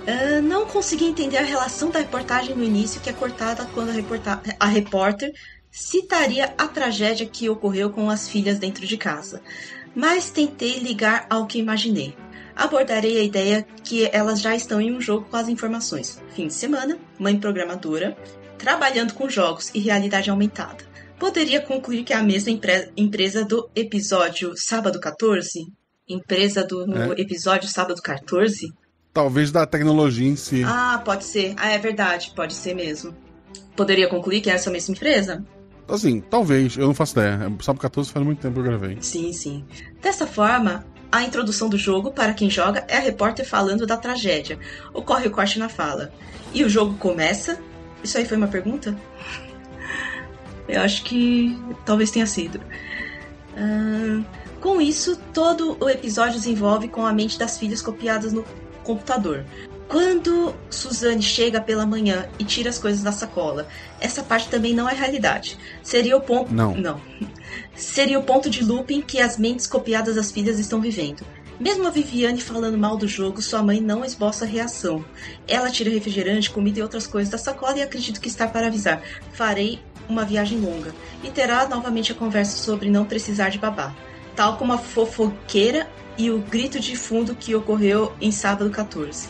Ah, não consegui entender a relação da reportagem no início, que é cortada quando a, a repórter citaria a tragédia que ocorreu com as filhas dentro de casa, mas tentei ligar ao que imaginei. Abordarei a ideia que elas já estão em um jogo com as informações. Fim de semana, mãe programadora, trabalhando com jogos e realidade aumentada. Poderia concluir que é a mesma empre empresa do episódio Sábado 14? Empresa do É. episódio Sábado 14? Talvez da tecnologia em si. Ah, pode ser. Ah, é verdade, pode ser mesmo. Poderia concluir que é essa mesma empresa? Assim, talvez, eu não faço ideia. Sábado 14 faz muito tempo que eu gravei. Sim, sim. Dessa forma, a introdução do jogo, para quem joga, é a repórter falando da tragédia. Ocorre o corte na fala. E o jogo começa. Isso aí foi uma pergunta? Eu acho que talvez tenha sido. Ahn, com isso, todo o episódio desenvolve com a mente das filhas copiadas no computador. Quando Suzanne chega pela manhã e tira as coisas da sacola, essa parte também não é realidade. Seria o ponto. Não. Não. Seria o ponto de looping que as mentes copiadas das filhas estão vivendo. Mesmo a Viviane falando mal do jogo, sua mãe não esboça reação. Ela tira refrigerante, comida e outras coisas da sacola e acredito que está para avisar. Farei uma viagem longa. E terá novamente a conversa sobre não precisar de babá. Tal como a fofoqueira e o grito de fundo que ocorreu em sábado 14.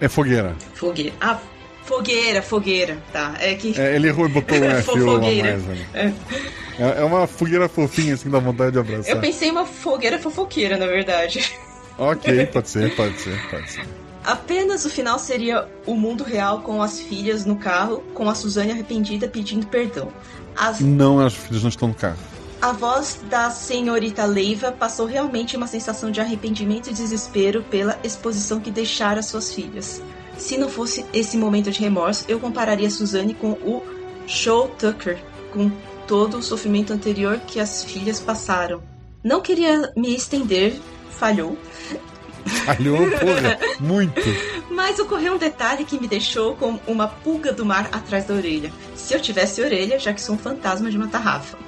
É fogueira. Fogueira. Ah, fogueira, fogueira. Tá. É que. É, ele errou e botou um F Fogueira. mais ali. É, é uma fogueira fofinha, assim, dá vontade de abraçar. Eu pensei em uma fogueira fofoqueira, na verdade. Ok, pode ser, pode ser, pode ser. Apenas o final seria o mundo real com as filhas no carro, com a Suzane arrependida pedindo perdão. As- Não, as filhas não estão no carro. A voz da senhorita Leiva passou realmente uma sensação de arrependimento e desespero pela exposição que deixara suas filhas. Se não fosse esse momento de remorso, eu compararia Suzane com o Show Tucker, com todo o sofrimento anterior que as filhas passaram. Não queria me estender, falhou, Falhou, porra, muito. Mas ocorreu um detalhe que me deixou com uma pulga do mar atrás da orelha. Se eu tivesse orelha, já que sou um fantasma de uma tarrafa.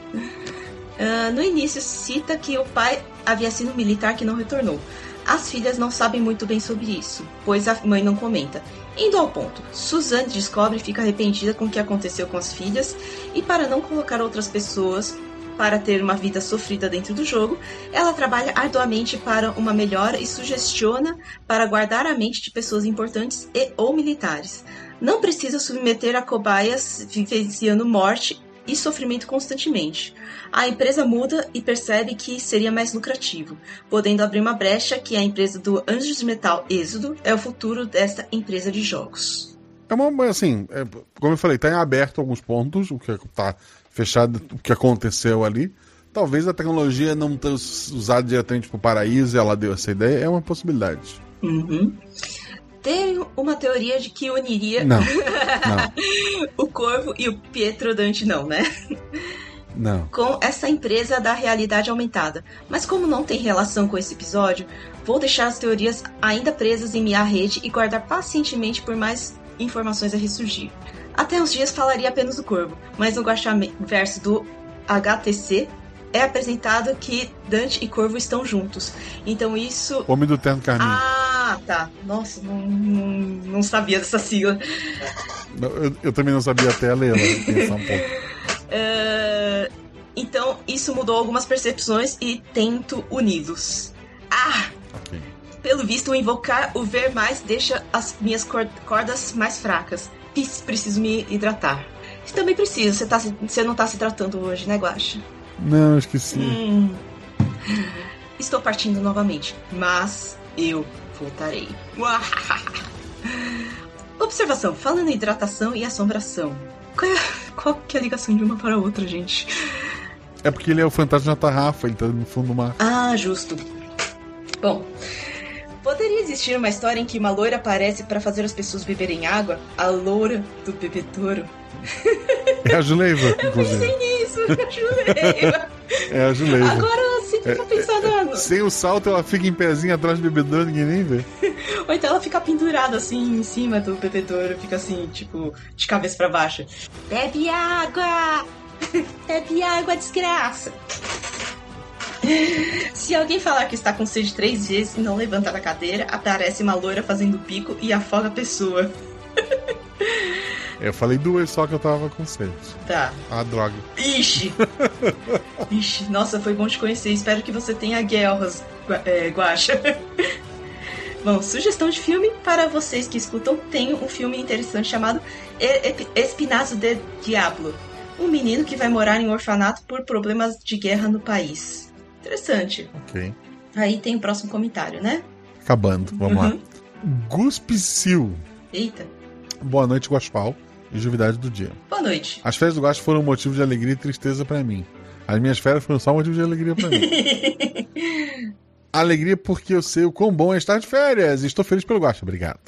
Ah, no início, cita que o pai havia sido militar que não retornou. As filhas não sabem muito bem sobre isso, pois a mãe não comenta. Indo ao ponto, Suzanne descobre e fica arrependida com o que aconteceu com as filhas, e para não colocar outras pessoas para ter uma vida sofrida dentro do jogo, ela trabalha arduamente para uma melhora e sugestiona para guardar a mente de pessoas importantes e ou militares. Não precisa submeter a cobaias vivenciando morte e sofrimento constantemente. A empresa muda e percebe que seria mais lucrativo, podendo abrir uma brecha que a empresa do Anjos de Metal Êxodo é o futuro desta empresa de jogos. É uma, assim, é, como eu falei, tá em aberto alguns pontos, o que tá fechado, o que aconteceu ali. Talvez a tecnologia não tenha usado diretamente pro paraíso e ela deu essa ideia, é uma possibilidade. Uhum. Tem uma teoria de que uniria Não, não, o Corvo e o Pietro Dante, não, né? não. com essa empresa da realidade aumentada. Mas como não tem relação com esse episódio, vou deixar as teorias ainda presas em minha rede e guardar pacientemente por mais informações a ressurgir. Até uns dias falaria apenas do Corvo, mas no verso do HTC é apresentado que Dante e Corvo estão juntos. Então isso Homem do Terno Carminho. Ah, tá. Nossa, não, não, não sabia dessa sigla. Eu, eu também não sabia até ler, pensar um pouco. É, Então, isso mudou algumas percepções e tento uni-los. Ah! Ok. Pelo visto, o invocar o ver mais deixa as minhas cor- cordas mais fracas. Preciso me hidratar. Também preciso, você, tá, você não tá se tratando hoje, né, Guaxa? Não, esqueci. Hum. Estou partindo novamente, mas eu voltarei. Observação: falando em hidratação e assombração. Qual, é, qual que é a ligação de uma para a outra, gente? É porque ele é o fantasma da tarrafa, ele tá no fundo do mar. Ah, justo. Bom, poderia existir uma história em que uma loira aparece para fazer as pessoas beberem água? A loura do bebedouro. É a Juleiva, inclusive. Pensei nisso, Juleia. É a Juleiva. Agora sim que eu tô pensando. Sem o salto, ela fica em pezinho atrás do bebedouro, ninguém nem vê. Ou então ela fica pendurada assim em cima do bebedouro, fica assim, tipo, de cabeça pra baixo. Bebe água! Bebe água, desgraça! Se alguém falar que está com sede três vezes e não levanta da cadeira, aparece uma loira fazendo pico e afoga a pessoa. Eu falei duas só que eu tava com sede. Tá. Ah, droga. Ixi! Ixi, nossa, foi bom te conhecer. Espero que você tenha guerras, é, Guaxa. Bom, sugestão de filme para vocês que escutam. Tem um filme interessante chamado Espinazo de Diablo. Um menino que vai morar em um orfanato por problemas de guerra no país. Interessante. Ok. Aí tem o próximo comentário, né? Acabando, vamos lá. Uhum. Guspicil. Eita. Boa noite, Guaspal. E juvidade do dia. Boa noite. As férias do Guaspa foram um motivo de alegria e tristeza pra mim. As minhas férias foram só um motivo de alegria pra mim. alegria porque eu sei o quão bom é estar de férias. E estou feliz pelo Guaxa, obrigado.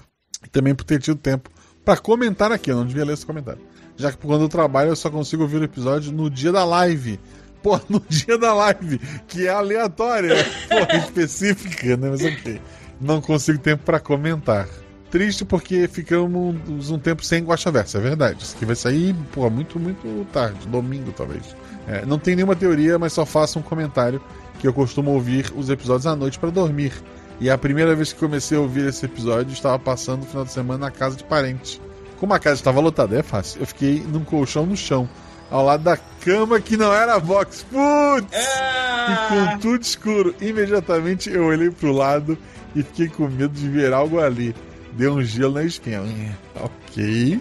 E também por ter tido tempo pra comentar aqui. Eu não devia ler esse comentário. Já que quando eu trabalho eu só consigo ouvir o episódio no dia da live. Pô, no dia da live, que é aleatória. Pô, específica, né? Mas ok. Não consigo tempo pra comentar. triste porque ficamos um tempo sem Guaxaversa, é verdade. Isso aqui vai sair, pô, muito, muito tarde, domingo talvez. É, não tem nenhuma teoria, mas só faço um comentário que eu costumo ouvir os episódios à noite para dormir. E a primeira vez que comecei a ouvir esse episódio, estava passando o final de semana na casa de parente. Como a casa estava lotada, é fácil. Eu fiquei num colchão no chão, ao lado da cama que não era box. Putz! E com tudo escuro. Imediatamente eu olhei pro lado e fiquei com medo de ver algo ali. Deu um gelo na esquina. Ok.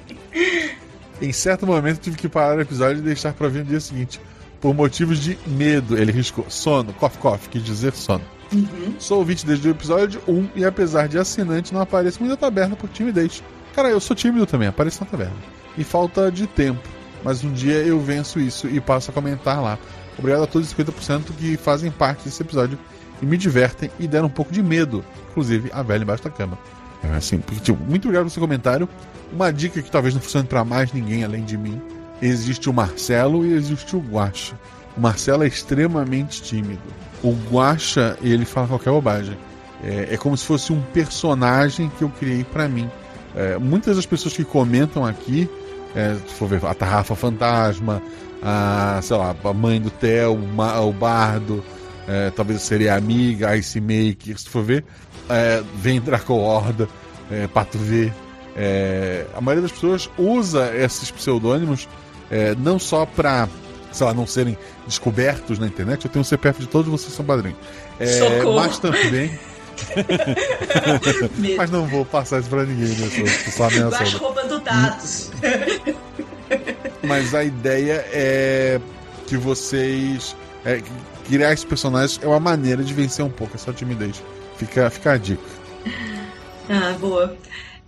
Em certo momento tive que parar o episódio e deixar para ver no dia seguinte. Por motivos de medo, ele riscou. Sono, cough cough, quis dizer sono. Uhum. Sou ouvinte desde o episódio 1 e apesar de assinante, não apareço muito na taberna por timidez. Cara, eu sou tímido também, apareço na taberna. E falta de tempo. Mas um dia eu venço isso e passo a comentar lá. Obrigado a todos os 50% que fazem parte desse episódio e me divertem e deram um pouco de medo. Inclusive a velha embaixo da cama. É assim, porque, tipo, muito obrigado pelo seu comentário. Uma dica que talvez não funcione para mais ninguém além de mim. Existe o Marcelo e existe o Guacha. O Marcelo é extremamente tímido. O Guacha, ele fala qualquer bobagem. É, é como se fosse um personagem que eu criei para mim. É, muitas das pessoas que comentam aqui, é, se for ver a Tarrafa Fantasma, a, sei lá, a mãe do Theo, o, Bardo, é, talvez seria a amiga, a Ice Maker, se for ver, é, vem Draco Horda, é, Pato V. É, a maioria das pessoas usa esses pseudônimos é, não só para, sei lá, não serem descobertos na internet. Eu tenho o CPF de todos vocês são padrinhos. É, mas também. Mas não vou passar isso pra ninguém, né? Só ameaçado. roubando dados. Mas a ideia é que vocês. É, criar esses personagens é uma maneira de vencer um pouco essa timidez. Fica, fica a dica. Ah, boa.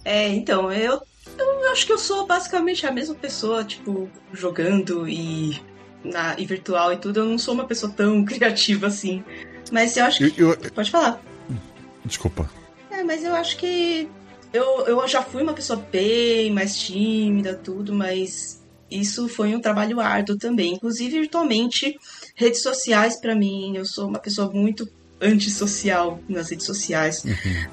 É, então, eu, eu acho que eu sou basicamente a mesma pessoa, tipo, jogando e, na, e virtual e tudo. Eu não sou uma pessoa tão criativa assim. Mas eu acho que. Eu- eu- Pode falar. Desculpa. É, mas eu acho que. Eu, eu já fui uma pessoa bem mais tímida, tudo, mas isso foi um trabalho árduo também. Inclusive, virtualmente, redes sociais pra mim, eu sou uma pessoa muito antissocial nas redes sociais.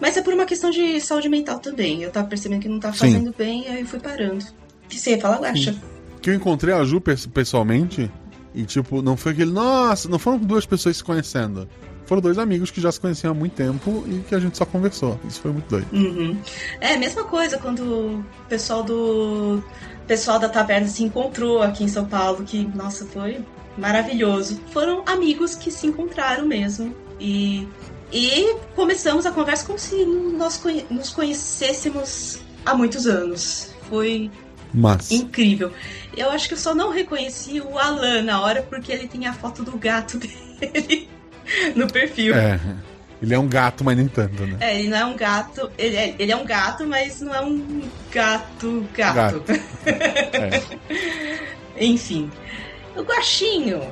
Mas é por uma questão de saúde mental também. Eu tava percebendo que não tá Sim. fazendo bem, aí eu fui parando. Que você ia falar, Guaxa? Que eu encontrei a Ju pes- pessoalmente e, tipo, não foi aquele. Nossa, não foram duas pessoas se conhecendo. Foram dois amigos que já se conheciam há muito tempo e que a gente só conversou. Isso foi muito doido. Uhum. É a mesma coisa quando o pessoal do pessoal da taverna se encontrou aqui em São Paulo, que nossa, foi maravilhoso. Foram amigos que se encontraram mesmo e e começamos a conversa como se nós nos conhecêssemos há muitos anos. Foi Mas. incrível. Eu acho que eu só não reconheci o Alan na hora porque ele tem a foto do gato dele no perfil. É. Ele é um gato, mas nem tanto, né? É, ele não é um gato. Ele é, ele é um gato, mas não é um gato gato. É. Enfim. O Guaxinho.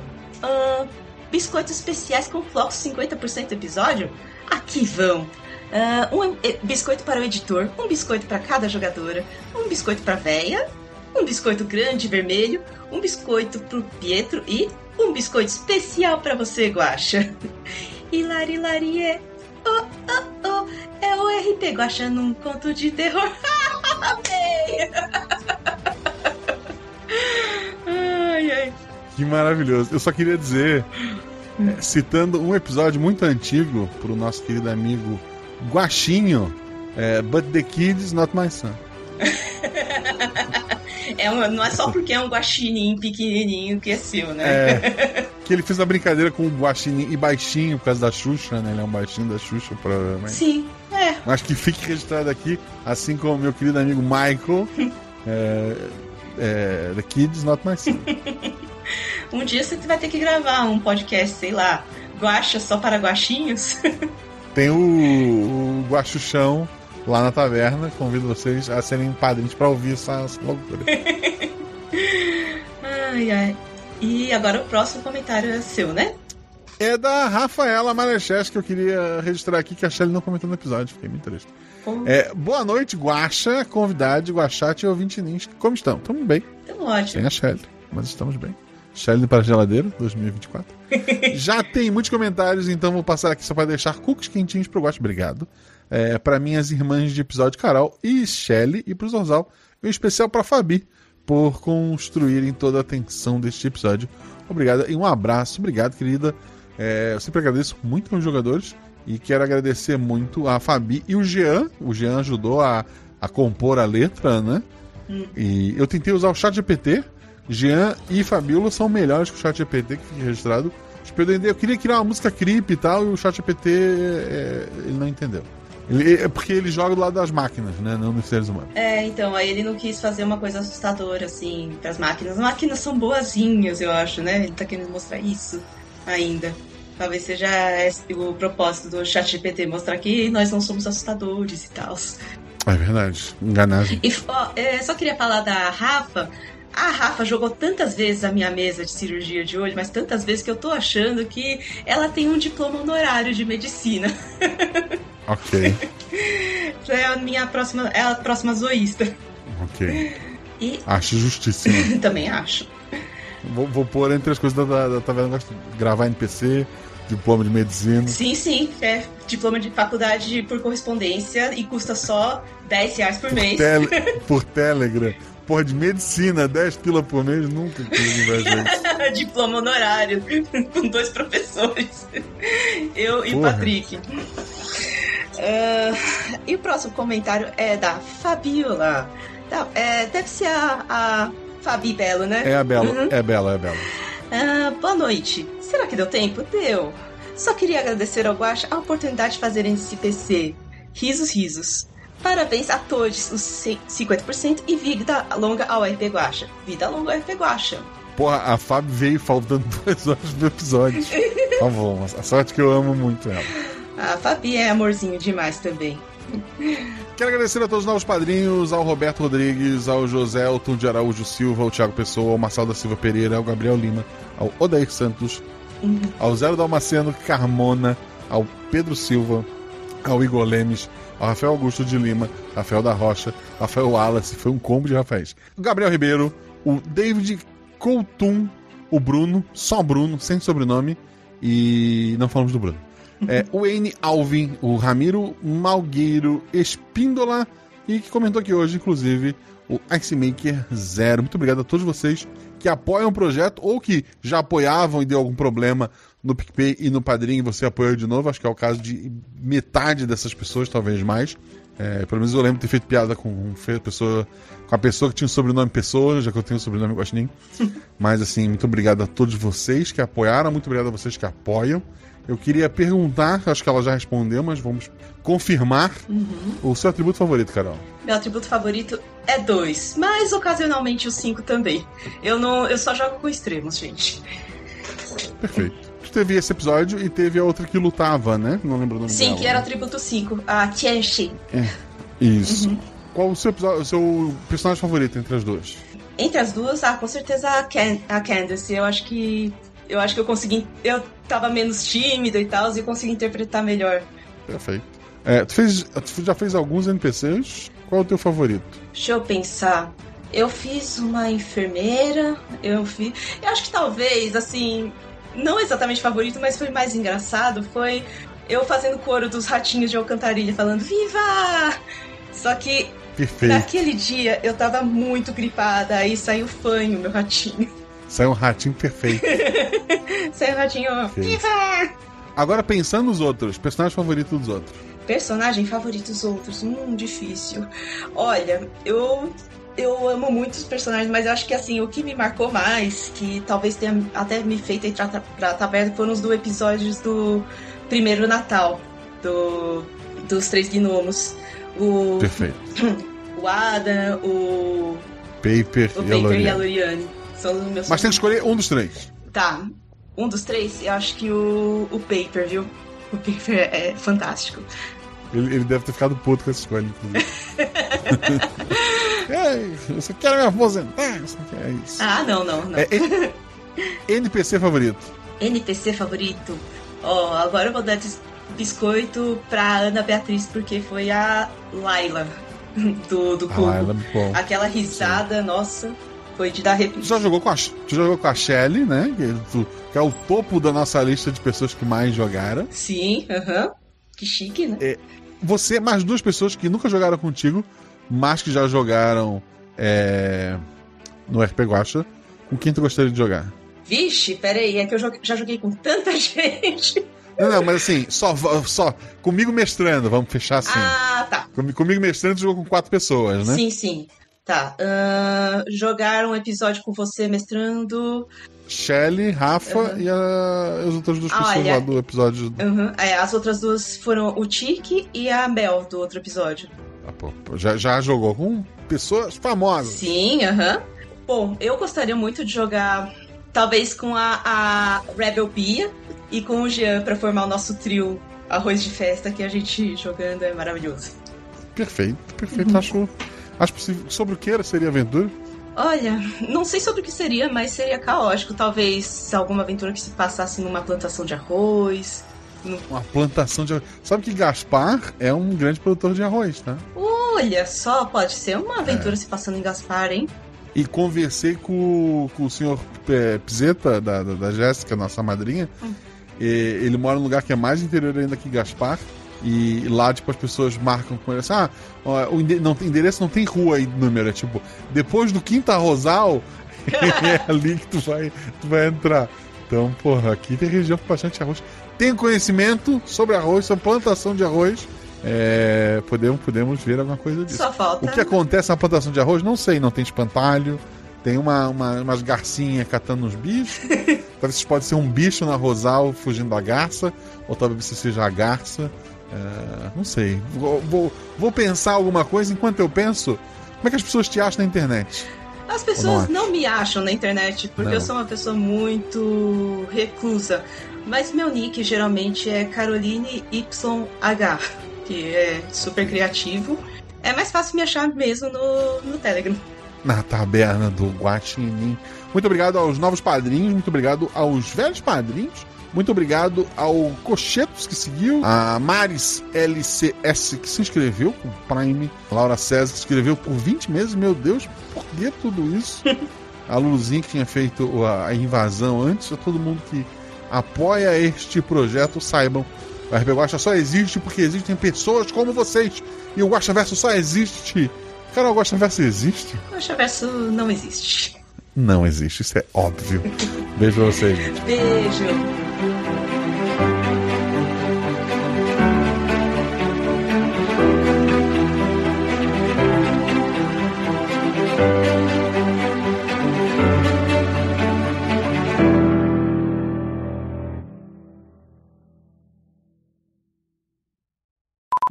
ahn, biscoitos especiais com flocos 50% episódio? Aqui vão. Ah, um biscoito para o editor, um biscoito para cada jogadora, um biscoito para véia, um biscoito grande vermelho, um biscoito pro Pietro e um biscoito especial para você, Guaxa. Hilari Larie. Oh, oh, oh. É o RP Guaxa num conto de terror. Amei! ai, ai. Que maravilhoso. Eu só queria dizer, é, citando um episódio muito antigo pro nosso querido amigo Guaxinho, é, But the Kid is not my son. É um- não é só porque é um guaxinim pequenininho que é seu, né? É, que ele fez uma brincadeira com o Guaxinim e baixinho por causa da Xuxa, né? Ele é um baixinho da Xuxa, provavelmente. Sim, é. Mas que fique registrado aqui, assim como meu querido amigo Michael, é, é, The Kid is not my son. Um dia você vai ter que gravar um podcast, sei lá, guaxa só para guaxinhos. Tem o, o Guaxuchão lá na taverna. Convido vocês a serem padrinhos pra ouvir essa, essa loucura. ai, ai. E agora o próximo comentário é seu, né? É da Rafaela Marechés que eu queria registrar aqui, que a Shelly não comentou no episódio. Fiquei muito triste. É, boa noite, Guaxa, convidado, Guaxate e ouvinte Nins. Como estão? Estamos bem. então ótimo. Sem a Shelly, mas estamos bem. Shelly para a geladeira, 2024. Já tem muitos comentários, então vou passar aqui só para deixar cookies quentinhos pro Gosto. Obrigado. É, para minhas irmãs de episódio, Carol e Shelly, e pro Zorzal. E um especial para Fabi, por construírem toda a atenção deste episódio. Obrigado e um abraço. Obrigado, querida. É, eu sempre agradeço muito aos jogadores e quero agradecer muito a Fabi e o Jean. O Jean ajudou a, a compor a letra, né? E eu tentei usar o chat GPT. Jean e Fabiola são melhores que o chat GPT que fica registrado. Tipo, eu eu queria criar uma música creep e tal, e o chat GPT é, ele não entendeu. Ele- é porque ele joga do lado das máquinas, né? Não dos seres humanos. É, então, aí ele não quis fazer uma coisa assustadora, assim, pras máquinas. As máquinas são boazinhas, eu acho, né? Ele tá querendo mostrar isso ainda. Talvez seja esse o propósito do chat GPT, mostrar que nós não somos assustadores e tal. É verdade. Enganagem. E ó, é, só queria falar da Rafa. A Rafa jogou tantas vezes a minha mesa de cirurgia de olho, mas tantas vezes que eu tô achando que ela tem um diploma honorário de medicina. Ok. É a minha próxima, é a próxima zoísta. Ok. E Acho justíssimo. também acho. vou, vou pôr entre as coisas da, da, da Taverna Gosto. Gravar NPC, diploma de medicina. Sim, sim, é diploma de faculdade por correspondência e custa só 10 reais por mês. Tele, por Telegram. Porra, de medicina, 10 pila por mês, nunca diploma honorário com dois professores. Eu e Porra. Patrick. Ah, e o próximo comentário é da Fabiola. Tá, é, deve ser a, a Fabi Belo, né? É a Bela, Uhum. é Bela, é Bela. Ah, boa noite. Será que deu tempo? Deu. Só queria agradecer ao Guaxa a oportunidade de fazer esse PC. Risos, risos. Parabéns a todos os ci- 50% e vida longa ao RP Guaxa. Vida longa ao RP Guaxa. Porra, a Fábio veio faltando duas horas do episódio. Tá bom, a sorte que eu amo muito ela. A Fabi é amorzinho demais também. Quero agradecer a todos os novos padrinhos, ao Roberto Rodrigues, ao José Elton de Araújo Silva, ao Thiago Pessoa, ao Marcelo da Silva Pereira, ao Gabriel Lima, ao Odair Santos, ao Zero Dalmaceno Carmona, ao Pedro Silva, ao Igor Lemes, ao Rafael Augusto de Lima, Rafael da Rocha, Rafael Wallace, foi um combo de Rafaéis. O Gabriel Ribeiro, o David Coutum, o Bruno, só Bruno, sem sobrenome, e não falamos do Bruno. É, o N. Alvin, o Ramiro Malgueiro Espíndola, e que comentou aqui hoje, inclusive, o Ice Maker Zero. Muito obrigado a todos vocês que apoiam o projeto ou que já apoiavam e deu algum problema no PicPay e no Padrim e você apoiou de novo. Acho que é o caso de metade dessas pessoas, talvez mais. É, pelo menos eu lembro de ter feito piada com, pessoa, com a pessoa que tinha o sobrenome Pessoa, já que eu tenho o sobrenome Guaxinim. Mas assim, muito obrigado a todos vocês que apoiaram, muito obrigado a vocês que apoiam. Eu queria perguntar, acho que ela já respondeu, mas vamos confirmar o seu atributo favorito, Carol. Meu atributo favorito é dois, mas ocasionalmente o cinco também. Eu não, eu só jogo com extremos, gente. Perfeito. Tu teve esse episódio e teve a outra que lutava, né? Não lembro o nome Sim, dela. que era atributo 5, a Tianxi. Isso. Uhum. Qual o seu, o seu personagem favorito entre as duas? Entre as duas, ah, com certeza a, Can a Candace. Eu acho que. Eu acho que eu consegui. Eu tava menos tímida e tal, e consegui interpretar melhor. Perfeito. É, tu, fez, tu já fez alguns NPCs? Qual é o teu favorito? Deixa eu pensar. Eu fiz uma enfermeira, eu fiz. Eu acho que talvez, assim, não exatamente favorito, mas foi mais engraçado. Foi eu fazendo coro dos ratinhos de Alcantarilha, falando Viva! Só que Perfeito. naquele dia eu tava muito gripada, aí saiu fanho, meu ratinho. Saiu um ratinho perfeito. saiu o ratinho. Viva! Agora pensando nos outros, personagem favorito dos outros. Personagem favorito dos outros? Hum, difícil. Olha, eu eu amo muitos personagens, mas eu acho que assim, o que me marcou mais, que talvez tenha até me feito entrar pra taverna, foram os do episódios do primeiro Natal, do dos três gnomos. O, Perfeito. o Adam, o, Paper o e a Paper e a Loriane. São os meus Mas tem que escolher um dos três. Tá. Um dos três, eu acho que o, o Paper, viu? O Paper é fantástico. Ele, ele deve ter ficado puto com essa escolha, inclusive. Ei, só quero me aposentar. quero- É isso. Ah, não, não, não. É, N- NPC favorito. NPC favorito? Ó, agora eu vou dar biscoito pra Ana Beatriz, porque foi a Laila do, do Ah, cubo. ela é bom. Aquela risada, nossa. Foi de dar Tu repeat. já jogou com a, tu já jogou com a Shelly, né? Que, tu- que é o topo da nossa lista de pessoas que mais jogaram. Sim, aham. Que chique, né? Você, mais duas pessoas que nunca jogaram contigo, mas que já jogaram é, no RP Guacha. Com quem tu gostaria de jogar? Vixe, peraí, é que eu já joguei com tanta gente. Não, não, mas assim, só, só comigo mestrando, vamos fechar assim. Ah, tá. Comi- Comigo mestrando, tu jogou com quatro pessoas, né? Sim, sim. Tá. ahn, jogar um episódio com você mestrando. Shelly, Rafa Uhum. e a- as outras duas pessoas Olha. lá do episódio. Uhum. É, as outras duas foram o Tiki e a Mel do outro episódio. Ah, pô, já, já jogou com pessoas famosas. Sim, aham. Bom, eu gostaria muito de jogar, talvez com a, a Rebel Bia e com o Jean pra formar o nosso trio Arroz de Festa, que a gente jogando é maravilhoso. Perfeito, perfeito. Acho, acho possível. Sobre o que era? Seria aventura? Olha, não sei sobre o que seria, mas seria caótico. Talvez alguma aventura que se passasse numa plantação de arroz. Uma plantação de arroz. Sabe que Gaspar é um grande produtor de arroz, tá? Olha só, pode ser uma aventura se passando em Gaspar, hein? E conversei com, com o senhor é, Pizeta, da, da, da Jéssica, nossa madrinha. Hum. Ele mora num lugar que é mais interior ainda que Gaspar. E lá, tipo, as pessoas marcam com ele assim: ah, o não, tem- endereço não tem rua aí, número. É tipo, depois do Quinta Rosal, é ali que tu vai, tu vai entrar. Então, porra, aqui tem região com bastante arroz. Tem conhecimento sobre arroz, sobre plantação de arroz. É, podemos, podemos ver alguma coisa disso. Só falta. O que acontece na plantação de arroz, não sei, não tem espantalho. Tem uma, uma- umas garcinhas catando uns bichos. talvez pode ser um bicho na rosal fugindo da garça. Ou talvez isso seja a garça. É, não sei. Vou, vou, vou pensar alguma coisa enquanto eu penso. Como é que as pessoas te acham na internet? As pessoas não não me acham na internet, porque Não. eu sou uma pessoa muito reclusa. Mas meu nick geralmente é Caroline YH, que é super criativo. É mais fácil me achar mesmo no, no Telegram. na taberna do Guaxinim. Muito obrigado aos novos padrinhos, muito obrigado aos velhos padrinhos, muito obrigado ao Cochetos que seguiu, a Maris LCS que se inscreveu com o Prime, a Laura César que se inscreveu por 20 meses, meu Deus, por que tudo isso? A Luluzinha que tinha feito a a invasão antes, a todo mundo que apoia este projeto, saibam, o RP Guacha só existe porque existem pessoas como vocês, e o Guacha Verso só existe. Cara, o Guacha Verso existe? O Chaverso não existe. Não existe, isso é óbvio. Beijo pra vocês. Beijo.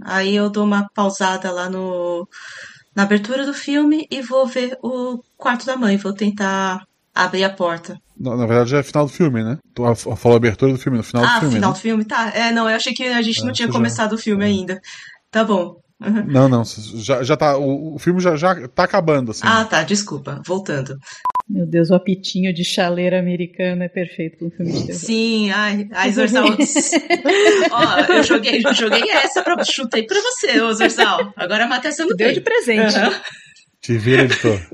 Aí eu dou uma pausada lá no na abertura do filme e vou ver o quarto da mãe. Vou tentar abrir a porta. Na, na verdade, já é final do filme, né? Tu falou abertura do filme, no final ah, do filme. final né? do filme? Tá. É, não, eu achei que a gente É, não tinha isso já- começado o filme ainda. Tá bom. Uhum. Não, não, já, já tá. O, o filme já, já tá acabando, assim. Ah, tá, desculpa. Voltando. Meu Deus, o apitinho de chaleira americana é perfeito para um filme de terror. Sim, ai, ai, Zorzal. Ó, eu joguei, eu joguei essa, pra, chutei pra você, ô Zorzal. Agora a Matheus não Deu de presente. Aham. Te vira, editor.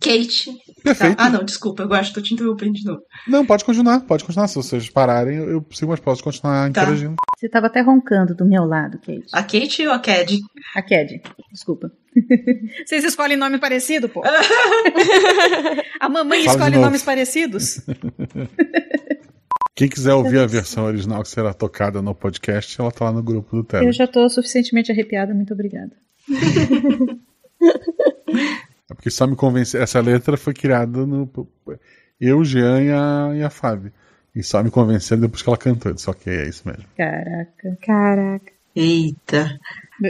Kate. Perfeito. Tá. Ah, não, desculpa, eu acho que tô te interrompendo de novo. Não, pode continuar, pode continuar. Se vocês pararem, eu, eu sigo, mas posso continuar Tá. interagindo. Você estava até roncando do meu lado, Kate. A Kate ou a Cad? A Cad, desculpa. Vocês escolhem nome parecido, pô? A mamãe Fala escolhe nomes parecidos? Quem quiser ouvir a versão original que será tocada no podcast, ela tá lá no grupo do Telegram. Eu já tô suficientemente arrepiada, muito obrigada. É porque só me convencer. Essa letra foi criada no. Eu, Jean e a, e a Fábio. E só me convenceram depois que ela cantou. Disse, ok, é isso mesmo. Caraca. Caraca. Eita.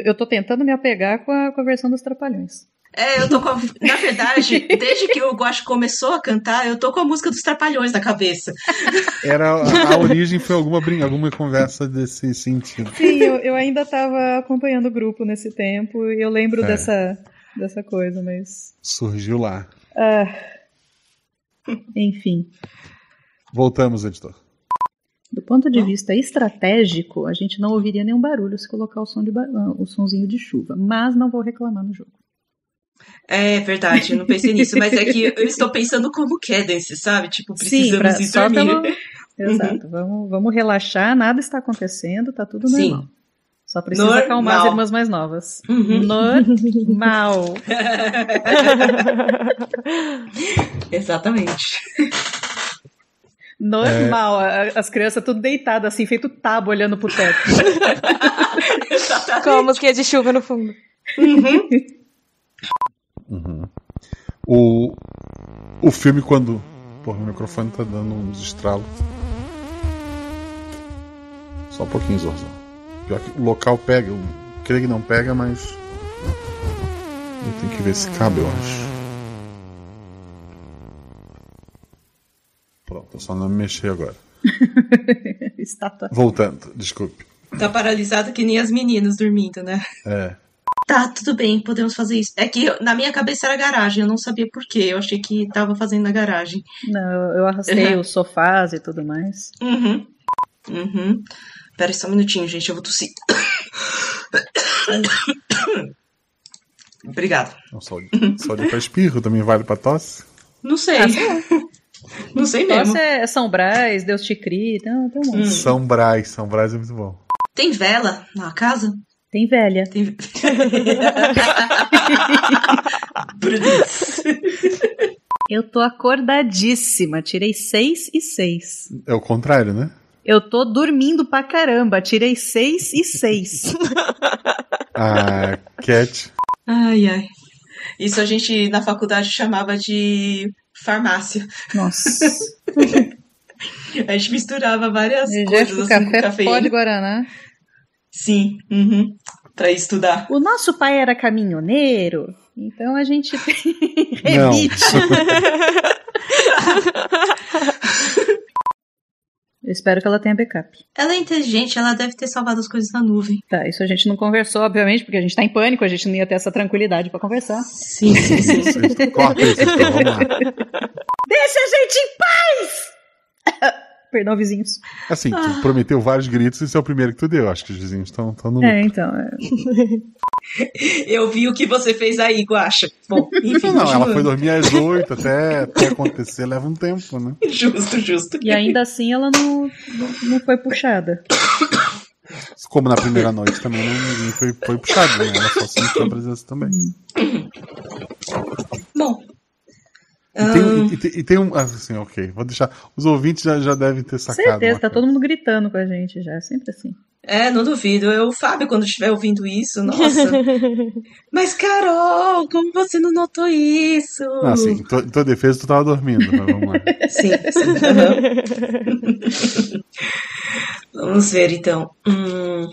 Eu tô tentando me apegar com a, com a versão dos Trapalhões. É, eu tô com a... Na verdade, desde que o Guacho começou a cantar, eu tô com a música dos Trapalhões na cabeça. Era, a, a origem foi alguma, alguma conversa desse sentido. Sim, eu, eu ainda estava acompanhando o grupo nesse tempo e eu lembro É. dessa, dessa coisa, mas. Surgiu lá. Ah. Enfim. Voltamos, editor. Do ponto de vista estratégico, a gente não ouviria nenhum barulho se colocar o, som de ba- ah, o sonzinho de chuva, mas não vou reclamar no jogo. É verdade, eu não pensei nisso, mas é que eu estou pensando como Cadence, sabe? Tipo, precisamos pra- ir só dormir. pelo- Exato. Vamos, vamos relaxar, nada está acontecendo, tá tudo Sim. Normal. Só precisa acalmar as Normal. irmãs mais novas. Uhum. Normal. Exatamente. Normal. A- As crianças tudo deitadas, assim, feito tábua olhando pro teto. Com a musiquinha de chuva no fundo. Uhum. O, o filme, quando. Porra, o microfone tá dando uns estralos. Só um pouquinho, Zorzão. Pior que o local pega. Eu creio que não pega, mas. Eu tenho que ver se cabe, eu acho. Pronto, só não me mexer agora. Estátua. Voltando, desculpe. Tá paralisado que nem as meninas dormindo, né? É. Tá, tudo bem, podemos fazer isso. É que eu- na minha cabeça era garagem, eu não sabia por quê. Eu achei que tava fazendo na garagem. Não, eu- eu arrastei Uhum. os sofás e tudo mais. Uhum. Uhum. Pera só um minutinho, gente, eu vou tossir. Obrigado. Não, só, só de pra espirro também vale pra tosse? Não sei. Ah, não sei mesmo. Nossa, é São Brás, Deus te crie, então, tem um monte. São Brás, São Brás é muito bom. Tem vela na casa? Tem velha. Tem. Eu tô acordadíssima, tirei seis e seis. É o contrário, né? Eu tô dormindo pra caramba, tirei seis e seis. A Cat. Ai, ai. Isso a gente na faculdade chamava de farmácia. Nossa. A gente misturava várias Jeff, coisas o assim, com café cafeína. pó de Guaraná. Sim, uhum. Pra estudar. O nosso pai era caminhoneiro, então a gente rebite. Eu espero que ela tenha backup. Ela é inteligente, ela deve ter salvado as coisas na nuvem. Tá, isso a gente não conversou, obviamente, porque a gente tá em pânico, a gente não ia ter essa tranquilidade pra conversar. Sim, sim, sim. Corta isso, então, vamos lá. Deixa a gente em paz! Perdão, vizinhos. Assim, tu prometeu vários gritos e esse é o primeiro que tu deu. Acho que os vizinhos estão no É, então. é. Eu vi o que você fez aí, Guaxa. Bom, enfim, Não, ela foi dormir às oito, até, até acontecer leva um tempo, né? Justo, justo. E ainda assim ela não, não, não foi puxada. Como na primeira noite também não, ninguém foi, foi puxado, né? Ela só sentiu a presença também. Bom. E tem, e, tem- e tem um. Assim, ok, vou deixar. Os ouvintes já, já devem ter sacado. Certeza, tá todo mundo gritando com a gente já, é sempre assim. É, não duvido. Eu, o Fábio, quando estiver ouvindo isso, nossa. Mas, Carol, como você não notou isso? Não, assim, em tua, defesa tu tava dormindo, mas vamos lá. Sim, sim. aham. Vamos ver, então. Hum,